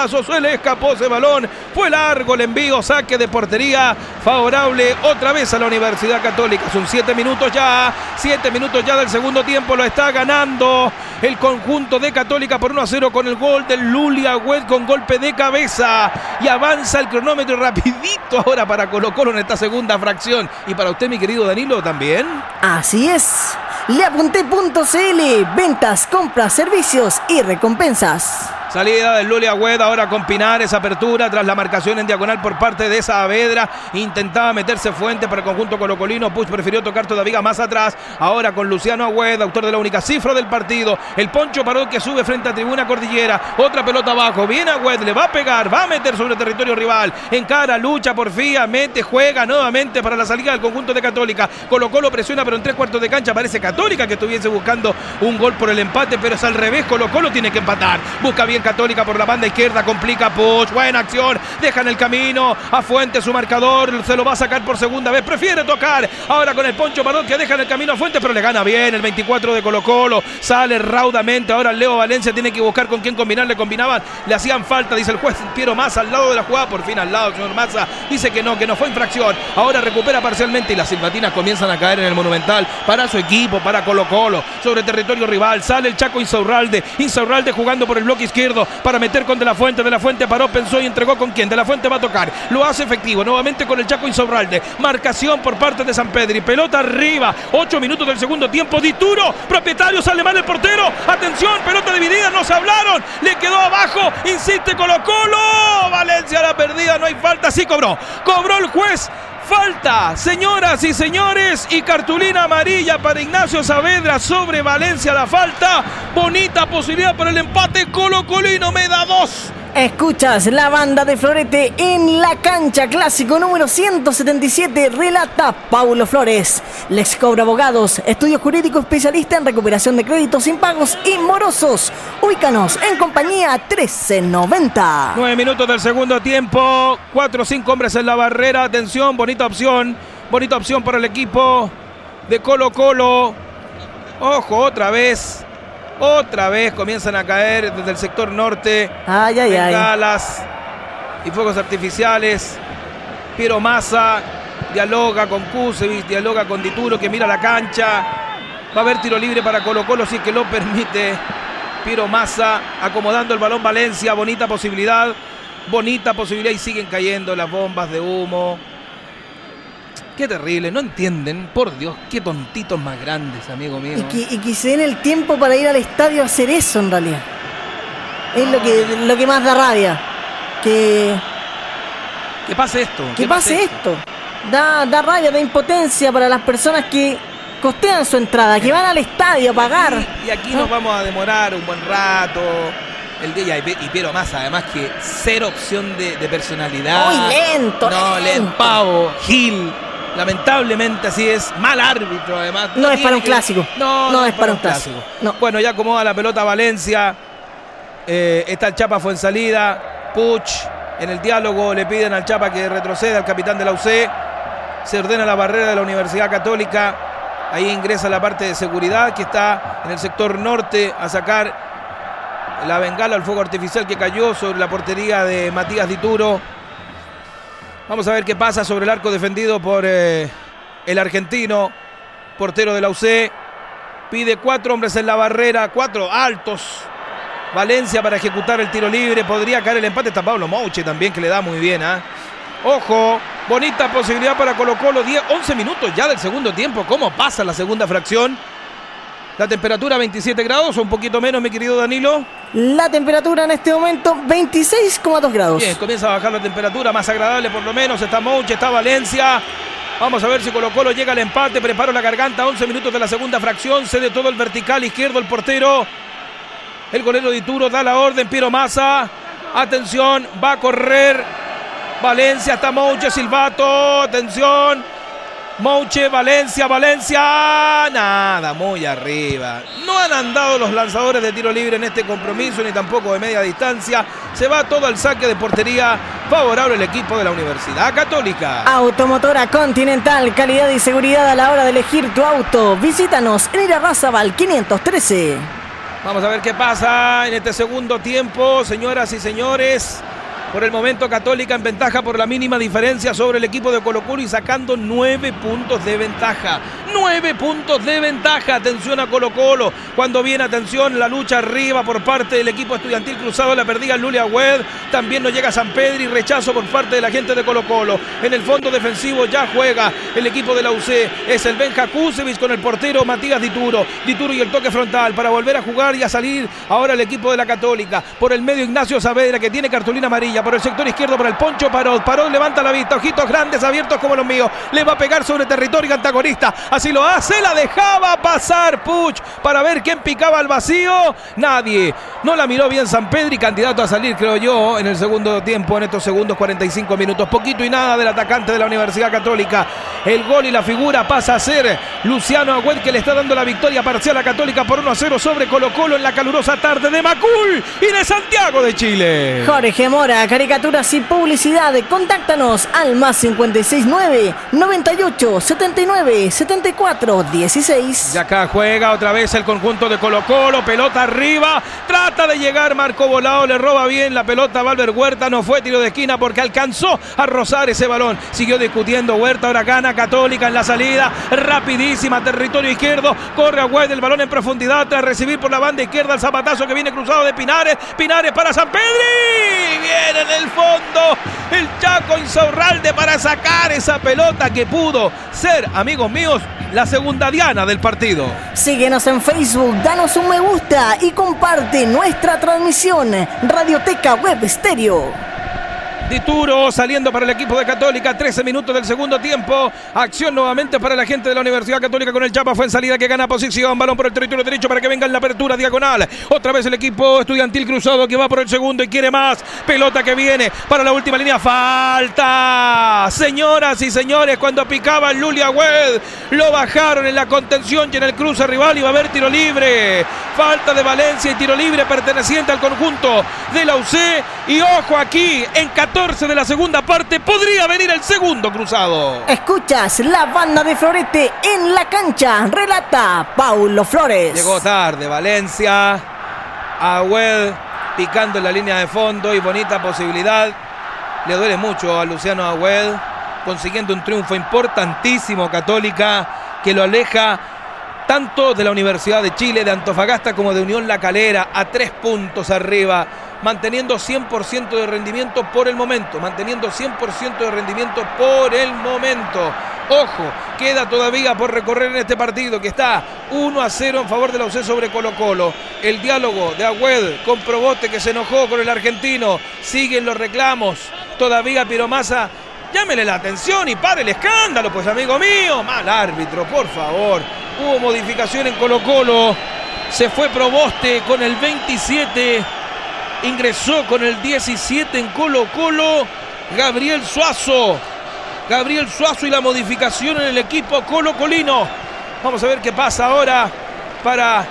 se le escapó ese balón. Fue largo el envío, saque de portería favorable otra vez a la Universidad Católica. Son siete minutos ya, siete minutos ya del segundo tiempo. Lo está ganando el conjunto de Católica por 1 a 0 con el gol del Lulia Wed con golpe de cabeza. Y avanza el cronómetro rapidito ahora para Colo Colo en esta segunda fracción. Y para usted, mi querido Danilo, también. Así es. Leapunté.cl, ventas, compras, servicios y recompensas. Salida del Luli Agüed ahora con Pinares, apertura tras la marcación en diagonal por parte de Saavedra. Intentaba meterse Fuente para el conjunto colocolino. Puch prefirió tocar todavía más atrás. Ahora con Luciano Agüed, autor de la única cifra del partido. El Poncho Paró que sube frente a Tribuna Cordillera. Otra pelota abajo. Viene Agüed, le va a pegar, va a meter sobre territorio rival. Encara, lucha, porfía, mete, juega nuevamente para la salida del conjunto de Católica. Colo Colo presiona, pero en tres cuartos de cancha parece Católica que estuviese buscando un gol por el empate, pero es al revés. Colo Colo tiene que empatar. Busca bien Católica por la banda izquierda, complica Puch. Buena acción, deja en el camino a Fuente su marcador. Se lo va a sacar por segunda vez. Prefiere tocar ahora con el Poncho Parot que deja el camino a Fuente, pero le gana bien el 24 de Colo Colo. Sale raudamente. Ahora Leo Valencia tiene que buscar con quién combinar. Le combinaban, le hacían falta, dice el juez Piero Massa al lado de la jugada. Por fin al lado, señor Massa. Dice que no, que no fue infracción. Ahora recupera parcialmente y las silbatinas comienzan a caer en el Monumental para su equipo, para Colo Colo, sobre territorio rival. Sale el Chaco Insaurralde. Insaurralde jugando por el bloque izquierdo para meter con De La Fuente. De La Fuente paró, pensó y entregó con quién. De La Fuente va a tocar. Lo hace efectivo. Nuevamente con el Chaco Insaurralde. Marcación por parte de San Pedro. Y pelota arriba. Ocho minutos del segundo tiempo. Dituro. Propietario sale mal el portero. Atención. Pelota dividida. Nos hablaron. Le quedó abajo. Insiste Colo Colo. Valencia la perdida. No hay falta. Sí cobró. Cobró el juez. Falta, señoras y señores, y cartulina amarilla para Ignacio Saavedra sobre Valencia la falta. Bonita posibilidad para el empate. Colo Colino me da dos. Escuchas la banda de Florete en la cancha clásico número 177, relata Paulo Flores. Lex Cobra Abogados, estudio jurídico especialista en recuperación de créditos impagos y morosos. Ubícanos en compañía 1390. Nueve minutos del segundo tiempo. Cuatro o cinco hombres en la barrera. Atención, bonita opción. Bonita opción para el equipo de Colo Colo. Ojo, otra vez. Otra vez comienzan a caer desde el sector norte. Ay, ay, ay. bengalas y fuegos artificiales. Piero Massa dialoga con Kusevich, dialoga con Dituro que mira la cancha. Va a haber tiro libre para Colo Colo si es que lo permite. Piero Massa acomodando el balón Valencia. Bonita posibilidad. Bonita posibilidad y siguen cayendo las bombas de humo. Qué terrible, no entienden, por Dios, qué tontitos más grandes, amigo mío. Y que, y que se den el tiempo para ir al estadio a hacer eso en realidad. Es lo que, lo que más da rabia. Que, Que pase esto. que pase esto. Da, da rabia, da impotencia para las personas que costean su entrada, que van al estadio a pagar. Y, y aquí nos vamos a demorar un buen rato. El día y, Pi- y Piero más, además que cero opción de, de personalidad. Muy lento, No, lento. lento. Pavo, Gil. Lamentablemente así es. Mal árbitro, además. No es para un que- clásico. No, No es para un clásico. No. Bueno, ya acomoda la pelota Valencia. Eh, está el Chapa fue en salida. Puch en el diálogo le piden al Chapa que retroceda al capitán de la UC. Se ordena la barrera de la Universidad Católica. Ahí ingresa la parte de seguridad que está en el sector norte a sacar la bengala al fuego artificial que cayó sobre la portería de Matías Dituro. Vamos a ver qué pasa sobre el arco defendido por eh, el argentino, portero de la UC. Pide cuatro hombres en la barrera, cuatro altos. Valencia para ejecutar el tiro libre. Podría caer el empate. Está Pablo Mouche también, que le da muy bien. ¿ah? Ojo, bonita posibilidad para Colo Colo. 10, 11 minutos ya del segundo tiempo. ¿Cómo pasa la segunda fracción? La temperatura 27 grados o un poquito menos, mi querido Danilo. La temperatura en este momento 26,2 grados. Bien, comienza a bajar la temperatura, más agradable por lo menos. Está Mouche, está Valencia. Vamos a ver si Colo Colo llega al empate. Preparo la garganta, 11 minutos de la segunda fracción. Cede todo el vertical izquierdo el portero. El golero de Ituro da la orden, Piero Massa. Atención, va a correr. Valencia, está Mouche, Silvato. Atención. Mouche, Valencia, Valencia. Nada, muy arriba. No han andado los lanzadores de tiro libre en este compromiso, ni tampoco de media distancia. Se va todo al saque de portería favorable al equipo de la Universidad Católica. Automotora Continental, calidad y seguridad a la hora de elegir tu auto. Visítanos en Irarrázaval 513. Vamos a ver qué pasa en este segundo tiempo, señoras y señores. Por el momento Católica en ventaja por la mínima diferencia sobre el equipo de Colo Colo y sacando nueve puntos de ventaja. Nueve puntos de ventaja. Atención a Colo Colo. Cuando viene, atención, la lucha arriba por parte del equipo estudiantil cruzado. La perdida Lulia Wed. También no llega San Pedro y rechazo por parte de la gente de Colo Colo. En el fondo defensivo ya juega el equipo de la UC. Es el Benja Kusevich con el portero Matías Dituro. Dituro y el toque frontal para volver a jugar y a salir ahora el equipo de la Católica. Por el medio Ignacio Saavedra que tiene cartulina amarilla. Por el sector izquierdo para el Poncho Parod. Parod levanta la vista. Ojitos grandes abiertos como los míos. Le va a pegar sobre territorio antagonista. Así lo hace. La dejaba pasar Puch para ver quién picaba al vacío. Nadie. No la miró bien San Pedro y candidato a salir, creo yo, en el segundo tiempo, en estos segundos 45 minutos. Poquito y nada del atacante de la Universidad Católica. El gol y la figura pasa a ser Luciano Agüed que le está dando la victoria parcial a Católica por 1 a 0 sobre Colo Colo en la calurosa tarde de Macul y de Santiago de Chile. Jorge Mora, caricaturas y publicidad. Contáctanos al más 569 98 79 74 16. Y acá juega otra vez el conjunto de Colo Colo, pelota arriba, trata de llegar Marco Volado, le roba bien la pelota a Valver Huerta, no fue tiro de esquina porque alcanzó a rozar ese balón. Siguió discutiendo Huerta, ahora gana Católica en la salida, rapidísima, territorio izquierdo, corre a Güed el balón en profundidad tras recibir por la banda izquierda el zapatazo que viene cruzado de Pinares, Pinares para San Pedri, viene en el fondo el Chaco Insaurralde para sacar esa pelota que pudo ser, amigos míos, la segunda diana del partido. Síguenos en Facebook, danos un me gusta y comparte nuestra transmisión. Radioteca Web Stereo. Dituro saliendo para el equipo de Católica, 13 minutos del segundo tiempo. Acción nuevamente para la gente de la Universidad Católica con el Chapa. Fue en salida que gana posición. Balón por el territorio derecho para que venga en la apertura diagonal. Otra vez el equipo estudiantil cruzado que va por el segundo y quiere más. Pelota que viene para la última línea. Falta. Señoras y señores, cuando picaba Lulia Wed, lo bajaron en la contención y en el cruce rival va a haber tiro libre. Falta de Valencia y tiro libre perteneciente al conjunto de la UC. Y ojo aquí, en 14 de la segunda parte podría venir el segundo cruzado. Escuchas la banda de Florete en la cancha. Relata Paulo Flores. Llegó tarde Valencia. Agüed picando en la línea de fondo y bonita posibilidad. Le duele mucho a Luciano Agüed consiguiendo un triunfo importantísimo Católica que lo aleja tanto de la Universidad de Chile, de Antofagasta como de Unión La Calera, a tres puntos arriba, manteniendo 100% de rendimiento por el momento, manteniendo 100% de rendimiento por el momento. Ojo, queda todavía por recorrer en este partido que está 1 a 0 en favor de la UC sobre Colo Colo. El diálogo de Agüed con Proboste que se enojó con el argentino. Siguen los reclamos. Todavía Piromasa Llámele la atención y pare el escándalo, pues amigo mío. Mal árbitro, por favor. Hubo modificación en Colo Colo. Se fue Proboste con el 27. Ingresó con el 17 en Colo Colo. Gabriel Suazo. Gabriel Suazo y la modificación en el equipo Colo Colino. Vamos a ver qué pasa ahora para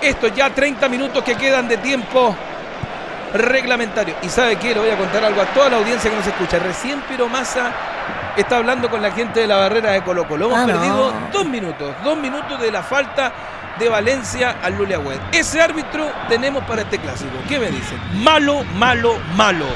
estos ya 30 minutos que quedan de tiempo reglamentario. Y sabe qué, le voy a contar algo a toda la audiencia que nos escucha. Recién Piro Massa está hablando con la gente de la barrera de Colo Colo. Hemos Ah, no. perdido dos minutos, dos minutos de la falta de Valencia al Lulia Wed. Ese árbitro tenemos para este clásico. ¿Qué me dicen? Malo, malo, malo.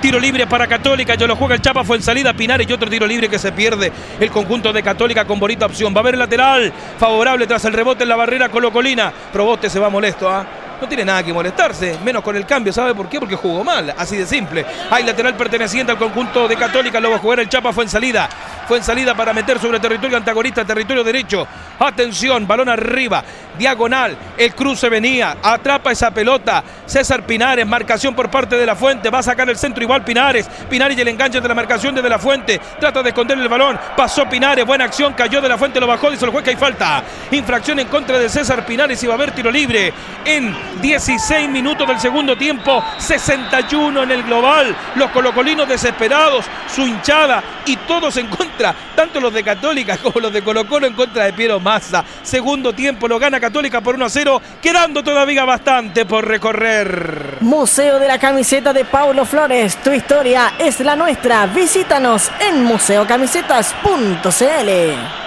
Tiro libre para Católica, yo lo juega el Chapa, fue en salida Pinares y otro tiro libre que se pierde el conjunto de Católica con bonita opción. Va a haber lateral favorable tras el rebote en la barrera Colocolina. Proboste se va molesto, ¿ah? No tiene nada que molestarse, menos con el cambio, ¿sabe por qué? Porque jugó mal, así de simple. Hay lateral perteneciente al conjunto de Católica, lo va a jugar el Chapa, fue en salida. Fue en salida para meter sobre territorio antagonista, territorio derecho. Atención, balón arriba, diagonal, el cruce venía, atrapa esa pelota. César Pinares, marcación por parte de la Fuente, va a sacar el centro igual Pinares. Pinares y el enganche de la marcación de, de la Fuente. Trata de esconder el balón, pasó Pinares, buena acción, cayó de la Fuente, lo bajó, dice el juez que hay falta. Infracción en contra de César Pinares y va a haber tiro libre en 16 minutos del segundo tiempo, 61 en el global. Los colocolinos desesperados, su hinchada y todos en contra, tanto los de Católica como los de Colo Colo en contra de Piero Massa. Segundo tiempo lo gana Católica por 1 a 0, quedando todavía bastante por recorrer. Museo de la Camiseta de Paulo Flores. Tu historia es la nuestra. Visítanos en museocamisetas.cl.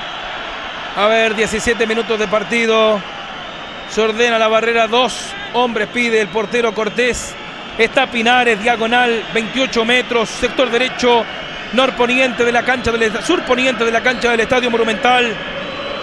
A ver, 17 minutos de partido. Se ordena la barrera, dos hombres pide el portero Cortés. Está Pinares, diagonal, 28 metros, sector derecho, norponiente de la cancha del surponiente de la cancha del Estadio Monumental.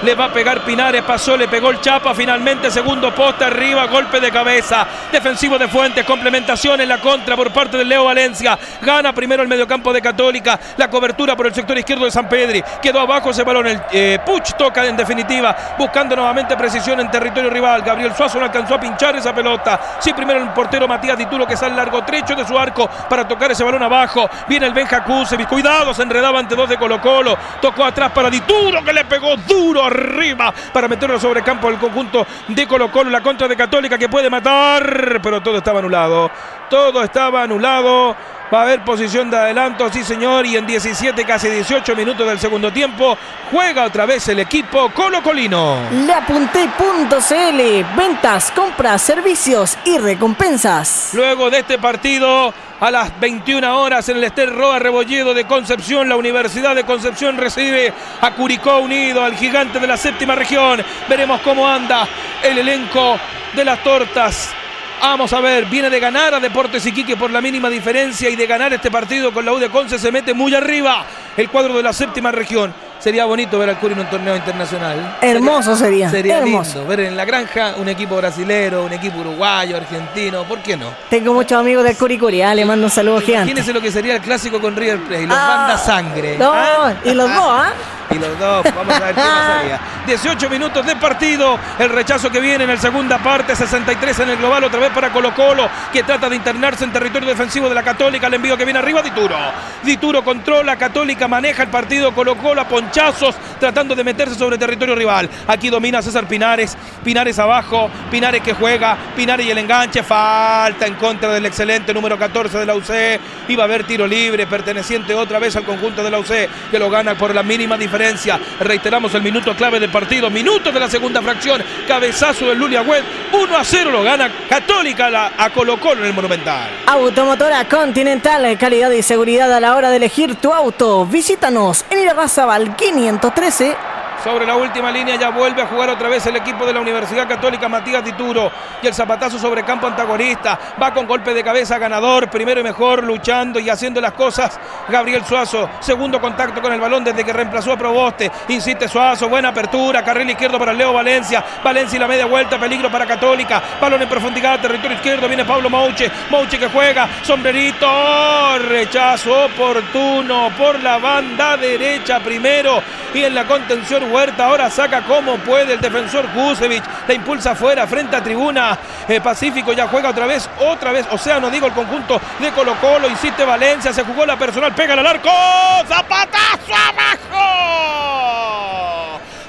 Le va a pegar Pinares, pasó, le pegó el Chapa. Finalmente, segundo poste arriba, golpe de cabeza. Defensivo de Fuentes, complementación en la contra por parte del Leo Valencia. Gana primero el mediocampo de Católica. La cobertura por el sector izquierdo de San Pedri. Quedó abajo ese balón. El eh, Puch toca en definitiva, buscando nuevamente precisión en territorio rival. Gabriel Suazo no alcanzó a pinchar esa pelota. Sí, primero el portero Matías Dituro que sale largo trecho de su arco para tocar ese balón abajo. Viene el Benja Kusevich. Cuidado, se enredaba ante dos de Colo Colo. Tocó atrás para Dituro que le pegó duro arriba para meterlo sobre campo del conjunto de Colo Colo. La contra de Católica que puede matar, pero todo estaba anulado. Todo estaba anulado. Va a haber posición de adelanto, sí señor, y en 17, casi 18 minutos del segundo tiempo, juega otra vez el equipo Colo Colino. Leapunté.cl Ventas, compras, servicios y recompensas. Luego de este partido, a las 21 horas en el Ester Roa Rebolledo de Concepción, la Universidad de Concepción recibe a Curicó Unido, al gigante de la séptima región. Veremos cómo anda el elenco de las tortas. Vamos a ver, viene de ganar a Deportes Iquique por la mínima diferencia y de ganar este partido con la U de Conce se mete muy arriba el cuadro de la séptima región. Sería bonito ver al Curi en un torneo internacional. Hermoso sería, Sería hermoso. lindo ver en la granja un equipo brasilero, un equipo uruguayo, argentino, ¿por qué no? Tengo muchos amigos del Curicuri, ah, le mando un saludo gigante. Imagínense lo que sería el clásico con River Plate, los Ah, banda sangre. No, ¿ah? y los dos, ¿ah? Y los dos, vamos a ver qué pasaría. 18 minutos de partido, el rechazo que viene en la segunda parte, 63 en el global, otra vez para Colo Colo, que trata de internarse en territorio defensivo de la Católica, el envío que viene arriba, Dituro. Dituro controla, Católica maneja el partido, Colo Colo a ponchazos, tratando de meterse sobre territorio rival. Aquí domina César Pinares, Pinares abajo, Pinares que juega, Pinares y el enganche, falta en contra del excelente número 14 de la UC, iba a haber tiro libre, perteneciente otra vez al conjunto de la UC, que lo gana por la mínima diferencia. Reiteramos el minuto clave del partido, minutos de la segunda fracción, cabezazo de Lulia Wed, 1 a 0 lo gana Católica a Colo en el Monumental. Automotora Continental, calidad y seguridad a la hora de elegir tu auto. Visítanos en Irarrázaval 513. Sobre la última línea ya vuelve a jugar otra vez el equipo de la Universidad Católica Matías Dituro y el zapatazo sobre campo antagonista. Va con golpe de cabeza ganador, primero y mejor, luchando y haciendo las cosas. Gabriel Suazo, segundo contacto con el balón desde que reemplazó a Proboste. Insiste Suazo, buena apertura, carril izquierdo para Leo Valencia. Valencia y la media vuelta, peligro para Católica. Balón en profundidad, territorio izquierdo, viene Pablo Mouche. Mouche que juega, sombrerito, rechazo oportuno por la banda derecha primero y en la contención Huerta ahora saca como puede el defensor Kusevich, la impulsa afuera frente a tribuna eh, Pacífico, ya juega otra vez, otra vez, Océano, digo el conjunto de Colo Colo, insiste Valencia, se jugó la personal, pega al arco, zapatazo abajo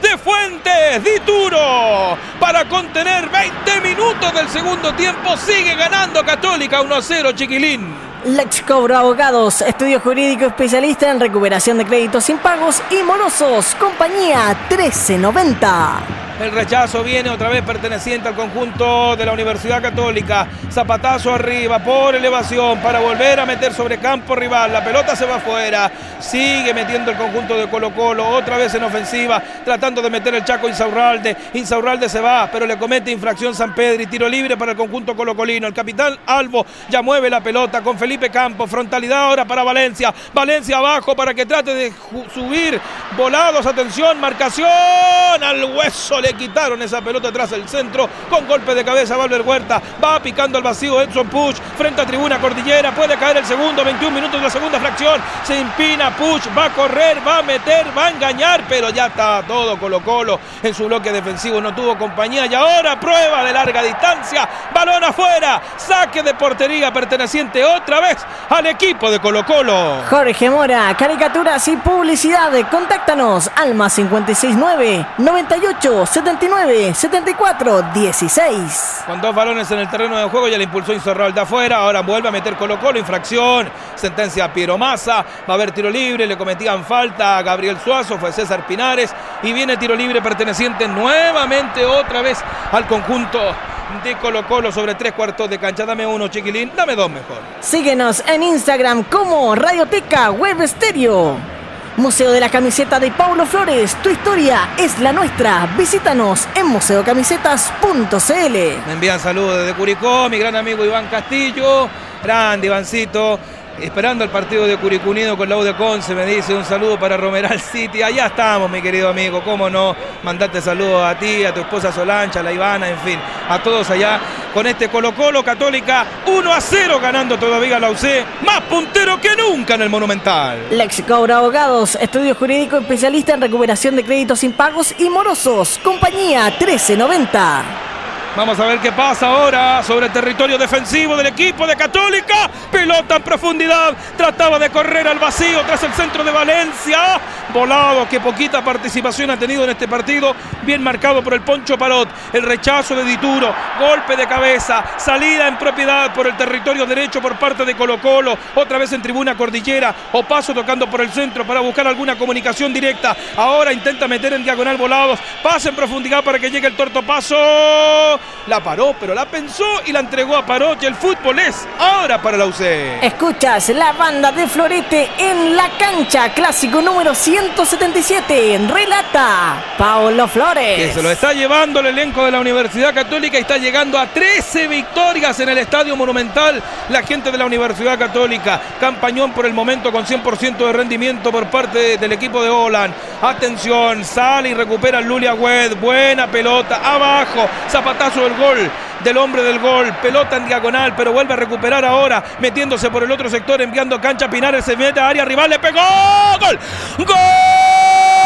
de Fuentes, Dituro, para contener 20 minutos del segundo tiempo, sigue ganando Católica 1 a 0, chiquilín. Lex Cobro Abogados, estudio jurídico especialista en recuperación de créditos impagos y morosos. Compañía 1390. El rechazo viene otra vez perteneciente al conjunto de la Universidad Católica. Zapatazo arriba por elevación para volver a meter sobre campo rival. La pelota se va afuera. Sigue metiendo el conjunto de Colo Colo. Otra vez en ofensiva. Tratando de meter el Chaco Insaurralde. Insaurralde se va, pero le comete infracción San Pedro y tiro libre para el conjunto colocolino. El capitán Albo ya mueve la pelota con Felipe Campos. Frontalidad ahora para Valencia. Valencia abajo para que trate de subir. Volados, atención, marcación. Al hueso le quitaron esa pelota atrás del centro. Con golpe de cabeza Valver Huerta. Va picando al vacío Edson Puch. Frente a tribuna Cordillera. Puede caer el segundo. 21 minutos de la segunda fracción. Se impina Puch. Va a correr, va a meter, va a engañar. Pero ya está todo Colo Colo en su bloque defensivo. No tuvo compañía. Y ahora prueba de larga distancia. Balón afuera. Saque de portería perteneciente otra vez al equipo de Colo Colo. Jorge Mora, caricaturas y publicidad. Contáctanos al más 569 98 79 74 16. Con dos balones en el terreno de juego ya le impulsó Insorral de afuera. Ahora vuelve a meter Colo Colo, infracción. Sentencia a Piero Massa. Va a haber tiro libre. Le cometían falta a Gabriel Suazo. Fue César Pinares. Y viene tiro libre perteneciente nuevamente otra vez al conjunto de Colo Colo sobre tres cuartos de cancha. Dame uno, chiquilín. Dame dos mejor. Síguenos en Instagram como Radioteca Web Estéreo. Museo de la Camiseta de Paulo Flores, tu historia es la nuestra. Visítanos en museocamisetas.cl. Me envían saludos desde Curicó, mi gran amigo Iván Castillo. Grande, Ivancito. Esperando el partido de Curicunido con la U de Conce, me dice un saludo para Romeral City. Allá estamos, mi querido amigo, cómo no, mandarte saludos a ti, a tu esposa Solancha, a la Ivana, en fin, a todos allá con este Colo Colo Católica 1 a 0 ganando todavía la UC, más puntero que nunca en el Monumental. Lexicobra Abogados, estudio jurídico especialista en recuperación de créditos impagos y morosos. Compañía 1390. Vamos a ver qué pasa ahora sobre el territorio defensivo del equipo de Católica. Pelota en profundidad. Trataba de correr al vacío tras el centro de Valencia. Volado, que poquita participación ha tenido en este partido. Bien marcado por el Poncho Parot. El rechazo de Dituro. Golpe de cabeza. Salida en propiedad por el territorio derecho por parte de Colo Colo. Otra vez en tribuna cordillera. O paso tocando por el centro para buscar alguna comunicación directa. Ahora intenta meter en diagonal volados. Pasa en profundidad para que llegue el torto paso. La paró, pero la pensó y la entregó a Parot. Y el fútbol es ahora para la UC. Escuchas la banda de Florete en la cancha, clásico número 177. Relata Paolo Flores. Que se lo está llevando el elenco de la Universidad Católica y está llegando a 13 victorias en el Estadio Monumental. La gente de la Universidad Católica. Campañón por el momento con 100% de rendimiento por parte del equipo de Holland. Atención, sale y recupera Lulia Wed. Buena pelota, abajo. Zapatazo del gol del hombre del gol. Pelota en diagonal, pero vuelve a recuperar ahora. Metiéndose por el otro sector, enviando a cancha. Pinares se mete a área rival, le pegó. ¡Gol! ¡Gol!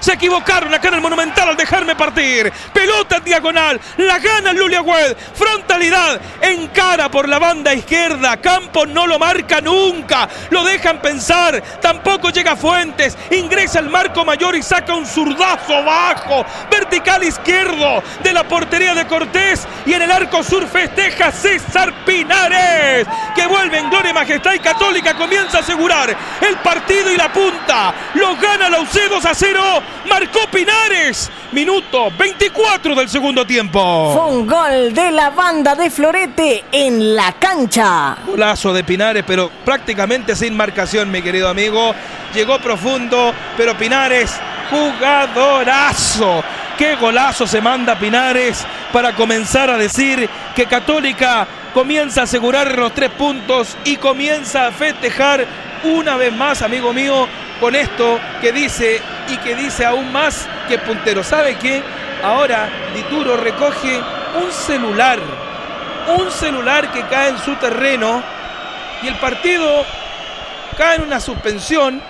Se equivocaron acá en el Monumental al dejarme partir. Pelota en diagonal, la gana Lulia Wed, frontalidad, encara por la banda izquierda, Campos no lo marca nunca, lo dejan pensar, tampoco llega Fuentes, ingresa al marco mayor y saca un zurdazo bajo, vertical izquierdo de la portería de Cortés. Y en el arco sur festeja César Pinares, que vuelve en gloria majestad y católica. Comienza a asegurar el partido y la punta. Lo gana la UC 2 a 0. Marcó Pinares. Minuto 24 del segundo tiempo. Fue un gol de la banda de Florete en la cancha. Golazo de Pinares, pero prácticamente sin marcación, mi querido amigo. Llegó profundo, pero Pinares, jugadorazo. Qué golazo se manda Pinares para comenzar a decir que Católica comienza a asegurar los tres puntos y comienza a festejar una vez más, amigo mío, con esto que dice y que dice aún más que puntero. ¿Sabe qué? Ahora Dituro recoge un celular, un celular que cae en su terreno y el partido cae en una suspensión,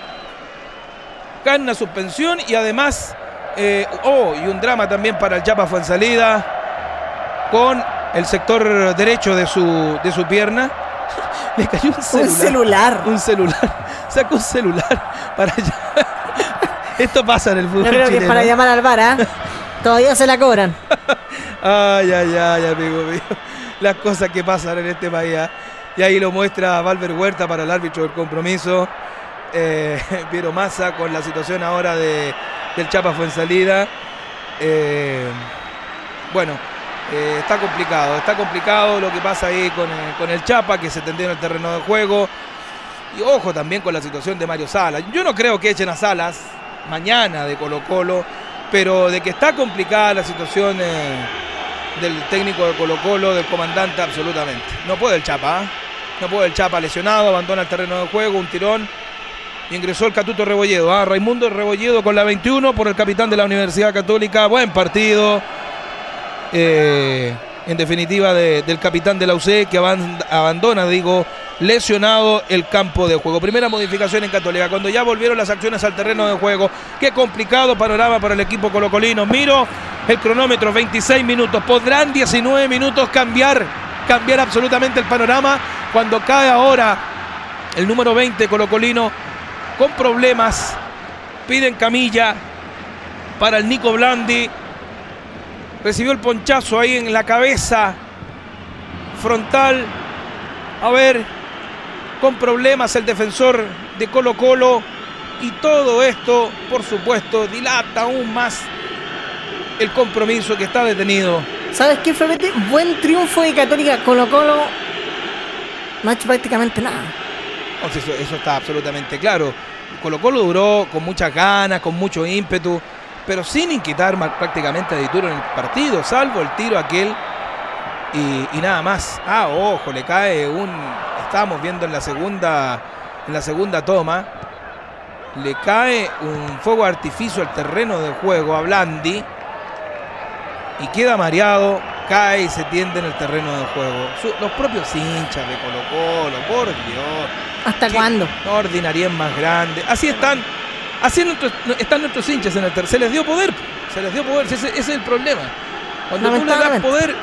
cae en una suspensión y además, eh, oh, y un drama también para el Chapa Fuensalida con el sector derecho de su, de su pierna. Le cayó un celular. Un celular. Un celular. Sacó un celular para allá. Esto pasa en el fútbol Yo creo que es chileno. para llamar al VAR, ¿ah? Todavía se la cobran. Ay, ay, ay, amigo mío. Las cosas que pasan en este país. ¿ah? Y ahí lo muestra Valver Huerta para el árbitro del compromiso. Eh, Piero Massa con la situación ahora de, del Chapa Fuensalida. Eh, bueno, eh, está complicado. Está complicado lo que pasa ahí con, el- con el Chapa, que se tendió en el terreno de juego. Y ojo también con la situación de Mario Salas. Yo no creo que echen a Salas mañana de Colo Colo, pero de que está complicada la situación eh, del técnico de Colo Colo, del comandante, absolutamente. No puede el Chapa, ¿ah? no puede el Chapa lesionado, abandona el terreno de juego, un tirón. Ingresó el Catuto Rebolledo, ¿ah? Raimundo Rebolledo con la 21 por el capitán de la Universidad Católica. Buen partido. Eh, en definitiva, de- del capitán de la UC que aban- abandona, digo, lesionado el campo de juego. Primera modificación en Católica, cuando ya volvieron las acciones al terreno de juego. Qué complicado panorama para el equipo colocolino. Miro el cronómetro, 26 minutos. Podrán 19 minutos cambiar, cambiar absolutamente el panorama cuando cae ahora el número 20 colocolino con problemas. Piden camilla para el Nico Blandi. Recibió el ponchazo ahí en la cabeza frontal. A ver, con problemas el defensor de Colo Colo. Y todo esto, por supuesto, dilata aún más el compromiso que está detenido. ¿Sabes qué, Florete? Buen triunfo de Católica Colo Colo. No ha hecho prácticamente nada. O sea, eso, eso está absolutamente claro. Colo Colo duró con muchas ganas, con mucho ímpetu, pero sin inquietar prácticamente a Dituro en el partido, salvo el tiro aquel y, y nada más. Ah, ojo, le cae un. Estábamos viendo en la segunda, en la segunda toma. Le cae un fuego artificio al terreno de juego a Blandi y queda mareado, cae y se tiende en el terreno de juego. Su- los propios hinchas de Colo Colo, por Dios. ¿Hasta ¿Qué cuándo? Ordinaria más grande. Así están, así están nuestros hinchas en el tercer. Se les dio poder, se les dio poder, ese, ese es el problema. Cuando tú le das poder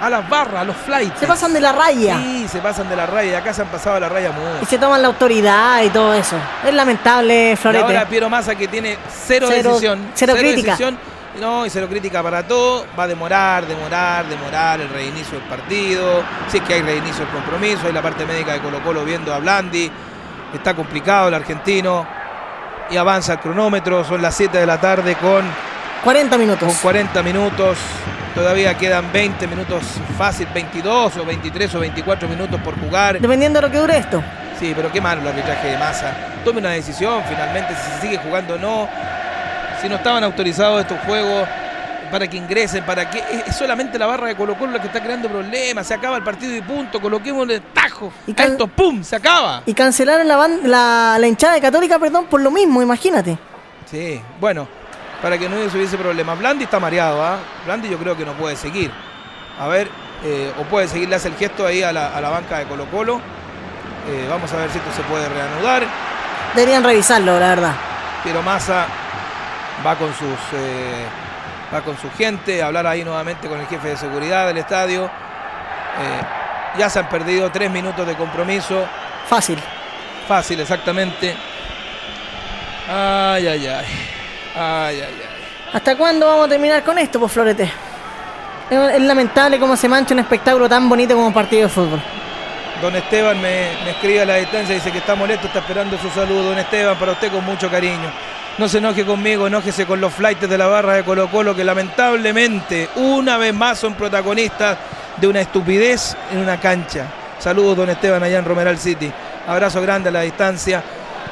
a las barras, a los flights. Se pasan de la raya. Sí, se pasan de la raya. Y acá se han pasado a la raya Y mucho. se toman la autoridad y todo eso. Es lamentable, Y Florete. ahora Piero Massa que tiene cero, Cero- decisión. cero crítica. decisión, no, y cero crítica para todo. Va a demorar, demorar, demorar el reinicio del partido. Si es que hay reinicio del compromiso. Hay la parte médica de Colo Colo viendo a Blandi. Está complicado el argentino. Y avanza el cronómetro. Son las 7 de la tarde con, 40 minutos. con 40 minutos. Todavía quedan 20 minutos fácil, 22 o 23 o 24 minutos por jugar. Dependiendo de lo que dure esto. Sí, pero qué malo el arbitraje de masa. Tome una decisión finalmente si se sigue jugando o no. Si no estaban autorizados estos juegos para que ingresen, para que es- solamente la barra de Colo Colo la que está creando problemas. Se acaba el partido y punto. Coloquemos el tajo. Y esto, ¡pum! Se acaba. Y cancelaron la, ban- la, la hinchada de Católica, perdón, por lo mismo, imagínate. Sí, bueno, para que no hubiese problema. Blandi está mareado, ¿ah? Blandi yo creo que no puede seguir. A ver, eh, o puede seguir, le hace el gesto ahí a la, a la banca de Colo Colo. Eh, vamos a ver si esto se puede reanudar. Deberían revisarlo, la verdad. Piero Massa va con sus eh, va con su gente a hablar ahí nuevamente con el jefe de seguridad del estadio. Eh, ya se han perdido tres minutos de compromiso. Fácil. Fácil, exactamente. Ay, ay, ay. Ay, ay, ay. ¿Hasta cuándo vamos a terminar con esto, pues, Florete? Es, es lamentable cómo se mancha un espectáculo tan bonito como un partido de fútbol. Don Esteban me, me escribe a la distancia, dice que está molesto, está esperando su saludo. Don Esteban, para usted con mucho cariño. No se enoje conmigo, enójese con los flights de la barra de Colo Colo, que lamentablemente una vez más son protagonistas de una estupidez en una cancha. Saludos, don Esteban, allá en Romeral City. Abrazo grande a la distancia.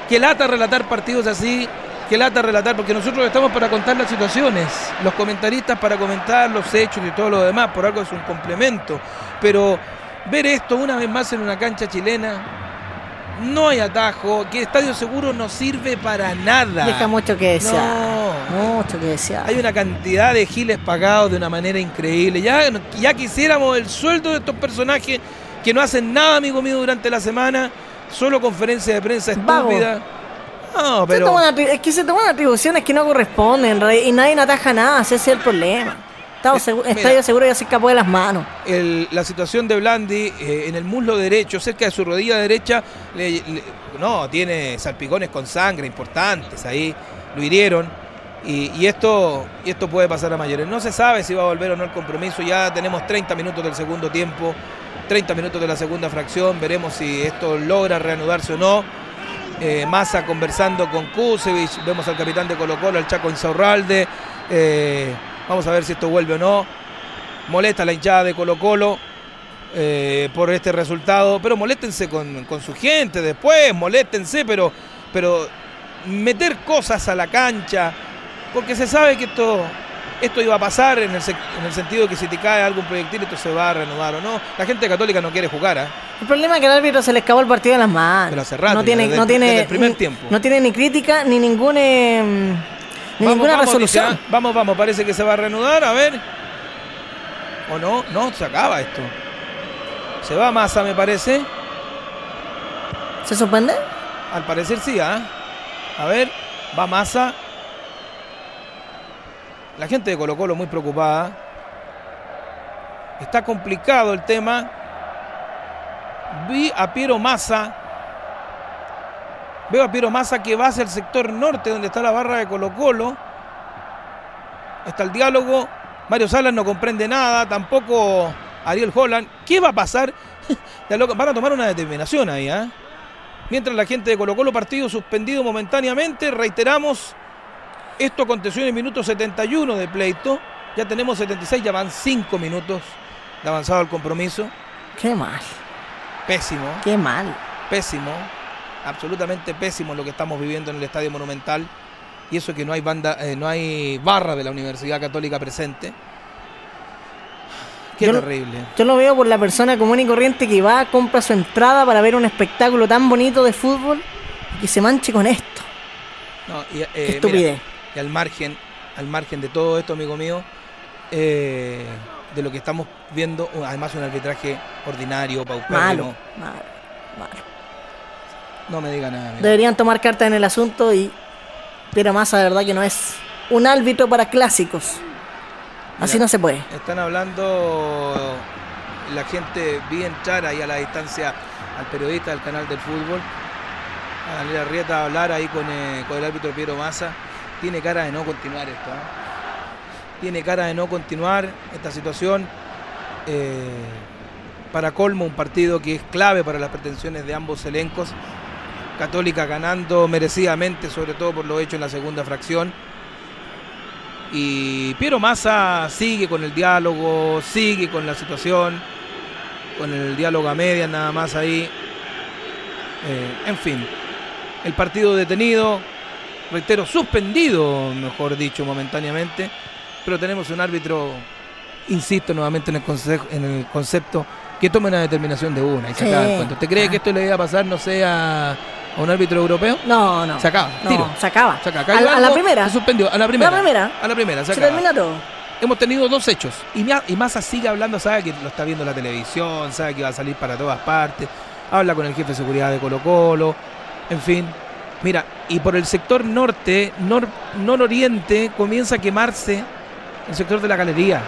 Que lata relatar partidos así, que lata relatar, porque nosotros estamos para contar las situaciones, los comentaristas para comentar los hechos y todo lo demás, por algo es un complemento. Pero ver esto una vez más en una cancha chilena, no hay atajo, que Estadio Seguro no sirve para nada. Deja mucho que desear. No. Mucho que desear. Hay una cantidad de giles pagados de una manera increíble. Ya, ya quisiéramos el sueldo de estos personajes que no hacen nada, amigo mío, durante la semana. Solo conferencia de prensa estúpida. No, Se pero es que se toman atribuciones que no corresponden re- y nadie ataja nada, ese es el problema. Estado segu- mira. Estadio Seguro ya se escapó de las manos. el- la situación de Blandi eh, en el muslo derecho, cerca de su rodilla derecha, le- le- no, tiene salpicones con sangre importantes ahí, lo hirieron. Y, y esto, y esto puede pasar a mayores. No se sabe si va a volver o no el compromiso. Ya tenemos 30 minutos del segundo tiempo, 30 minutos de la segunda fracción. Veremos si esto logra reanudarse o no. Eh, Massa conversando con Kusevich. Vemos al capitán de Colo Colo, al Chaco Insaurralde. Eh, vamos a ver si esto vuelve o no. Molesta la hinchada de Colo Colo eh, por este resultado. Pero moléstense con, con su gente después, moléstense, pero, pero meter cosas a la cancha. Porque se sabe que esto, esto iba a pasar en el, en el sentido de que si te cae algún proyectil esto se va a reanudar o no. La gente católica no quiere jugar, ¿ah? El problema es que al árbitro se le escapó el partido de las manos. Pero hace rato no tiene, desde no tiene, desde el primer ni- tiempo. No tiene ni crítica ni ninguna, eh, ni Vamos, ninguna vamos, resolución. dice, Vamos, vamos, parece que se va a reanudar, a ver. ¿O no? No, se acaba esto. Se va Massa, me parece. ¿Se suspende? Al parecer sí, ¿ah? A ver, va Massa. La gente de Colo Colo muy preocupada. Está complicado el tema. Vi a Piero Massa. Veo a Piero Massa que va hacia el sector norte donde está la barra de Colo Colo. Está el diálogo. Mario Salas no comprende nada. Tampoco Ariel Holland. ¿Qué va a pasar? Van a tomar una determinación ahí, ¿ah? Mientras la gente de Colo Colo partido suspendido momentáneamente, reiteramos, Esto aconteció en el minuto 71 de pleito. Ya tenemos 76, ya van 5 minutos de avanzado el compromiso. Qué mal, Pésimo, qué mal. pésimo, absolutamente pésimo lo que estamos viviendo en el Estadio Monumental. Y eso que no hay banda, eh, no hay barra de la Universidad Católica presente. Qué Yo terrible. Yo lo veo por la persona común y corriente que va, compra su entrada para ver un espectáculo tan bonito de fútbol y que se manche con esto. No, y, eh, Qué estupidez. mira, y al margen, al margen de todo esto, amigo mío, eh, de lo que estamos viendo, además un arbitraje ordinario, paupérrimo. Malo, malo, malo. No me diga nada. Deberían tomar cartas en el asunto y Piero Massa, de verdad que no es un árbitro para clásicos. Así Mira. no se puede. Están hablando la gente, vi entrar ahí a la distancia al periodista del canal del fútbol, a Daniel Arrieta, a hablar ahí con, eh, con el árbitro Piero Massa. Tiene cara de no continuar esto. ¿eh? Tiene cara de no continuar esta situación. Eh, para colmo, un partido que es clave para las pretensiones de ambos elencos. Católica ganando merecidamente, sobre todo por lo hecho en la segunda fracción. Y Piero Massa sigue con el diálogo, sigue con la situación, con el diálogo a medias nada más ahí. Eh, en fin, el partido detenido, reitero, suspendido, mejor dicho, momentáneamente, pero tenemos un árbitro, insisto nuevamente en el, conse- en el concepto, que tome una determinación de una y se Sí. acaba el cuento. ¿Te crees Ah. que esto le iba a pasar, no sé, a, a un árbitro europeo? No, no. Se acaba, No, tiro. se acaba. Se acaba. A, a la primera. Se suspendió, a la primera. La primera. A la primera, se Se termina todo. Hemos tenido dos hechos. Y, y Massa sigue hablando, sabe que lo está viendo en la televisión, sabe que va a salir para todas partes. Habla con el jefe de seguridad de Colo Colo. En fin. Mira, y por el sector norte, nor, nororiente, comienza a quemarse el sector de la galería.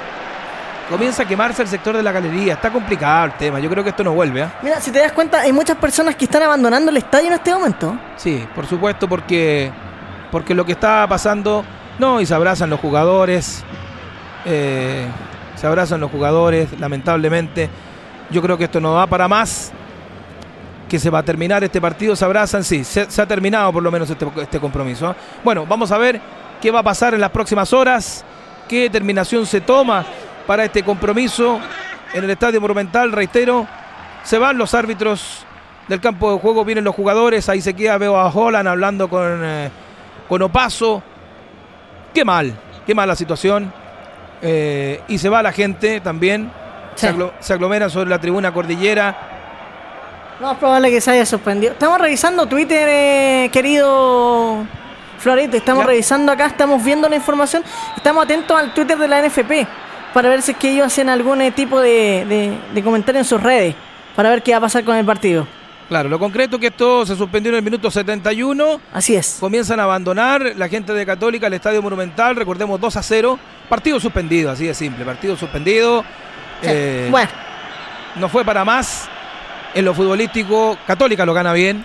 Comienza a quemarse el sector de la galería. Está complicado el tema. Yo creo que esto no vuelve. ¿ah? Mira, si te das cuenta, hay muchas personas que están abandonando el estadio en este momento. Sí, por supuesto, porque, porque lo que está pasando, no, y se abrazan los jugadores, eh, se abrazan los jugadores, lamentablemente. Yo creo que esto no va para más, que se va a terminar este partido, se abrazan, sí, se, se ha terminado por lo menos este, este compromiso. ¿ah? Bueno, vamos a ver qué va a pasar en las próximas horas, qué determinación se toma para este compromiso en el Estadio Monumental, reitero, se van los árbitros del campo de juego, vienen los jugadores, ahí se queda, veo a Holland hablando con, eh, con Opaso. Qué mal, qué mala situación. Eh, y se va la gente también. Se, aglo- se aglomeran sobre la tribuna cordillera. No es probable que se haya suspendido. Estamos revisando Twitter, eh, querido Florete. Estamos Ya. revisando acá, estamos viendo la información. Estamos atentos al Twitter de la NFP para ver si es que ellos hacen algún eh, tipo de, de- de comentario en sus redes. Para ver qué va a pasar con el partido. Claro, lo concreto es que esto se suspendió en el minuto 71. Así es. Comienzan a abandonar la gente de Católica el Estadio Monumental. Recordemos 2 a 0. Partido suspendido, así de simple. Partido suspendido. Eh, Bueno, no fue para más. En lo futbolístico, Católica lo gana bien.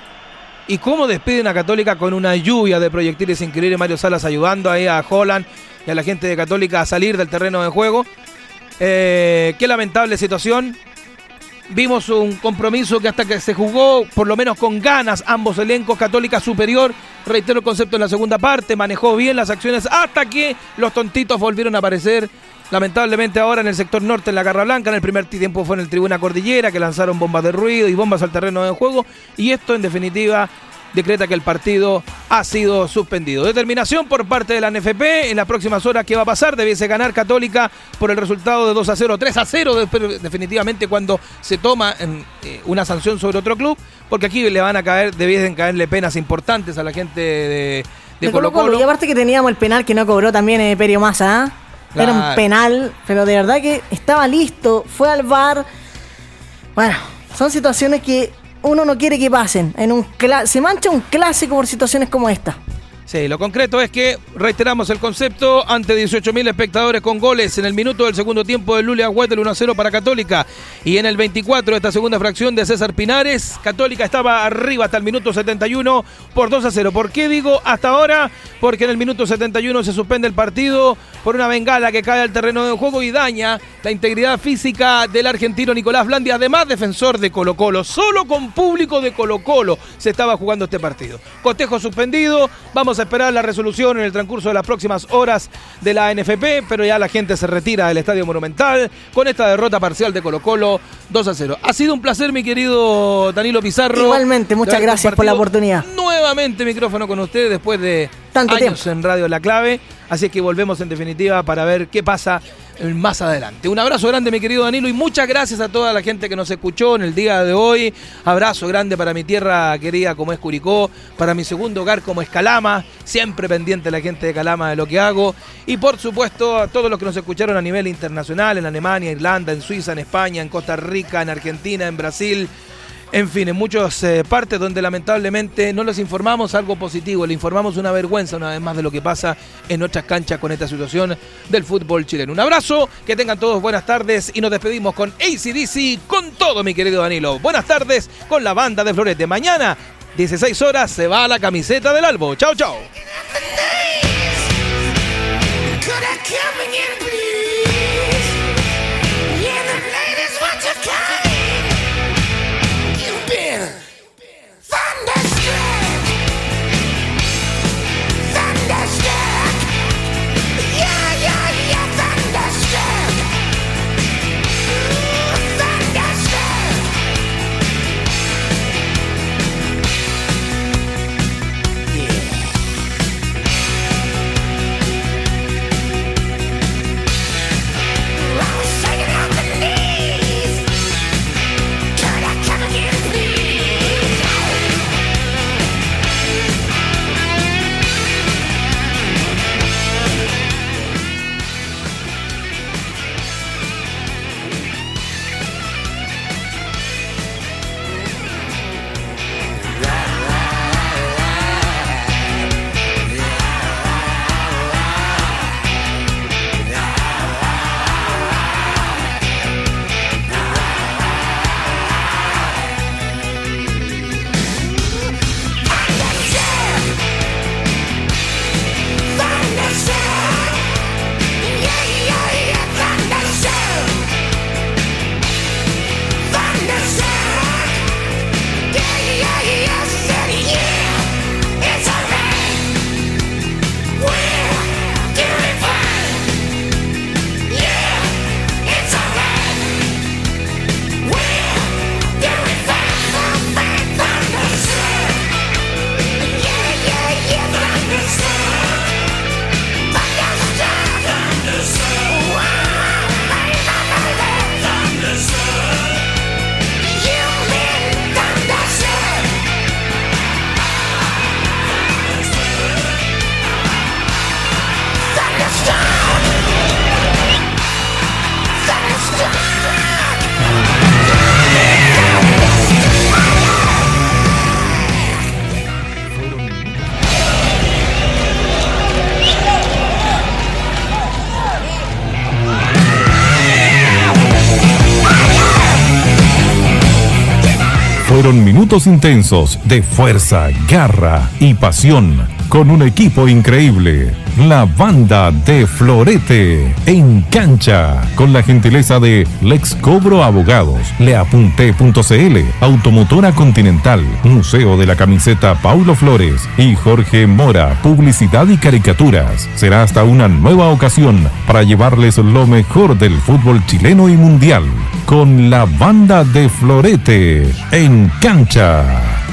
¿Y cómo despiden a Católica con una lluvia de proyectiles increíble? Mario Salas ayudando ahí a Holland y a la gente de Católica a salir del terreno de juego. Eh, qué lamentable situación. Vimos un compromiso que hasta que se jugó, por lo menos con ganas, ambos elencos, Católica superior, reitero el concepto en la segunda parte, manejó bien las acciones hasta que los tontitos volvieron a aparecer. Lamentablemente ahora en el sector norte, en la Garra Blanca, en el primer tiempo fue en el Tribuna Cordillera, que lanzaron bombas de ruido y bombas al terreno de juego. Y esto, en definitiva, decreta que el partido ha sido suspendido. Determinación por parte de la NFP en las próximas horas qué va a pasar. Debiese ganar Católica por el resultado de 2 a 0, 3 a 0, de- pero definitivamente cuando se toma eh, una sanción sobre otro club, porque aquí le van a caer, debiesen caerle penas importantes a la gente de, de de Colo. Y aparte que teníamos el penal que no cobró también eh, Perio Massa. Era un penal, pero de verdad que estaba listo, fue al bar. Bueno, son situaciones que uno no quiere que pasen. En un cla- se mancha un clásico por situaciones como esta. Sí, lo concreto es que reiteramos el concepto ante 18.000 espectadores con goles en el minuto del segundo tiempo de Lulia Huetel 1 a 0 para Católica y en el 24 de esta segunda fracción de César Pinares, Católica estaba arriba hasta el minuto 71 por 2 a 0. ¿Por qué digo hasta ahora? Porque en el minuto 71 se suspende el partido por una bengala que cae al terreno de juego y daña la integridad física del argentino Nicolás Blandi, además defensor de Colo Colo. Solo con público de Colo Colo se estaba jugando este partido. Cotejo suspendido, vamos Vamos a esperar la resolución en el transcurso de las próximas horas de la NFP, pero ya la gente se retira del Estadio Monumental con esta derrota parcial de Colo Colo 2 a 0. Ha sido un placer, mi querido Danilo Pizarro. Igualmente, muchas gracias por la oportunidad. Nuevamente micrófono con ustedes después de Tanto años tiempo. en Radio La Clave. Así que volvemos en definitiva para ver qué pasa más adelante. Un abrazo grande, mi querido Danilo, y muchas gracias a toda la gente que nos escuchó en el día de hoy. Abrazo grande para mi tierra querida como es Curicó, para mi segundo hogar como es Calama, siempre pendiente la gente de Calama de lo que hago. Y por supuesto a todos los que nos escucharon a nivel internacional, en Alemania, Irlanda, en Suiza, en España, en Costa Rica, en Argentina, en Brasil. En fin, en muchas eh, partes donde lamentablemente no les informamos algo positivo, le informamos una vergüenza una vez más de lo que pasa en nuestras canchas con esta situación del fútbol chileno. Un abrazo, que tengan todos buenas tardes y nos despedimos con ACDC con todo, mi querido Danilo. Buenas tardes con la banda de Florete. Mañana, 16 horas, se va a la camiseta del Albo. Chao, chao. Intensos de fuerza, garra y pasión con un equipo increíble. La banda de Florete en cancha con la gentileza de Lex Cobro Abogados, Leapunte.cl, Automotora Continental, Museo de la Camiseta Paulo Flores y Jorge Mora, Publicidad y Caricaturas. Será hasta una nueva ocasión para llevarles lo mejor del fútbol chileno y mundial con la banda de Florete en cancha.